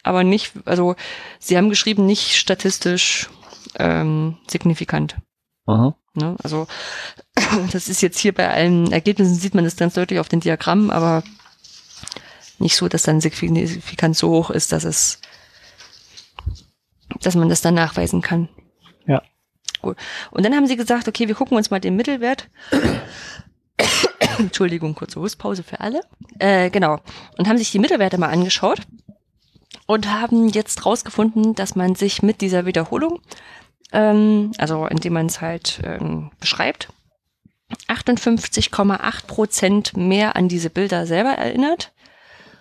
Aber nicht, also sie haben geschrieben, nicht statistisch ähm, signifikant. Aha. Ne? Also das ist jetzt hier bei allen Ergebnissen sieht man das ganz deutlich auf den Diagrammen, aber nicht so, dass dann Signifikanz so hoch ist, dass es, dass man das dann nachweisen kann. Ja. Gut. Und dann haben sie gesagt, okay, wir gucken uns mal den Mittelwert. Entschuldigung, kurze Hustpause für alle. Äh, genau. Und haben sich die Mittelwerte mal angeschaut und haben jetzt rausgefunden, dass man sich mit dieser Wiederholung ähm, also indem man es halt ähm, beschreibt, 58,8 Prozent mehr an diese Bilder selber erinnert,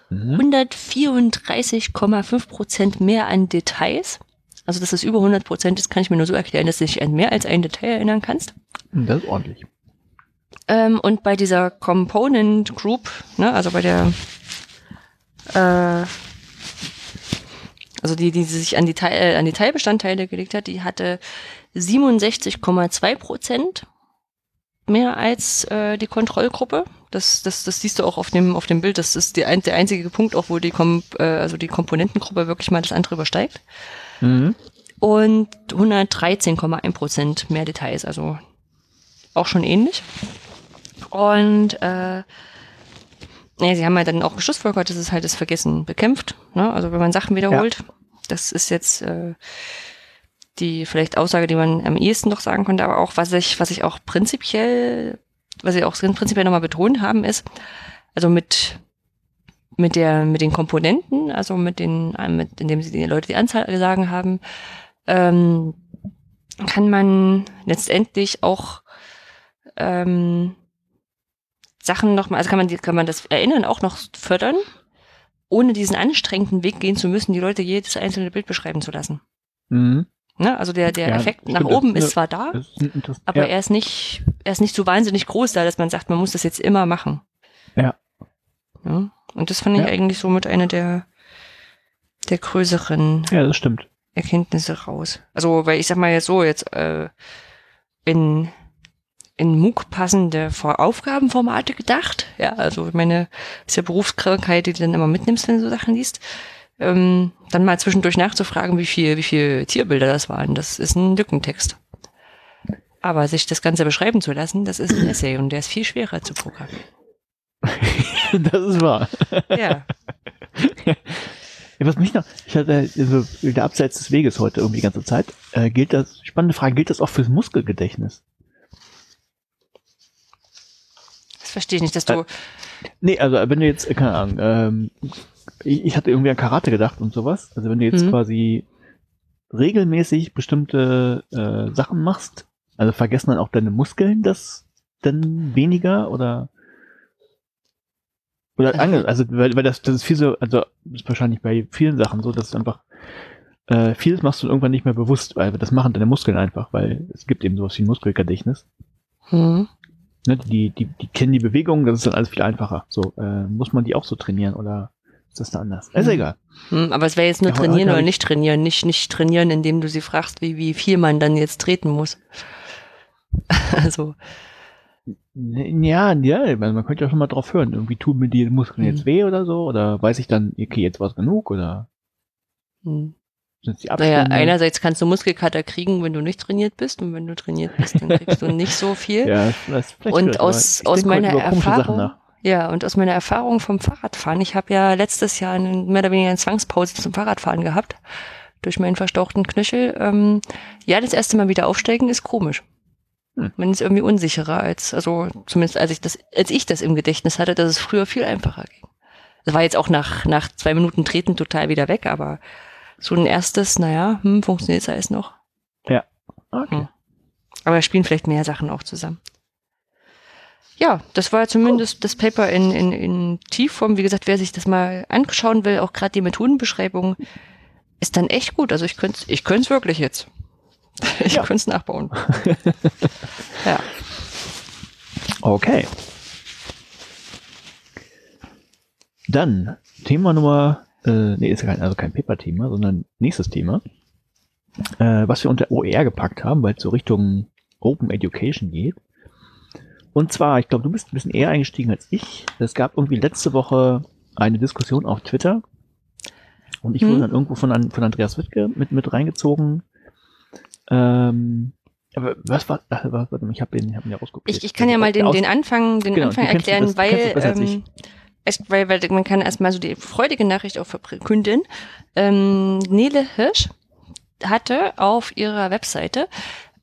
Mhm. 134,5 Prozent mehr an Details. Also dass es über 100 Prozent ist, kann ich mir nur so erklären, dass du dich an mehr als ein Detail erinnern kannst. Das ist ordentlich. Ähm, und bei dieser Component Group, ne, also bei der, äh, also die, die sich an die, Teil, äh, an die Teilbestandteile gelegt hat, die hatte 67,2 Prozent mehr als äh, die Kontrollgruppe. Das, das, das siehst du auch auf dem, auf dem Bild. Das ist die, ein, der einzige Punkt, auch wo die, Kom äh, also die Komponentengruppe wirklich mal das andere übersteigt. Mhm. Und 113,1 Prozent mehr Details, also auch schon ähnlich. Und äh, ja, sie haben halt dann auch geschlussfolgert, dass es halt das Vergessen bekämpft. Ne? Also wenn man Sachen wiederholt, das ist jetzt äh, die vielleicht Aussage, die man am ehesten noch sagen konnte, aber auch was ich, was ich auch prinzipiell, was sie auch prinzipiell nochmal betont haben, ist, also mit mit der mit den Komponenten, also mit den, mit, indem sie die Leute die Anzahl sagen haben, ähm, kann man letztendlich auch ähm, Sachen nochmal, also kann man, die, kann man das Erinnern auch noch fördern, ohne diesen anstrengenden Weg gehen zu müssen, die Leute jedes einzelne Bild beschreiben zu lassen. Mhm. Ne? Also der, der Ja, Effekt nach stimmt, das- oben ist zwar da, Das aber ja. er ist nicht, er ist nicht so wahnsinnig groß da, dass man sagt, man muss das jetzt immer machen. Ja. ja? Und das fand ich eigentlich somit eine der, der größeren ja, das stimmt. Erkenntnisse raus. Also, weil ich sag mal jetzt so, jetzt äh, in, in MOOC passende Aufgabenformate gedacht. Ja, also ich meine, ist ja Berufskrankheit, die du dann immer mitnimmst, wenn du so Sachen liest. Ähm, dann mal zwischendurch nachzufragen, wie viel, wie viel Tierbilder das waren. Das ist ein Lückentext. Aber sich das Ganze beschreiben zu lassen, das ist ein Essay und der ist viel schwerer zu programmieren. das ist wahr. Ja. Ja, was mich noch, ich hatte also wieder abseits des Weges heute irgendwie die ganze Zeit. Äh, gilt das, spannende Frage, gilt das auch fürs Muskelgedächtnis? Das verstehe ich nicht, dass du. Äh, nee, also wenn du jetzt, äh, keine Ahnung, ähm, ich, ich hatte irgendwie an Karate gedacht und sowas. Also wenn du jetzt Mhm. quasi regelmäßig bestimmte äh, Sachen machst, also vergessen dann auch deine Muskeln das dann weniger oder oder Also- ange, also weil, weil das das ist viel so, also das ist wahrscheinlich bei vielen Sachen so, dass es einfach äh, vieles machst du irgendwann nicht mehr bewusst, weil das machen deine Muskeln einfach, weil es gibt eben sowas wie ein Muskelgedächtnis. Hm. Ne, die, die, die kennen die Bewegungen, das ist dann alles viel einfacher. So, äh, muss man die auch so trainieren oder ist das da anders? Ist Mhm. egal. Hm, aber es wäre jetzt nur Ja, trainieren oder ich- nicht trainieren, nicht, nicht trainieren, indem du sie fragst, wie, wie viel man dann jetzt treten muss. also, Ja, ja, man könnte ja schon mal drauf hören. Irgendwie tun mir die Muskeln Mhm. jetzt weh oder so? Oder weiß ich dann, okay, jetzt war's genug oder hm. Sind die naja, einerseits kannst du Muskelkater kriegen, wenn du nicht trainiert bist und wenn du trainiert bist, dann kriegst du nicht so viel. ja, das Und aber aus- aus meiner Erfahrung-. Ja, und aus meiner Erfahrung vom Fahrradfahren, ich habe ja letztes Jahr eine, mehr oder weniger eine Zwangspause zum Fahrradfahren gehabt, durch meinen verstauchten Knöchel. Ähm, ja, das erste Mal wieder aufsteigen ist komisch. Hm. Man ist irgendwie unsicherer als, also zumindest als ich das, als ich das im Gedächtnis hatte, dass es früher viel einfacher ging. Das war jetzt auch nach, nach zwei Minuten Treten total wieder weg, aber so ein erstes, naja, hm, funktioniert es alles noch. Okay. Hm. Aber da spielen vielleicht mehr Sachen auch zusammen. Ja, das war zumindest das Paper in, in, in Tiefform. Wie gesagt, wer sich das mal anschauen will, auch gerade die Methodenbeschreibung, ist dann echt gut. Also ich könnte ich könnte es wirklich jetzt. Ich Ja. könnte es nachbauen. ja. Okay. Dann Thema Nummer, äh, nee, ist ja kein, also kein Paper-Thema, sondern nächstes Thema, äh, was wir unter OER gepackt haben, weil es so Richtung Open Education geht. Und zwar, ich glaube, du bist ein bisschen eher eingestiegen als ich. Es gab irgendwie letzte Woche eine Diskussion auf Twitter und ich Hm. wurde dann irgendwo von, von Andreas Wittke mit, mit reingezogen. Ähm, aber was war, ach, warte mal, ich habe den, ich hab ihn ja rausgekopiert. Ich, ich kann ja mal den, den Anfang, den Genau, Anfang erklären, das weil, ähm, weil, weil man kann erstmal so die freudige Nachricht auch verkünden. Ähm, Nele Hirsch hatte auf ihrer Webseite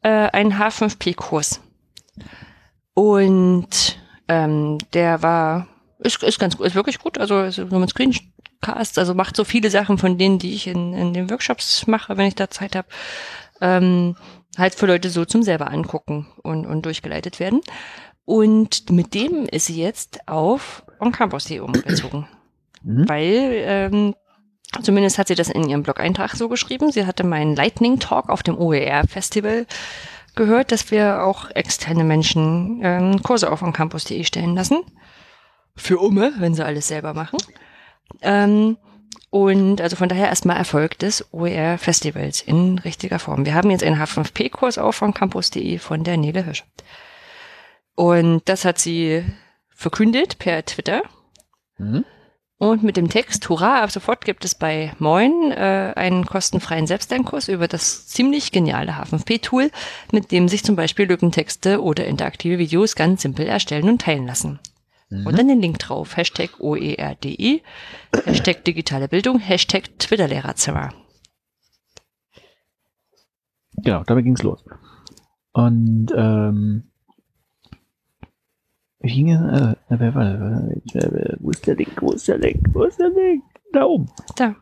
äh, einen H5P-Kurs. Und ähm, der war, ist, ist ganz ist wirklich gut. Also ist nur mit Screencast, also macht so viele Sachen von denen, die ich in, in den Workshops mache, wenn ich da Zeit habe. Ähm, halt für Leute so zum selber angucken und, und durchgeleitet werden. Und mit dem ist sie jetzt auf oncampus.de umgezogen. Mhm. Weil, ähm, zumindest hat sie das in ihrem Blog-Eintrag so geschrieben. Sie hatte meinen Lightning Talk auf dem OER-Festival gehört, dass wir auch externe Menschen ähm, Kurse auf oncampus.de stellen lassen. Für Umme, wenn sie alles selber machen. Ähm, und also von daher erstmal Erfolg des OER-Festivals in richtiger Form. Wir haben jetzt einen H5P-Kurs auf von campus.de von der Nele Hirsch. Und das hat sie verkündet per Twitter. Mhm. Und mit dem Text, hurra, ab sofort gibt es bei Moin äh, einen kostenfreien Selbstlernkurs über das ziemlich geniale H5P-Tool, mit dem sich zum Beispiel Lückentexte oder interaktive Videos ganz simpel erstellen und teilen lassen. Mhm. Und dann den Link drauf, Hashtag OERDE, Hashtag digitale Bildung, Hashtag Twitter-Lehrerzimmer. Genau, damit ging's los. Und ähm, wie ging es? Äh, wer war das? Wo ist der Link? Wo ist der Link? Wo ist der Link? Da oben. Da.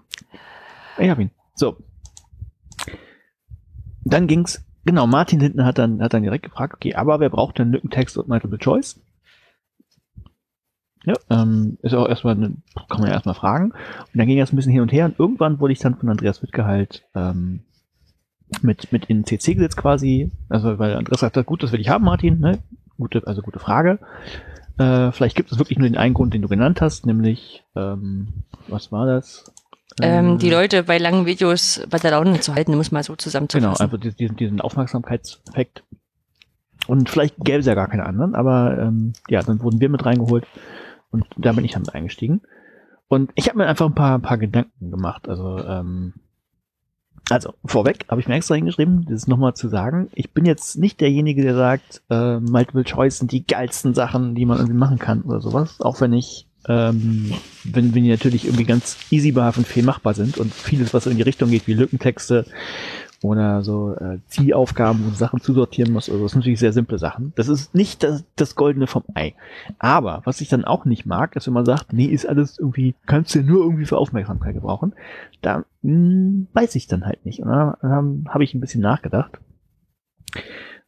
Ich hab ihn. So. Dann ging's. Genau, Martin hinten hat dann, hat dann direkt gefragt, okay, aber wer braucht denn Lückentext und Multiple Choice? Ja, ähm, ist auch erstmal, eine, kann man ja erstmal fragen. Und dann ging das ein bisschen hin und her und irgendwann wurde ich dann von Andreas Wittke halt ähm, mit, mit in CC gesetzt quasi. Also, weil Andreas sagt, gut, das will ich haben, Martin, ne? Gute, also gute Frage. Äh, vielleicht gibt es wirklich nur den einen Grund, den du genannt hast, nämlich, ähm, was war das? Ähm, die Äh, Leute bei langen Videos bei der Laune zu halten, muss mal so Genau, zusammenzufassen. also diesen, diesen- diesen Aufmerksamkeitseffekt. Und vielleicht gäbe es ja gar keine anderen, aber ähm, ja, dann wurden wir mit reingeholt und da bin ich dann mit eingestiegen. Und ich habe mir einfach ein paar, ein paar Gedanken gemacht. Also, ähm, also vorweg habe ich mir extra hingeschrieben, das nochmal zu sagen. Ich bin jetzt nicht derjenige, der sagt, äh, Multiple Choice sind die geilsten Sachen, die man irgendwie machen kann oder sowas. Auch wenn ich, ähm, wenn, wenn die natürlich irgendwie ganz easy bei H5P machbar sind und vieles, was in die Richtung geht, wie Lückentexte oder so äh, Ziehaufgaben, wo Sachen zusortieren musst. Also das sind natürlich sehr simple Sachen. Das ist nicht das, das Goldene vom Ei. Aber was ich dann auch nicht mag, ist, wenn man sagt, nee, ist alles irgendwie, kannst du nur irgendwie für Aufmerksamkeit gebrauchen. Da mh, hm, weiß ich dann halt nicht. Und dann ähm, habe ich ein bisschen nachgedacht.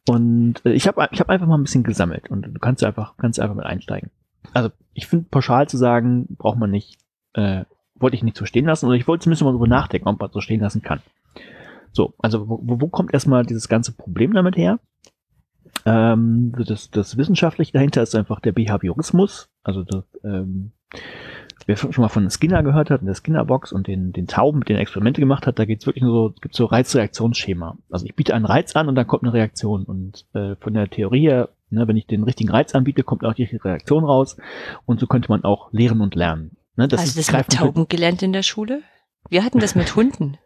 Und äh, ich habe ich hab einfach mal ein bisschen gesammelt und du kannst einfach, kannst einfach mit einsteigen. Also ich finde pauschal zu sagen, braucht man nicht, äh, wollte ich nicht so stehen lassen oder ich wollte zumindest mal darüber nachdenken, ob man so stehen lassen kann. So, also wo, wo kommt erstmal dieses ganze Problem damit her? Ähm, das, das Wissenschaftliche dahinter ist einfach der Behaviorismus. Also das, ähm, wer schon mal von Skinner gehört hat, in der Skinner-Box und den, den Tauben, mit denen Experimente gemacht hat, da geht's wirklich nur so, gibt so Reiz-Reaktionsschema. Also ich biete einen Reiz an und dann kommt eine Reaktion. Und äh, von der Theorie her, ne, wenn ich den richtigen Reiz anbiete, kommt auch die Reaktion raus. Und so könnte man auch lehren und lernen. Ne, das Hast du das mit Tauben gelernt in der Schule? Wir hatten das mit Hunden.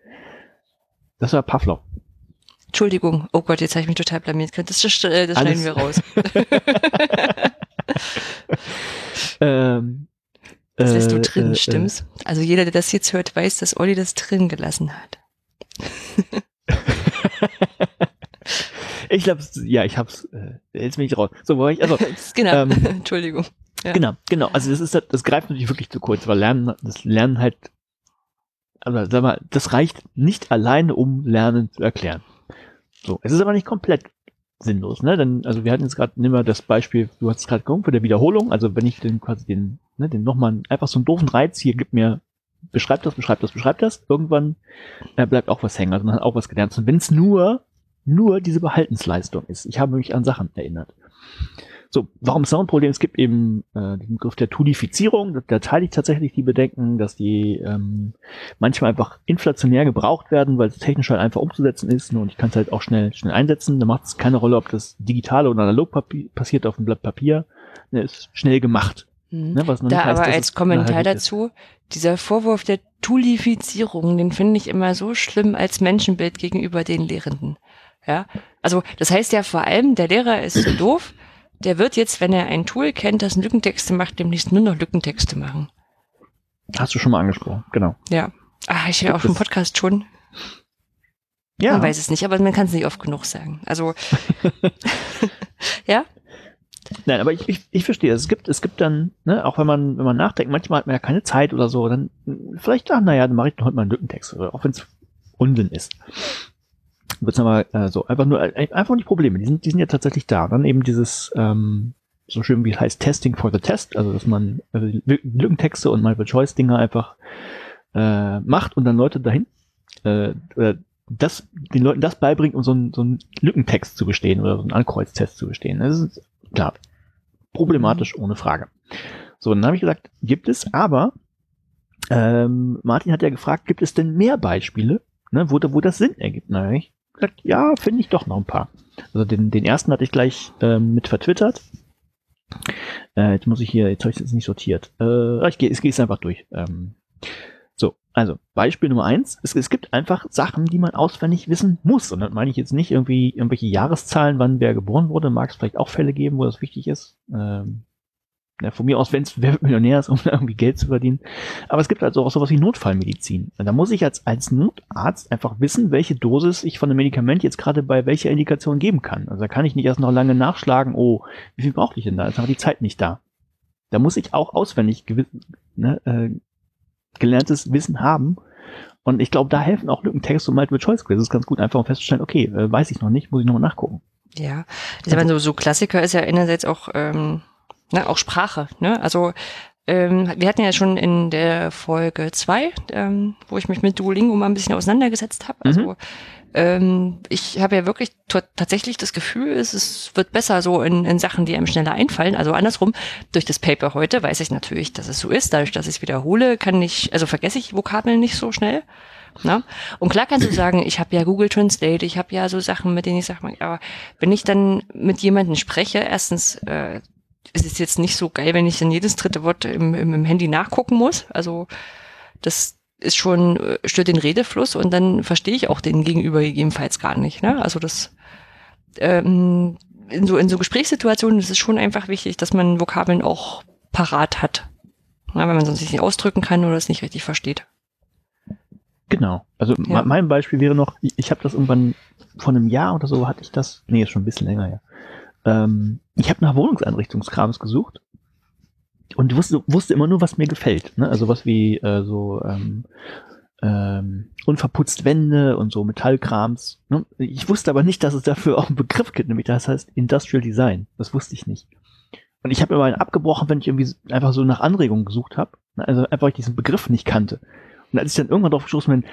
Das war Pavlov. Entschuldigung. Oh Gott, jetzt habe ich mich total blamiert. Das, das, das schneiden wir raus. ähm, das lässt du äh, drin, äh, stimmt's? Äh, also jeder, der das jetzt hört, weiß, dass Olli das drin gelassen hat. ich glaube, ja, ich hab's. Äh, jetzt bin ich raus. So, wo ich, also, genau. Ähm, Entschuldigung. Ja. Genau, genau. Also das ist, das greift natürlich wirklich zu kurz, weil Lernen, das Lernen halt aber sag mal, das reicht nicht alleine, um Lernen zu erklären. So, es ist aber nicht komplett sinnlos, ne? Denn, also wir hatten jetzt gerade, nimm mal das Beispiel, du hast es gerade gekommen, für der Wiederholung, also wenn ich den quasi den, ne, den nochmal einfach so einen doofen Reiz hier, gib mir, beschreib das, beschreib das, beschreib das, irgendwann äh, bleibt auch was hängen, also man hat auch was gelernt. Und wenn es nur, nur diese Behaltensleistung ist, ich habe mich an Sachen erinnert. So, warum ist noch ein Problem? Es gibt eben äh, den Begriff der Tudifizierung. Da teile ich tatsächlich die Bedenken, dass die ähm, manchmal einfach inflationär gebraucht werden, weil es technisch halt einfach umzusetzen ist. Und ich kann es halt auch schnell schnell einsetzen. Da macht es keine Rolle, ob das digital oder analog passiert auf einem Blatt Papier. Ne, ist schnell gemacht. Mhm. Ne, was da heißt, aber als Kommentar dazu, dieser Vorwurf der Tulifizierung, den finde ich immer so schlimm als Menschenbild gegenüber den Lehrenden. Ja, also das heißt ja vor allem, der Lehrer ist so doof, der wird jetzt, wenn er ein Tool kennt, das Lückentexte macht, demnächst nur noch Lückentexte machen. Hast du schon mal angesprochen, genau. Ja. Ah, ich höre auch im Podcast schon. Ja. Man weiß es nicht, aber man kann es nicht oft genug sagen. Also, ja? Nein, aber ich, ich, ich verstehe, es gibt, es gibt dann, ne, auch wenn man, wenn man nachdenkt, manchmal hat man ja keine Zeit oder so, dann vielleicht, ach, naja, dann mache ich heute mal einen Lückentext, oder auch wenn es Unsinn ist aber äh, so einfach nur äh, einfach nicht Probleme. Die sind, die sind ja tatsächlich da. Dann eben dieses ähm, so schön wie es heißt Testing for the Test, also dass man also Lückentexte und Multiple Choice Dinge einfach äh, macht und dann Leute dahin äh, das den Leuten das beibringt, um so einen so einen Lückentext zu bestehen oder so einen Ankreuztest zu bestehen. Das ist klar problematisch ohne Frage. So, dann habe ich gesagt, gibt es, aber ähm, Martin hat ja gefragt, gibt es denn mehr Beispiele, ne, wo, wo das Sinn ergibt? Na, ich gesagt, ja, finde ich doch noch ein paar. Also den, den ersten hatte ich gleich ähm, mit vertwittert. Äh, jetzt muss ich hier, jetzt habe ich es nicht sortiert. Äh, ich gehe ich es einfach durch. Ähm, so, also Beispiel Nummer eins. Es, es gibt einfach Sachen, die man auswendig wissen muss. Und das meine ich jetzt nicht irgendwie irgendwelche Jahreszahlen, wann wer geboren wurde. Mag es vielleicht auch Fälle geben, wo das wichtig ist. Ähm, ja, von mir aus, wenn es Millionär ist, um irgendwie Geld zu verdienen. Aber es gibt also auch sowas wie Notfallmedizin. Da muss ich als, als Notarzt einfach wissen, welche Dosis ich von einem Medikament jetzt gerade bei welcher Indikation geben kann. Also da kann ich nicht erst noch lange nachschlagen, oh, wie viel brauche ich denn da? Ist einfach die Zeit nicht da. Da muss ich auch auswendig ne, äh, gelerntes Wissen haben. Und ich glaube, da helfen auch Lückentexte und Multiple Choice Quizzes ganz gut, einfach um festzustellen, okay, äh, weiß ich noch nicht, muss ich nochmal nachgucken. Ja, ich meine, so, so Klassiker ist ja einerseits auch ähm, ne, auch Sprache. Ne? Also ähm, wir hatten ja schon in der Folge zwei, ähm, wo ich mich mit Duolingo mal ein bisschen auseinandergesetzt habe. Also mhm. ähm, ich habe ja wirklich tatsächlich das Gefühl, es, es wird besser so in, in Sachen, die einem schneller einfallen. Also andersrum, durch das Paper heute weiß ich natürlich, dass es so ist. Dadurch, dass ich es wiederhole, kann ich, also vergesse ich Vokabeln nicht so schnell. Na? Ne? Und klar kannst du sagen, ich habe ja Google Translate, ich habe ja so Sachen, mit denen ich sage, aber wenn ich dann mit jemandem spreche, erstens äh, es ist jetzt nicht so geil, wenn ich dann jedes dritte Wort im, im, im Handy nachgucken muss. Also das ist schon, äh, stört den Redefluss und dann verstehe ich auch den Gegenüber gegebenenfalls gar nicht. Ne? Also das ähm, in so in so Gesprächssituationen ist es schon einfach wichtig, dass man Vokabeln auch parat hat. Ja, wenn man sonst nicht ausdrücken kann oder es nicht richtig versteht. Genau. Also Ja. mein Beispiel wäre noch, ich, ich habe das irgendwann vor einem Jahr oder so hatte ich das, nee, ist schon ein bisschen länger her. Ähm, ich habe nach Wohnungseinrichtungskrams gesucht und wusste, wusste immer nur, was mir gefällt. Ne? Also was wie äh, so ähm, ähm, unverputzt Wände und so Metallkrams. Ne? Ich wusste aber nicht, dass es dafür auch einen Begriff gibt, nämlich das heißt Industrial Design. Das wusste ich nicht. Und ich habe immer einen abgebrochen, wenn ich irgendwie einfach so nach Anregungen gesucht habe. Also einfach, weil ich diesen Begriff nicht kannte. Und als ich dann irgendwann drauf gestoßen bin,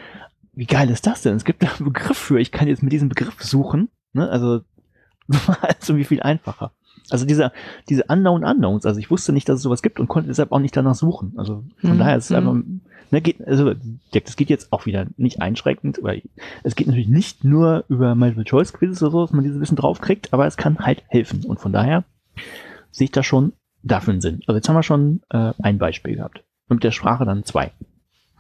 wie geil ist das denn? Es gibt da einen Begriff für. Ich kann jetzt mit diesem Begriff suchen. Ne? Also war alles irgendwie viel einfacher. Also diese, diese Unknown Unknowns. Also ich wusste nicht, dass es sowas gibt und konnte deshalb auch nicht danach suchen. Also von Hm, daher ist es hm. einfach, ne, geht, also das geht jetzt auch wieder nicht einschränkend, weil es geht natürlich nicht nur über Multiple Choice Quizzes oder so, dass man dieses Wissen draufkriegt, aber es kann halt helfen. Und von daher sehe ich da schon dafür einen Sinn. Also jetzt haben wir schon äh, ein Beispiel gehabt. Und mit der Sprache dann zwei.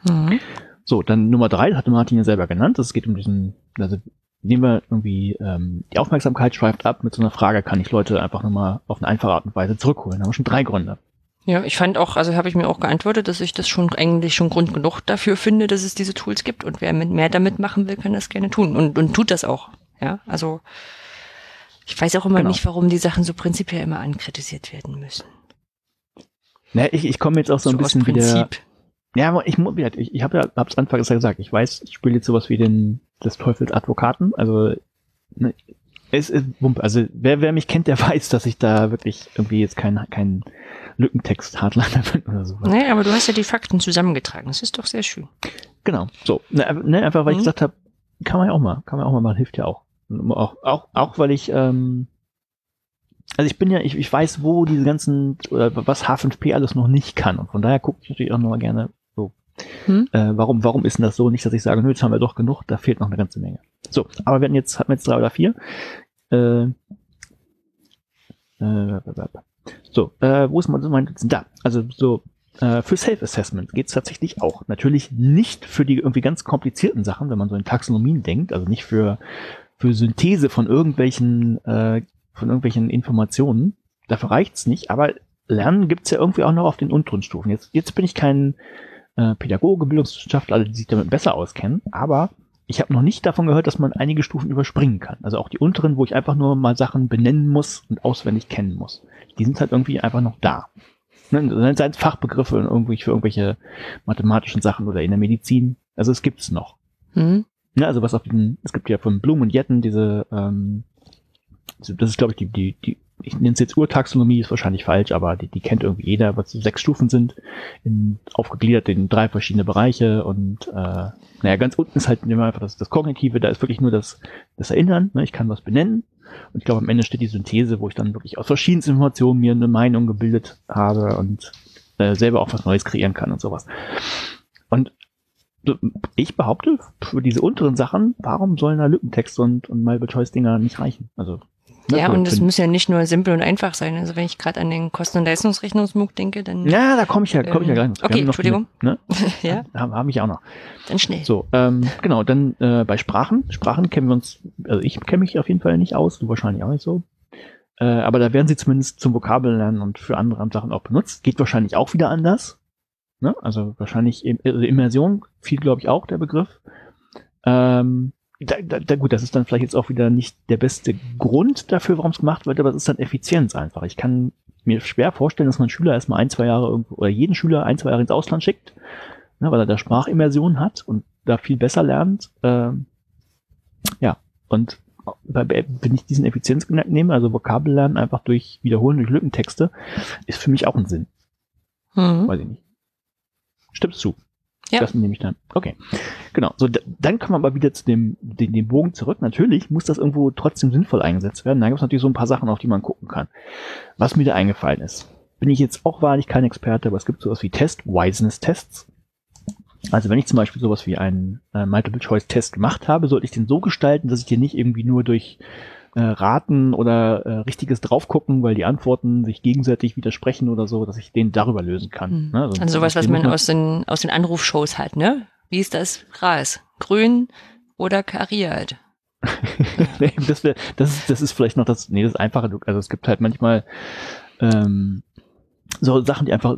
Mhm. So, dann Nummer drei, das hatte Martin ja selber genannt. Es geht um diesen, also nehmen wir irgendwie ähm, die Aufmerksamkeit schweift ab. Mit so einer Frage kann ich Leute einfach nochmal auf eine einfache Art und Weise zurückholen. Da haben wir schon drei Gründe. Ja, ich fand auch, also habe ich mir auch geantwortet, dass ich das schon eigentlich schon Grund genug dafür finde, dass es diese Tools gibt und wer mit mehr damit machen will, kann das gerne tun und, und tut das auch. Ja, also ich weiß auch immer Genau. nicht, warum die Sachen so prinzipiell immer ankritisiert werden müssen. Ne, ich, ich komme jetzt auch so ein aus bisschen wieder. Ja, aber ich, ich, ich habe ja hab's anfangs ja gesagt, ich weiß, ich spiele jetzt sowas wie den des Teufels Advokaten. Also ne, es ist Wumpe. Also wer, wer mich kennt, der weiß, dass ich da wirklich irgendwie jetzt kein, kein Lückentext-Hardliner bin oder sowas. Nee, aber du hast ja die Fakten zusammengetragen. Das ist doch sehr schön. Genau. So. Ne, ne, einfach weil ich Mhm. gesagt habe, kann man ja auch mal, kann man auch mal machen, hilft ja auch. Auch, auch, auch weil ich, ähm, also ich bin ja, ich, ich weiß, wo diese ganzen, oder was H5P alles noch nicht kann. Und von daher gucke ich natürlich auch noch mal gerne. Hm? Äh, warum, warum ist denn das so? Nicht, dass ich sage, nö, jetzt haben wir doch genug, da fehlt noch eine ganze Menge. So, aber wir hatten jetzt, hatten jetzt drei oder vier. Äh, äh, so, äh, wo ist mein, mein da? Also so, äh, für Self-Assessment geht es tatsächlich auch. Natürlich nicht für die irgendwie ganz komplizierten Sachen, wenn man so in Taxonomien denkt, also nicht für, für Synthese von irgendwelchen, äh, von irgendwelchen Informationen. Dafür reicht's nicht, aber Lernen gibt's ja irgendwie auch noch auf den unteren Stufen. Jetzt, jetzt bin ich kein äh, Pädagoge, Bildungswissenschaftler, die sich damit besser auskennen, aber ich habe noch nicht davon gehört, dass man einige Stufen überspringen kann. Also auch die unteren, wo ich einfach nur mal Sachen benennen muss und auswendig kennen muss. Die sind halt irgendwie einfach noch da. Ne, Seien es Fachbegriffe irgendwie für irgendwelche mathematischen Sachen oder in der Medizin. Also es gibt's noch. Hm? Ne, also was auf den, es gibt ja von Blum und Jetten diese, ähm, das ist glaube ich die, die, die, ich nenne es jetzt Urtaxonomie, ist wahrscheinlich falsch, aber die, die kennt irgendwie jeder, was so sechs Stufen sind, in, aufgegliedert in drei verschiedene Bereiche und äh, naja, ganz unten ist halt einfach das, das Kognitive, da ist wirklich nur das, das Erinnern, ne? ich kann was benennen und ich glaube am Ende steht die Synthese, wo ich dann wirklich aus verschiedensten Informationen mir eine Meinung gebildet habe und äh, selber auch was Neues kreieren kann und sowas. Und ich behaupte, für diese unteren Sachen, warum sollen da Lückentexte und, und Multiple-Choice-Dinger nicht reichen? Also, Ja, für- und es muss ja nicht nur simpel und einfach sein. Also wenn ich gerade an den Kosten- und Leistungsrechnungsmug denke, dann Ja, da komme ich ja, komme ich ja gleich Ähm, noch. Wir okay, Entschuldigung. Ne? ja, Habe hab ich auch noch. dann schnell. So, ähm, genau, dann äh, bei Sprachen. Sprachen kennen wir uns, also ich kenne mich auf jeden Fall nicht aus, du wahrscheinlich auch nicht so. Äh, aber da werden sie zumindest zum Vokabellernen und für andere Sachen auch benutzt. Geht wahrscheinlich auch wieder anders. Ne? Also wahrscheinlich also Immersion fiel, glaube ich, auch der Begriff. Ähm, da, da, da, gut, das ist dann vielleicht jetzt auch wieder nicht der beste Grund dafür, warum es gemacht wird, aber es ist dann Effizienz einfach. Ich kann mir schwer vorstellen, dass man Schüler erstmal ein, zwei Jahre irgendwo, oder jeden Schüler ein, zwei Jahre ins Ausland schickt, ne, weil er da Sprachimmersion hat und da viel besser lernt. Ähm, ja, und wenn ich diesen Effizienzgedanken nehme, also Vokabellernen einfach durch Wiederholen durch Lückentexte, ist für mich auch ein Sinn. Mhm. Weiß ich nicht. Stimmst zu? Ja. Das nehme ich dann. Okay. Genau. So, dann kommen wir aber wieder zu dem, den, dem Bogen zurück. Natürlich muss das irgendwo trotzdem sinnvoll eingesetzt werden. Da gibt es natürlich so ein paar Sachen, auf die man gucken kann. Was mir da eingefallen ist. Bin ich jetzt auch wahrlich kein Experte, aber es gibt sowas wie Test-Wiseness-Tests. Also wenn ich zum Beispiel sowas wie einen äh, Multiple-Choice-Test gemacht habe, sollte ich den so gestalten, dass ich den nicht irgendwie nur durch äh, Raten oder äh, richtiges draufgucken, weil die Antworten sich gegenseitig widersprechen oder so, dass ich den darüber lösen kann. Hm. Ne? Also sowas, was man aus den, aus den Anrufshows hat, ne? Wie ist das Gras? Grün oder kariert? nee, das, wär, das, ist, das ist vielleicht noch das, nee, das einfache. Also es gibt halt manchmal ähm, so Sachen, die einfach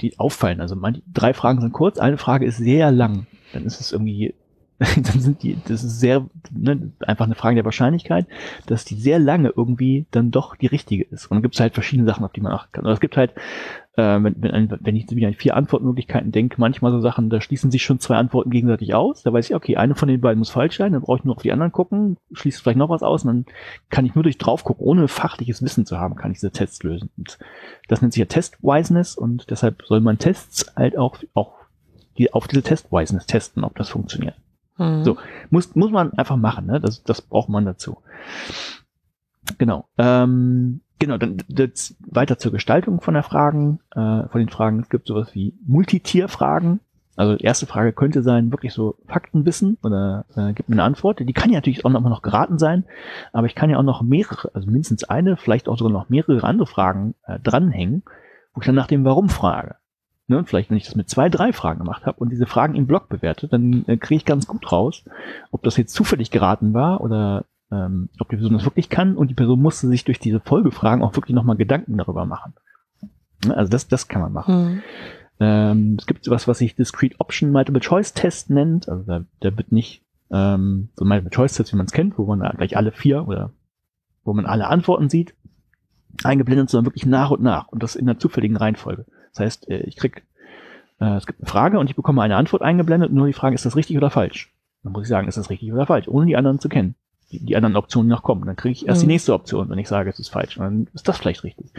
die auffallen. Also manche, drei Fragen sind kurz, eine Frage ist sehr lang. dann ist es irgendwie dann sind die, das ist sehr, ne, einfach eine Frage der Wahrscheinlichkeit, dass die sehr lange irgendwie dann doch die richtige ist. Und dann gibt es halt verschiedene Sachen, auf die man achten kann. Und es gibt halt, äh, wenn, wenn, wenn ich wieder an vier Antwortmöglichkeiten denke, manchmal so Sachen, da schließen sich schon zwei Antworten gegenseitig aus. Da weiß ich, okay, eine von den beiden muss falsch sein, dann brauche ich nur auf die anderen gucken, schließt vielleicht noch was aus und dann kann ich nur durch drauf gucken, ohne fachliches Wissen zu haben, kann ich diese Tests lösen. Und das nennt sich ja Test-Wiseness und deshalb soll man Tests halt auch, auch die, auf diese Test-Wiseness testen, ob das funktioniert. Mhm. So, muss, muss man einfach machen, ne? Das, das braucht man dazu. Genau. Ähm, genau, dann das, weiter zur Gestaltung von der Fragen, äh, von den Fragen. Es gibt sowas wie Multitier-Fragen. Also erste Frage könnte sein, wirklich so Faktenwissen oder äh, gibt mir eine Antwort. Die kann ja natürlich auch noch, noch geraten sein, aber ich kann ja auch noch mehrere, also mindestens eine, vielleicht auch sogar noch mehrere andere Fragen äh, dranhängen, wo ich dann nach dem Warum frage. Ne, vielleicht, wenn ich das mit zwei, drei Fragen gemacht habe und diese Fragen im Blog bewerte, dann äh, kriege ich ganz gut raus, ob das jetzt zufällig geraten war oder ähm, ob die Person das wirklich kann und die Person musste sich durch diese Folgefragen auch wirklich nochmal Gedanken darüber machen. Ne, also das, das kann man machen. Mhm. Ähm, es gibt was, was sich Discrete Option Multiple Choice Test nennt. Also da, da wird nicht ähm, so Multiple Choice Test, wie man es kennt, wo man gleich alle vier oder wo man alle Antworten sieht, eingeblendet, sondern wirklich nach und nach und das in einer zufälligen Reihenfolge. Das heißt, äh, ich krieg, äh, es gibt eine Frage und ich bekomme eine Antwort eingeblendet und nur die Frage, ist das richtig oder falsch? Dann muss ich sagen, ist das richtig oder falsch, ohne die anderen zu kennen. Die, die anderen Optionen noch kommen. Dann kriege ich erst mhm. die nächste Option, wenn ich sage, es ist falsch. Und dann ist das vielleicht richtig.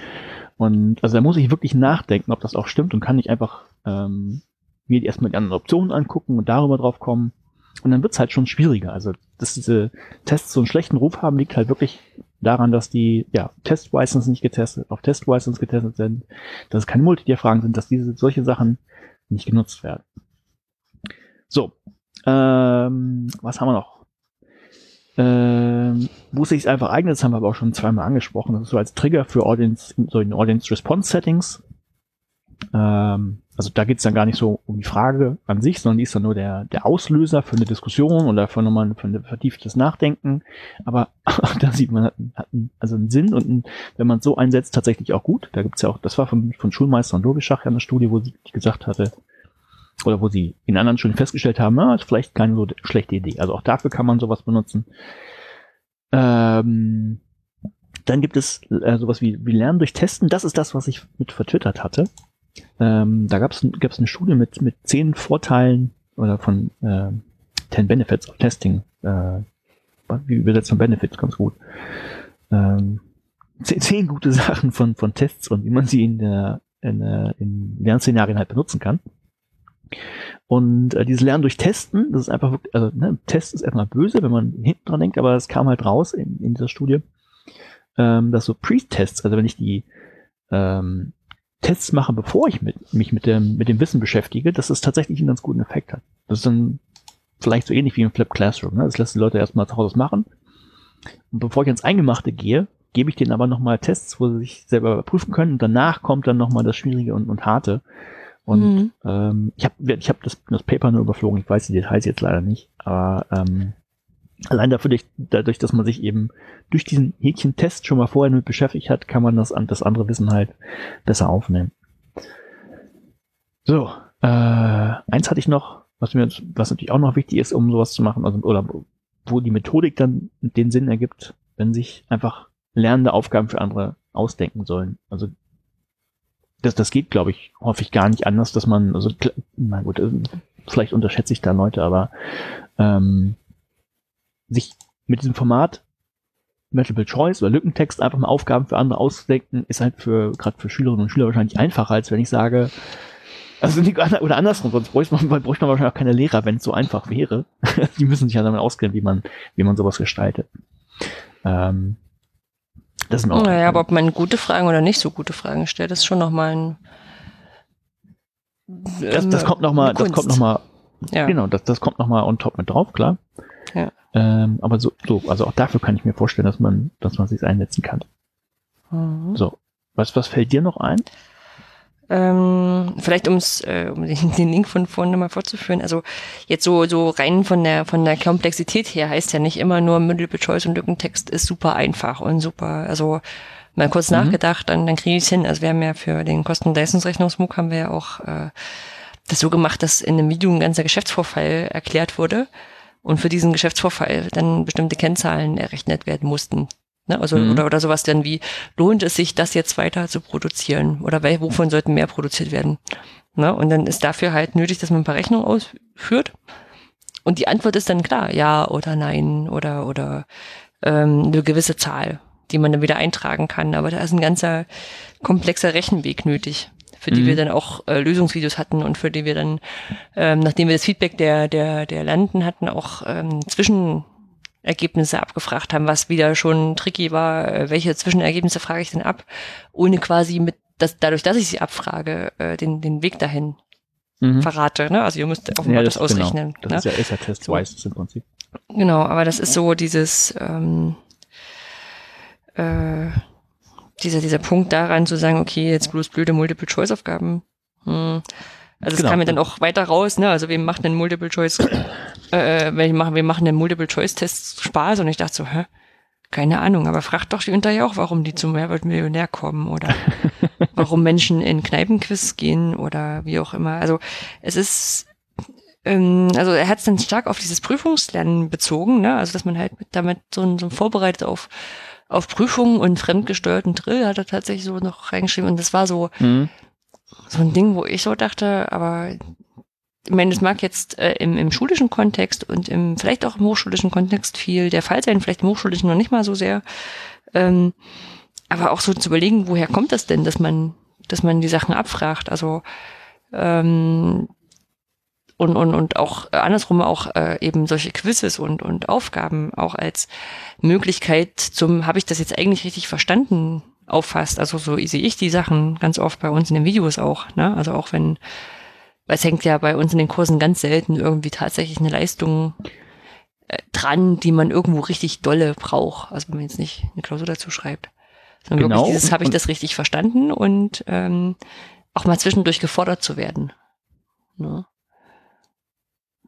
Und also da muss ich wirklich nachdenken, ob das auch stimmt und kann nicht einfach ähm, mir erstmal die anderen Optionen angucken und darüber drauf kommen. Und dann wird's halt schon schwieriger. Also, dass diese Tests so einen schlechten Ruf haben, liegt halt wirklich daran, dass die ja, Test-License nicht getestet, auf Test-License getestet sind, dass es keine Multitier-Fragen sind, dass diese solche Sachen nicht genutzt werden. So, ähm, was haben wir noch? Ähm, wo es sich einfach eignet, das haben wir aber auch schon zweimal angesprochen, das ist so als Trigger für Audience, so in Audience Response Settings. Ähm, also da geht's dann gar nicht so um die Frage an sich, sondern die ist dann nur der, der Auslöser für eine Diskussion oder für nochmal für ein vertieftes Nachdenken. Aber da sieht man, hat, hat also einen Sinn und ein, wenn man so einsetzt, tatsächlich auch gut. Da gibt's ja auch, das war von, von Schulmeister und Logischach ja eine Studie, wo sie gesagt hatte, oder wo sie in anderen Schulen festgestellt haben, na, ist vielleicht keine so schlechte Idee. Also auch dafür kann man sowas benutzen. Ähm, dann gibt es äh, sowas wie, wie Lernen durch Testen. Das ist das, was ich mit vertwittert hatte. Ähm, da gab es gab's eine Studie mit, mit zehn Vorteilen oder von äh, 10 Benefits of Testing. Äh, wie übersetzt man Benefits? Ganz gut. Ähm, zehn, gute Sachen von, von Tests und wie man sie in, der, in, äh, in Lernszenarien halt benutzen kann. Und äh, dieses Lernen durch Testen, das ist einfach wirklich, also ne, Test ist erstmal böse, wenn man hinten dran denkt, aber es kam halt raus in, in dieser Studie, ähm, dass so Pre-Tests, also wenn ich die ähm, Tests mache, bevor ich mit, mich mit dem, mit dem Wissen beschäftige, dass es tatsächlich einen ganz guten Effekt hat. Das ist dann vielleicht so ähnlich wie im Flip Classroom. Ne? Das lässt die Leute erstmal zu Hause machen. Und bevor ich ins Eingemachte gehe, gebe ich denen aber nochmal Tests, wo sie sich selber überprüfen können. Und danach kommt dann nochmal das Schwierige und, und Harte. Und mhm. ähm, ich habe ich hab das, das Paper nur überflogen. Ich weiß die Details jetzt leider nicht. Aber ähm, allein dafür, dadurch, dass man sich eben durch diesen Häkchen-Test schon mal vorher mit beschäftigt hat, kann man das, das andere Wissen halt besser aufnehmen. So, äh, eins hatte ich noch, was mir, was natürlich auch noch wichtig ist, um sowas zu machen, also, oder wo die Methodik dann den Sinn ergibt, wenn sich einfach lernende Aufgaben für andere ausdenken sollen. Also das, das geht, glaube ich, häufig gar nicht anders, dass man, also, na gut, äh, vielleicht unterschätze ich da Leute, aber ähm, sich mit diesem Format Multiple Choice oder Lückentext einfach mal Aufgaben für andere auszudenken, ist halt für gerade für Schülerinnen und Schüler wahrscheinlich einfacher, als wenn ich sage, also nicht, oder andersrum, sonst bräuchte man, bräuchte man wahrscheinlich auch keine Lehrer, wenn es so einfach wäre. Die müssen sich ja damit auskennen, wie man, wie man sowas gestaltet. Ähm, das sind auch naja, aber ob man gute Fragen oder nicht so gute Fragen stellt, ist schon nochmal ein. Das, das kommt nochmal, das kommt nochmal, ja. genau, das, das kommt nochmal on top mit drauf, klar. Ja. Ähm, aber so, so, also auch dafür kann ich mir vorstellen, dass man, dass man sich einsetzen kann. Mhm. So, was, was fällt dir noch ein? Ähm, vielleicht ums, äh, um den, den Link von vorhin nochmal fortzuführen. Also jetzt so, so rein von der, von der Komplexität her heißt ja nicht immer nur Multiple Choice und Lückentext ist super einfach und super, also mal kurz mhm. nachgedacht, dann, dann kriege ich es hin. Also wir haben ja für den Kosten-Leistungsrechnungsmug haben wir ja auch äh, das so gemacht, dass in einem Video ein ganzer Geschäftsvorfall erklärt wurde und für diesen Geschäftsvorfall dann bestimmte Kennzahlen errechnet werden mussten. Ne? Also, Mhm. oder, oder sowas dann wie, lohnt es sich, das jetzt weiter zu produzieren? Oder wel- wovon sollten mehr produziert werden? Ne? Und dann ist dafür halt nötig, dass man ein paar Rechnungen ausführt. Und die Antwort ist dann klar, ja oder nein oder, oder ähm, eine gewisse Zahl, die man dann wieder eintragen kann. Aber da ist ein ganzer komplexer Rechenweg nötig, für die Mhm. wir dann auch äh, Lösungsvideos hatten und für die wir dann, ähm, nachdem wir das Feedback der, der, der Landen hatten, auch ähm, Zwischenergebnisse abgefragt haben, was wieder schon tricky war, äh, welche Zwischenergebnisse frage ich denn ab, ohne quasi mit, das, dadurch, dass ich sie abfrage, äh, den, den Weg dahin Mhm. verrate. Ne? Also ihr müsst offenbar das, ausrechnen. Genau. Das ne? ist ja ESA-Test So. weiß im Prinzip. Genau, aber das ist so dieses, ähm, äh, dieser, dieser Punkt daran zu sagen, okay, jetzt bloß blöde Multiple-Choice-Aufgaben. Hm. Also es Genau. kam mir dann auch weiter raus, ne? Also wir machen den Multiple-Choice, äh, wir machen, wir machen den Multiple-Choice-Test Spaß und ich dachte so, hä? Keine Ahnung, aber fragt doch die Unterja auch, warum die zum Mehrwert-Millionär kommen oder warum Menschen in Kneipenquiz gehen oder wie auch immer. Also es ist ähm, also er hat es dann stark auf dieses Prüfungslernen bezogen, ne? Also dass man halt mit, damit so ein, so vorbereitet auf auf Prüfungen und fremdgesteuerten Drill hat er tatsächlich so noch reingeschrieben und das war so Mhm. so ein Ding, wo ich so dachte, aber ich meine, das mag jetzt äh, im, im schulischen Kontext und im vielleicht auch im hochschulischen Kontext viel der Fall sein, vielleicht im hochschulischen noch nicht mal so sehr. Ähm, aber auch so zu überlegen, woher kommt das denn, dass man, dass man die Sachen abfragt? Also ähm, und, und, und auch äh, andersrum auch äh, eben solche Quizzes und, und Aufgaben auch als Möglichkeit zum, habe ich das jetzt eigentlich richtig verstanden, auffasst. Also so sehe ich die Sachen ganz oft bei uns in den Videos auch. Ne? Also auch wenn, weil es hängt ja bei uns in den Kursen ganz selten irgendwie tatsächlich eine Leistung äh, dran, die man irgendwo richtig dolle braucht. Also wenn man jetzt nicht eine Klausur dazu schreibt. Sondern Genau. wirklich dieses, habe ich das richtig verstanden und ähm, auch mal zwischendurch gefordert zu werden. Ne?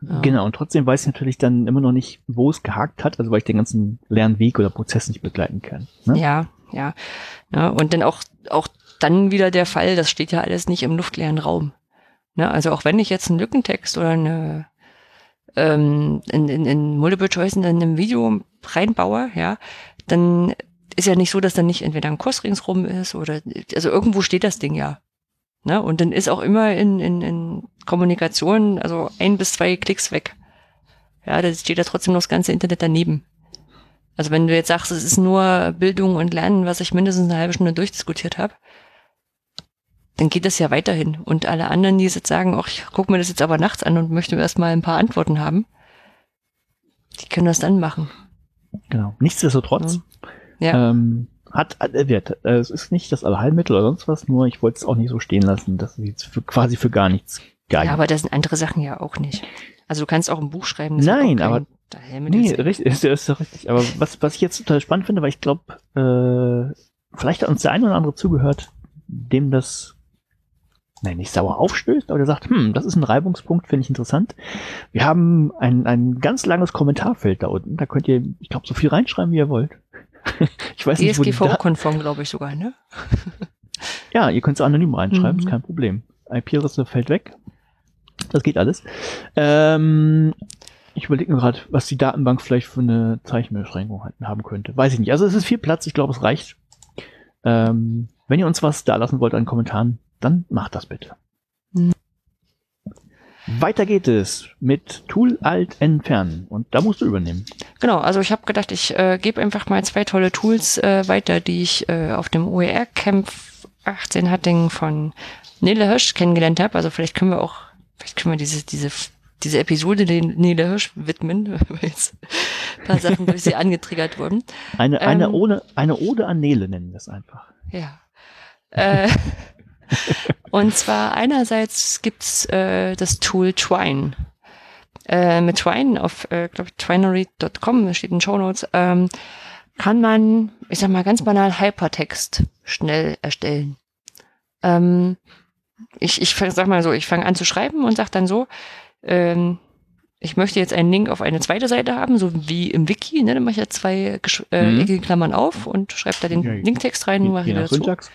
Ja. Genau, und trotzdem weiß ich natürlich dann immer noch nicht, wo es gehakt hat, also weil ich den ganzen Lernweg oder Prozess nicht begleiten kann. Ne? Ja, ja. ja und dann auch, auch dann wieder der Fall, das steht ja alles nicht im luftleeren Raum. Ne? Also auch wenn ich jetzt einen Lückentext oder eine ähm, in, in, in Multiple Choice in einem Video reinbaue, ja, dann ist ja nicht so, dass dann nicht entweder ein Kurs ringsrum ist oder also irgendwo steht das Ding ja. Ne? Und dann ist auch immer in, in, in Kommunikation, also ein bis zwei Klicks weg. Ja, da steht ja trotzdem noch das ganze Internet daneben. Also wenn du jetzt sagst, es ist nur Bildung und Lernen, was ich mindestens eine halbe Stunde durchdiskutiert habe, dann geht das ja weiterhin. Und alle anderen, die jetzt sagen, ach, ich gucke mir das jetzt aber nachts an und möchte erstmal ein paar Antworten haben, die können das dann machen. Genau. Nichtsdestotrotz Ja. ähm, hat, hat er Wert. Äh, Es ist nicht das Allheilmittel oder sonst was, nur ich wollte es auch nicht so stehen lassen, dass es jetzt für, quasi für gar nichts geeignet Ja, aber das sind andere Sachen ja auch nicht. Also du kannst auch ein Buch schreiben. das Nein, aber- Nee, richtig, ist, ist ja richtig. Aber was, was ich jetzt total spannend finde, weil ich glaube, äh, vielleicht hat uns der eine oder andere zugehört, dem das, nein, nicht sauer aufstößt, aber der sagt, hm, das ist ein Reibungspunkt, finde ich interessant. Wir haben ein, ein ganz langes Kommentarfeld da unten. Da könnt ihr, ich glaube, so viel reinschreiben, wie ihr wollt. ich weiß nicht, DSGVO-konform, glaube ich sogar, ne? Ja, ihr könnt es anonym reinschreiben, Mhm. ist kein Problem. IP-Adresse fällt weg. Das geht alles. Ähm, ich überlege mir gerade, was die Datenbank vielleicht für eine Zeichenbeschränkung hat- haben könnte. Weiß ich nicht. Also es ist viel Platz, ich glaube, es reicht. Ähm, wenn ihr uns was da lassen wollt an Kommentaren, dann macht das bitte. Mhm. Weiter geht es mit Tool Alt entfernen. Und da musst du übernehmen. Genau, also ich habe gedacht, ich äh, gebe einfach mal zwei tolle Tools äh, weiter, die ich äh, auf dem OER-Camp 18 Hattingen von Nele Hirsch kennengelernt habe. Also vielleicht können wir auch, vielleicht können wir diese, diese, diese Episode den Nele Hirsch widmen, weil jetzt ein paar Sachen durch sie angetriggert wurden. Eine, eine, Ähm. Ode, eine Ode an Nele nennen wir es einfach. Ja. Äh, und zwar einerseits gibt's äh, das Tool Twine. Äh, mit Twine auf, äh, glaube twinery.com, steht in Show Notes, ähm, kann man, ich sag mal ganz banal, Hypertext schnell erstellen. Ähm, ich, ich sag mal so, ich fange an zu schreiben und sag dann so, ähm, ich möchte jetzt einen Link auf eine zweite Seite haben, so wie im Wiki, ne? Dann mache ich ja zwei äh, Mhm. eckige Klammern auf und schreibe da den Ja, Linktext rein und mache wieder zu. Syntax.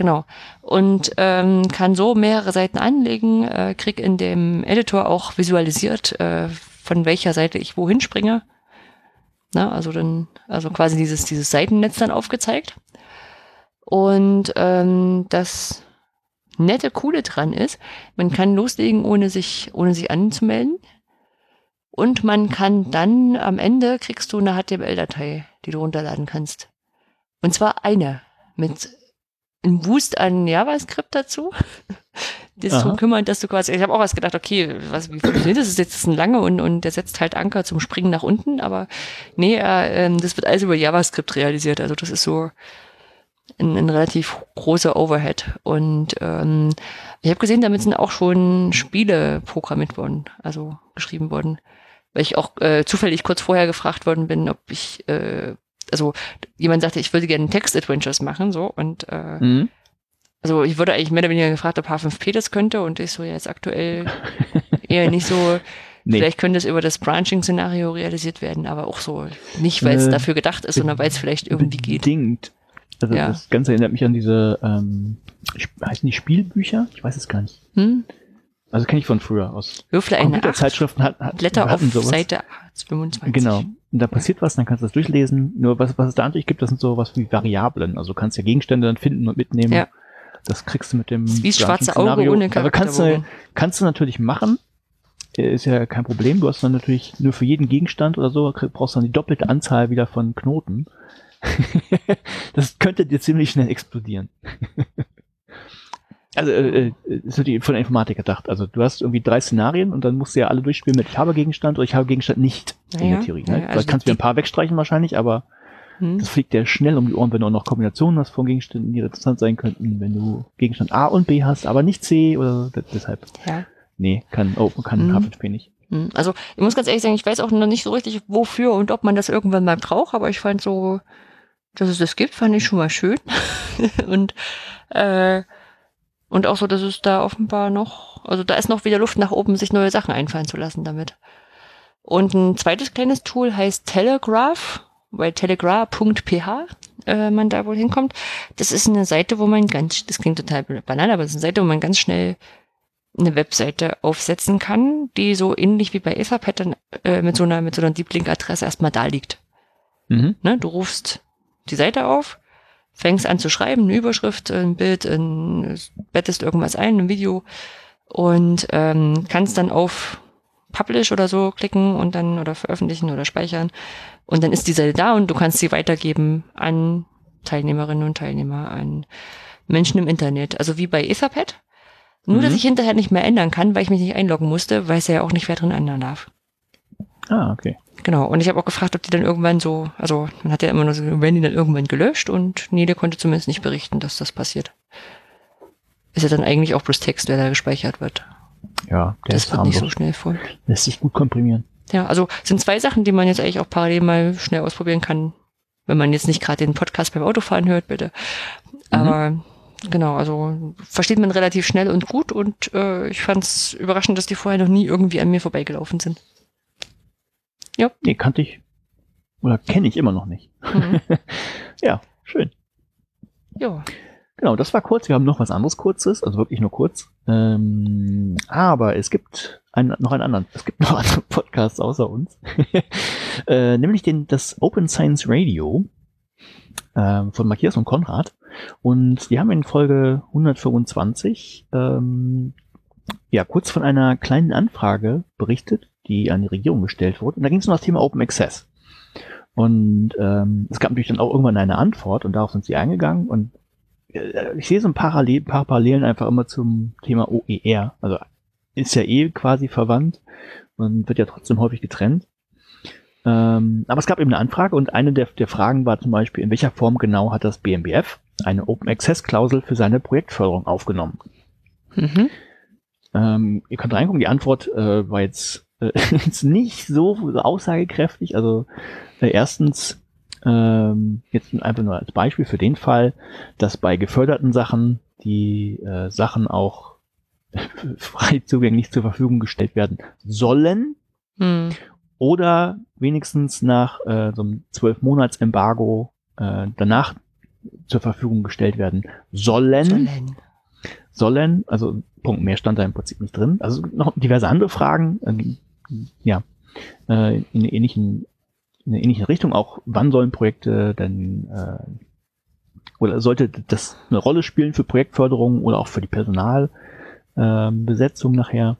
Genau. Und ähm, kann so mehrere Seiten anlegen, äh, krieg in dem Editor auch visualisiert, äh, von welcher Seite ich wohin springe. Na, also dann, also quasi dieses, dieses Seitennetz dann aufgezeigt. Und ähm, das nette, coole dran ist, man kann loslegen, ohne sich, ohne sich anzumelden. Und man kann dann am Ende kriegst du eine HTML-Datei, die du runterladen kannst. Und zwar eine mit einem Boost an JavaScript dazu. Das darum kümmern, dass du quasi, ich habe auch was gedacht, okay, was, wie funktioniert das? Das ist jetzt ein lange und, und der setzt halt Anker zum Springen nach unten, aber nee, äh, das wird alles über JavaScript realisiert. Also das ist so ein, ein relativ großer Overhead. Und ähm, ich habe gesehen, damit sind auch schon Spiele programmiert worden, also geschrieben worden. Weil ich auch äh, zufällig kurz vorher gefragt worden bin, ob ich, äh, also jemand sagte, ich würde gerne Text-Adventures machen, so und äh, mhm. also ich wurde eigentlich mehr oder weniger gefragt, ob H5P das könnte und ich so, ja, jetzt aktuell eher nicht so. Nee. Vielleicht könnte es über das Branching-Szenario realisiert werden, aber auch so nicht, weil es äh, dafür gedacht ist, sondern weil es vielleicht irgendwie geht. Bedingt. Also ja. das Ganze erinnert mich an diese, ähm, heißen die Spielbücher? Ich weiß es gar nicht. Hm? Also kenne ich von früher aus. Würfel eine Zeitschriften hat, hat Blätter auf sowas. Seite 25. Genau. Und da passiert was, dann kannst du das durchlesen. Nur was, was es da natürlich gibt, das sind so was wie Variablen. Also du kannst ja Gegenstände dann finden und mitnehmen. Ja. Das kriegst du mit dem wie schwarze Auge ohne Aber kannst du, kannst du natürlich machen. Ist ja kein Problem. Du hast dann natürlich nur für jeden Gegenstand oder so, brauchst du dann die doppelte Anzahl wieder von Knoten. das könnte dir ziemlich schnell explodieren. also äh, äh, ist natürlich von der Informatik gedacht. Also du hast irgendwie drei Szenarien und dann musst du ja alle durchspielen mit ich habe Gegenstand oder ich habe Gegenstand nicht naja, in der Theorie. Ne? Naja, also kannst du mir ein paar wegstreichen wahrscheinlich, aber hm. das fliegt dir schnell um die Ohren, wenn du auch noch Kombinationen hast von Gegenständen, die interessant sein könnten, wenn du Gegenstand A und B hast, aber nicht C oder deshalb. Ja. Nee, kann, oh, kann hm. H5P nicht. Hm. Also ich muss ganz ehrlich sagen, ich weiß auch noch nicht so richtig, wofür und ob man das irgendwann mal braucht, aber ich fand so, dass es das gibt, fand ich schon mal schön. und, äh, und auch so, dass es da offenbar noch, also da ist noch wieder Luft nach oben, sich neue Sachen einfallen zu lassen damit. Und ein zweites kleines Tool heißt Telegraph, weil telegraph.ph äh, man da wohl hinkommt. Das ist eine Seite, wo man ganz, das klingt total banal, aber es ist eine Seite, wo man ganz schnell eine Webseite aufsetzen kann, die so ähnlich wie bei Etherpad dann äh, mit so einer mit so einer Deep Link Adresse erstmal da liegt. Mhm. Ne, du rufst die Seite auf, fängst an zu schreiben, eine Überschrift, ein Bild, ein, bettest irgendwas ein, ein Video und ähm, kannst dann auf Publish oder so klicken und dann oder veröffentlichen oder speichern und dann ist die Seite da und du kannst sie weitergeben an Teilnehmerinnen und Teilnehmer, an Menschen im Internet. Also wie bei Etherpad. Nur, mhm. dass ich hinterher nicht mehr ändern kann, weil ich mich nicht einloggen musste, weiß ja auch nicht, wer drin ändern darf. Ah, okay. Genau. Und ich habe auch gefragt, ob die dann irgendwann so, also man hat ja immer nur so, werden die dann irgendwann gelöscht und Nele konnte zumindest nicht berichten, dass das passiert. Ist ja dann eigentlich auch bloß Text, der da gespeichert wird. Ja, der das ist wird nicht so schnell voll. Lässt sich gut komprimieren. Ja, also sind zwei Sachen, die man jetzt eigentlich auch parallel mal schnell ausprobieren kann, wenn man jetzt nicht gerade den Podcast beim Autofahren hört, bitte. Mhm. Aber genau, also versteht man relativ schnell und gut und äh, ich fand es überraschend, dass die vorher noch nie irgendwie an mir vorbeigelaufen sind. Ja. Nee, kannte ich. Oder kenne ich immer noch nicht. Mhm. ja, schön. Ja. Genau, das war kurz. Wir haben noch was anderes Kurzes, also wirklich nur kurz. Ähm, aber es gibt ein, noch einen anderen. Es gibt noch andere Podcasts außer uns. äh, nämlich den, das Open Science Radio äh, von Matthias und Konrad. Und die haben in Folge 125 ähm, ja kurz von einer kleinen Anfrage berichtet, die an die Regierung gestellt wurde. Und da ging es um das Thema Open Access. Und ähm, es gab natürlich dann auch irgendwann eine Antwort und darauf sind sie eingegangen. Und äh, ich sehe so ein Parallel, paar Parallelen einfach immer zum Thema OER. Also ist ja eh quasi verwandt und wird ja trotzdem häufig getrennt. Ähm, aber es gab eben eine Anfrage und eine der, der Fragen war zum Beispiel, in welcher Form genau hat das BMBF eine Open Access Klausel für seine Projektförderung aufgenommen? Mhm. Ähm, ihr könnt reingucken, die Antwort äh, war jetzt äh, ist nicht so aussagekräftig. Also äh, erstens, ähm, jetzt einfach nur als Beispiel für den Fall, dass bei geförderten Sachen die äh, Sachen auch frei zugänglich zur Verfügung gestellt werden sollen. Hm. Oder wenigstens nach äh, so einem zwölf Monats Embargo äh, danach zur Verfügung gestellt werden sollen. Sollen. Sollen, also Punkt mehr stand da im Prinzip nicht drin. Also noch diverse andere Fragen, äh, ja, äh, in, in, ähnlichen, in einer ähnlichen Richtung. Auch wann sollen Projekte denn äh, oder sollte das eine Rolle spielen für Projektförderung oder auch für die Personalbesetzung äh, nachher?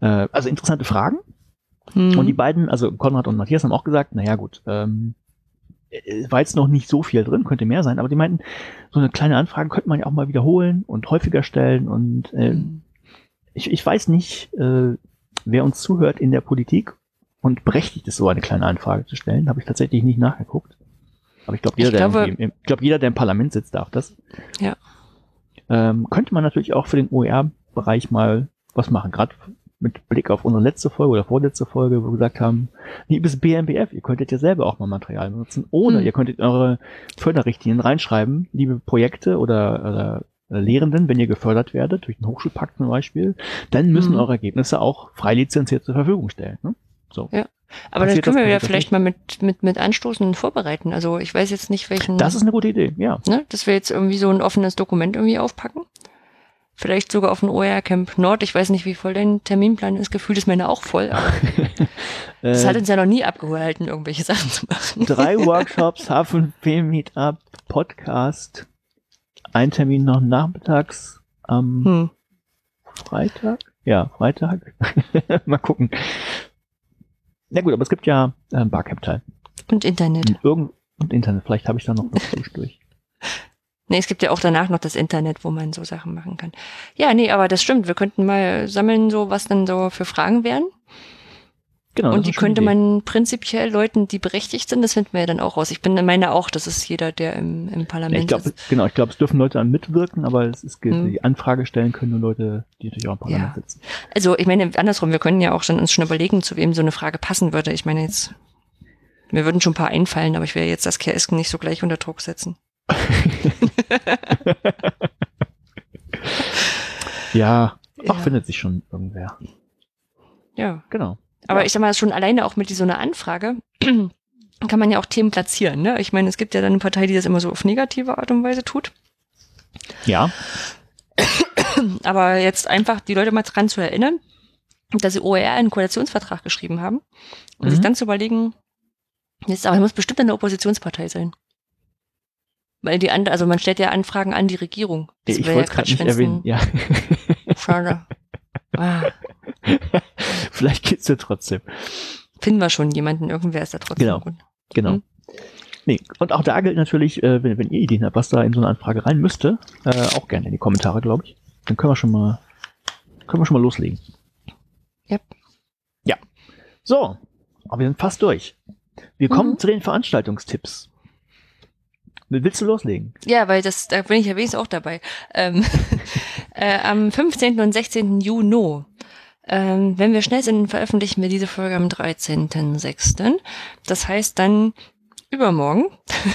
Äh, also interessante Fragen. Hm. Und die beiden, also Konrad und Matthias haben auch gesagt, naja gut, ähm, war jetzt noch nicht so viel drin, könnte mehr sein, aber die meinten, so eine kleine Anfrage könnte man ja auch mal wiederholen und häufiger stellen und äh, Hm. ich, ich weiß nicht, äh, wer uns zuhört in der Politik und berechtigt ist, so eine kleine Anfrage zu stellen, habe ich tatsächlich nicht nachgeguckt. Aber ich glaube, jeder, Ich glaube- der, im, im, ich glaub, jeder, der im Parlament sitzt, darf das. Ja. Ähm, könnte man natürlich auch für den OER-Bereich mal was machen, gerade mit Blick auf unsere letzte Folge oder vorletzte Folge, wo wir gesagt haben, liebes BMBF, ihr könntet ja selber auch mal Material benutzen oder Hm. ihr könntet eure Förderrichtlinien reinschreiben, liebe Projekte oder oder Lehrenden, wenn ihr gefördert werdet, durch den Hochschulpakt zum Beispiel, dann müssen Mhm. eure Ergebnisse auch frei lizenziert zur Verfügung stellen. Ne? So. Ja. Aber das Passiert können das, wir ja vielleicht mal mit, mit, mit anstoßen und vorbereiten. Also ich weiß jetzt nicht, welchen, Das ist eine gute Idee, ja. ne, dass wir jetzt irgendwie so ein offenes Dokument irgendwie aufpacken. Vielleicht sogar auf ein OER Camp Nord. Ich weiß nicht, wie voll dein Terminplan ist. Gefühlt ist meine auch voll. Aber das hat Äh, uns ja noch nie abgehalten, irgendwelche Sachen zu machen. drei Workshops, H5P Meetup, Podcast, ein Termin noch nachmittags am Hm. Freitag? Ja, Freitag. Mal gucken. Na gut, aber es gibt ja äh, Barcamp-Teil. Und Internet. Und, irgend und Internet. Vielleicht habe ich da noch was durch. Nee, es gibt ja auch danach noch das Internet, wo man so Sachen machen kann. Ja, nee, aber das stimmt. Wir könnten mal sammeln, so was dann so für Fragen wären. Genau. Und die könnte man prinzipiell Leuten, die berechtigt sind, das finden wir ja dann auch raus. Ich bin meine auch, das ist jeder, der im, im Ja, Parlament ich glaube, ist. genau, ich glaube, es dürfen Leute an mitwirken, aber es ist, Mhm. die Anfrage stellen können nur Leute, die natürlich auch im Parlament Ja. sitzen. Also ich meine, andersrum, wir können ja auch schon uns schon überlegen, zu wem so eine Frage passen würde. Ich meine jetzt, mir würden schon ein paar einfallen, aber ich will jetzt das KS nicht so gleich unter Druck setzen. Ja, Ja. ach, findet sich schon irgendwer. Ja. Genau. Aber Ja. ich sag mal, schon alleine auch mit so einer Anfrage kann man ja auch Themen platzieren. Ne? Ich meine, es gibt ja dann eine Partei, die das immer so auf negative Art und Weise tut. Ja, Aber jetzt einfach die Leute mal dran zu erinnern, dass sie OER einen Koalitionsvertrag geschrieben haben und Mhm. sich dann zu überlegen, jetzt aber muss bestimmt eine Oppositionspartei sein. Weil die andere, also man stellt ja Anfragen an die Regierung. Das ich wollte es gerade nicht erwähnen. Ja, Schade. Ah, vielleicht geht's ja trotzdem. finden wir schon jemanden, irgendwer ist da trotzdem Genau. gut. Genau. Mhm. Nee, und auch da gilt natürlich, äh, wenn, wenn ihr Ideen habt, was da in so eine Anfrage rein müsste, äh, auch gerne in die Kommentare, glaube ich. Dann können wir schon mal, können wir schon mal loslegen. Yep. Ja. So, aber wir sind fast durch. Wir kommen Mhm. zu den Veranstaltungstipps. Willst du loslegen? Ja, weil das, da bin ich ja wenigstens auch dabei. Ähm, äh, am 15. und 16. Juni, ähm, wenn wir schnell sind, veröffentlichen wir diese Folge am 13.06. Das heißt dann übermorgen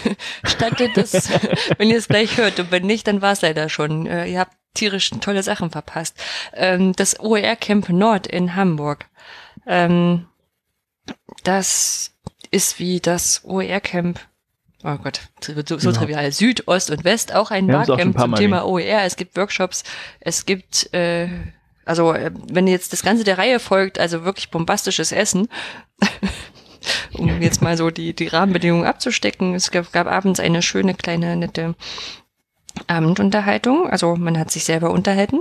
startet das, wenn ihr es gleich hört. Und wenn nicht, dann war es leider schon. Äh, ihr habt tierisch tolle Sachen verpasst. Ähm, das OER Camp Nord in Hamburg. Ähm, das ist wie das OER Camp Oh Gott, so, so Genau. trivial. Süd, Ost und West, auch ein auch ein Barcamp paar zum Mal Thema OER. Es gibt Workshops, es gibt, äh, also äh, wenn jetzt das Ganze der Reihe folgt, also wirklich bombastisches Essen, um jetzt mal so die, die Rahmenbedingungen abzustecken. Es gab, gab abends eine schöne, kleine, nette Abendunterhaltung. Also man hat sich selber unterhalten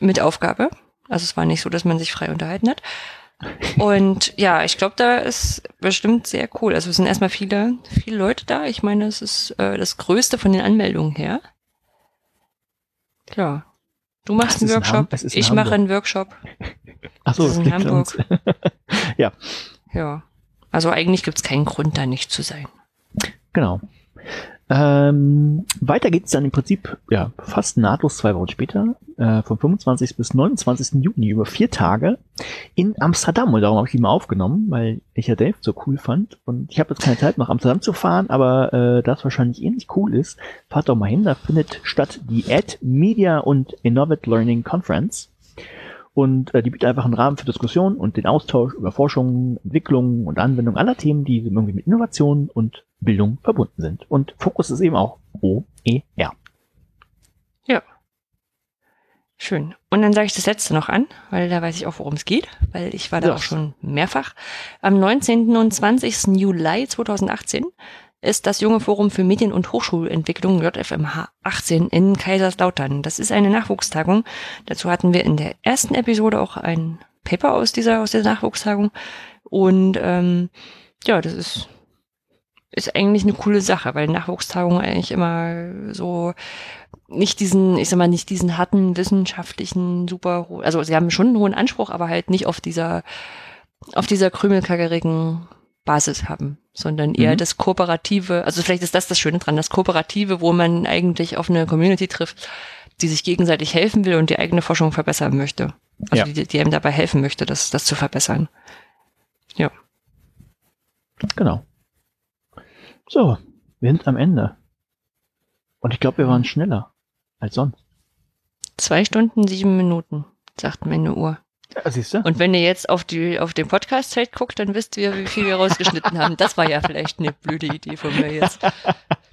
mit Aufgabe. Also es war nicht so, dass man sich frei unterhalten hat. Und ja, ich glaube, da ist bestimmt sehr cool. Also es sind erstmal viele, viele Leute da. Ich meine, es ist äh, das Größte von den Anmeldungen her. Klar. Du machst einen Workshop, Ham- es ist in ich mache einen Workshop. Ach so, Das ist in Hamburg. ja, Ja. Also eigentlich gibt es keinen Grund, da nicht zu sein. genau. Ähm, weiter geht's dann im Prinzip ja fast nahtlos zwei Wochen später, äh, vom 25. bis 29. Juni über vier Tage in Amsterdam. Und darum habe ich die mal aufgenommen, weil ich ja Dave so cool fand. Und ich habe jetzt keine Zeit, nach Amsterdam zu fahren, aber äh, da es wahrscheinlich ähnlich cool ist, fahrt doch mal hin. Da findet statt die Ad Media und Innovate Learning Conference. Und äh, die bietet einfach einen Rahmen für Diskussion und den Austausch über Forschung, Entwicklung und Anwendung aller Themen, die irgendwie mit Innovation und Bildung verbunden sind. Und Fokus ist eben auch OER. Schön. Und dann sage ich das letzte noch an, weil da weiß ich auch, worum es geht, weil ich war da Ja. auch schon mehrfach. Am 19. und 20. Juli 2018 ist das Junge Forum für Medien- und Hochschulentwicklung JFMH 18 in Kaiserslautern. Das ist eine Nachwuchstagung. Dazu hatten wir in der ersten Episode auch ein Paper aus dieser, aus dieser Nachwuchstagung. Und ähm, ja, das ist, ist eigentlich eine coole Sache, weil Nachwuchstagungen eigentlich immer so nicht diesen, ich sag mal, nicht diesen harten wissenschaftlichen, super, also sie haben schon einen hohen Anspruch, aber halt nicht auf dieser, auf dieser krümelkackerigen Basis haben, sondern eher Mhm. das Kooperative, also vielleicht ist das das Schöne dran, das Kooperative, wo man eigentlich auf eine Community trifft, die sich gegenseitig helfen will und die eigene Forschung verbessern möchte. Also Ja. die, die einem dabei helfen möchte, das, das zu verbessern. Genau. So, wir sind am Ende. Und ich glaube, wir waren schneller als sonst. Zwei Stunden, sieben Minuten, sagt meine Uhr. Ja, siehst du? Und wenn ihr jetzt auf die auf den Podcast-Zeit guckt, dann wisst ihr, wie viel wir rausgeschnitten haben. Das war ja vielleicht eine blöde Idee von mir jetzt.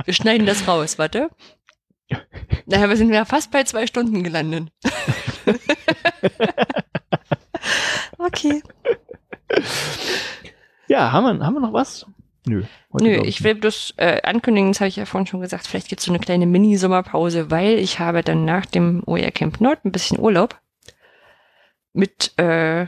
Wir schneiden das raus, warte. Naja, wir sind ja fast bei zwei Stunden gelandet. okay. Ja, haben wir, haben wir noch was? Nö. Nö, ich will bloß äh, ankündigen, das habe ich ja vorhin schon gesagt, vielleicht gibt es so eine kleine Mini-Sommerpause, weil ich habe dann nach dem OER Camp Nord ein bisschen Urlaub mit äh,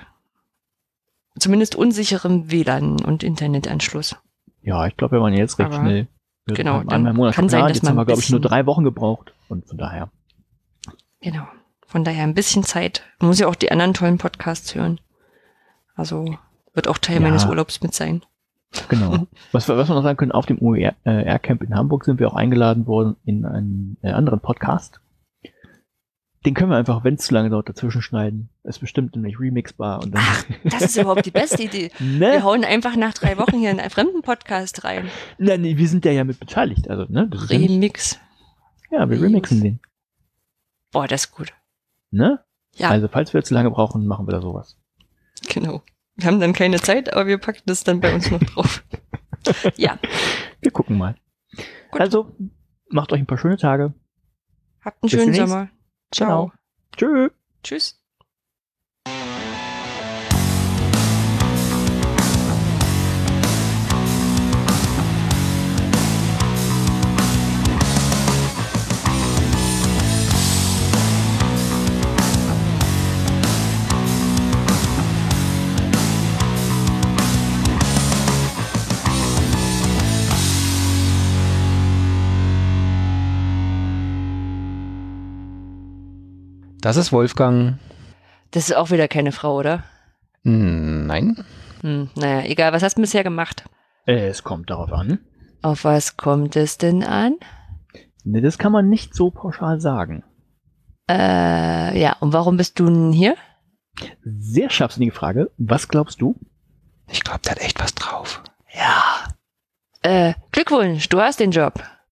zumindest unsicherem WLAN und Internetanschluss. Ja, ich glaube, wir waren jetzt recht Aber- schnell. Wir genau, dann Monat kann sein, dass jetzt man haben wir, glaube ich, nur drei Wochen gebraucht. Und von daher. Genau. Von daher ein bisschen Zeit. Man muss ja auch die anderen tollen Podcasts hören. Also wird auch Teil Ja. meines Urlaubs mit sein. Genau. was, wir- was wir noch sagen können, auf dem OER-Camp in Hamburg sind wir auch eingeladen worden in einen äh, anderen Podcast. Den können wir einfach, wenn es zu lange dauert, dazwischen schneiden. Ist bestimmt nämlich remixbar und dann. Das ist überhaupt die beste Idee. Wir ne? hauen einfach nach drei Wochen hier einen fremden Podcast rein. Nein, nee, wir sind ja ja mit beteiligt. Also, ne? Ja, Remix. ja, wir remixen den. Boah, das ist gut. Ne? Ja. Also, falls wir zu lange brauchen, machen wir da sowas. Genau. Wir haben dann keine Zeit, aber wir packen das dann bei uns noch drauf. ja, Wir gucken mal. Gut. Also, macht euch ein paar schöne Tage. habt einen Bis schönen. Sommer. Ciao. Genau. Tschüss. Tschüss. Das ist Wolfgang. Das ist auch wieder keine Frau, oder? Hm, Nein. Hm, naja, egal. Was hast du bisher gemacht? Es kommt darauf an. Auf was kommt es denn an? Ne, das kann man nicht so pauschal sagen. Äh, ja, und warum bist du denn hier? Sehr scharfsinnige Frage. Was glaubst du? Ich glaube, der hat echt was drauf. Ja. Äh, Glückwunsch, du hast den Job.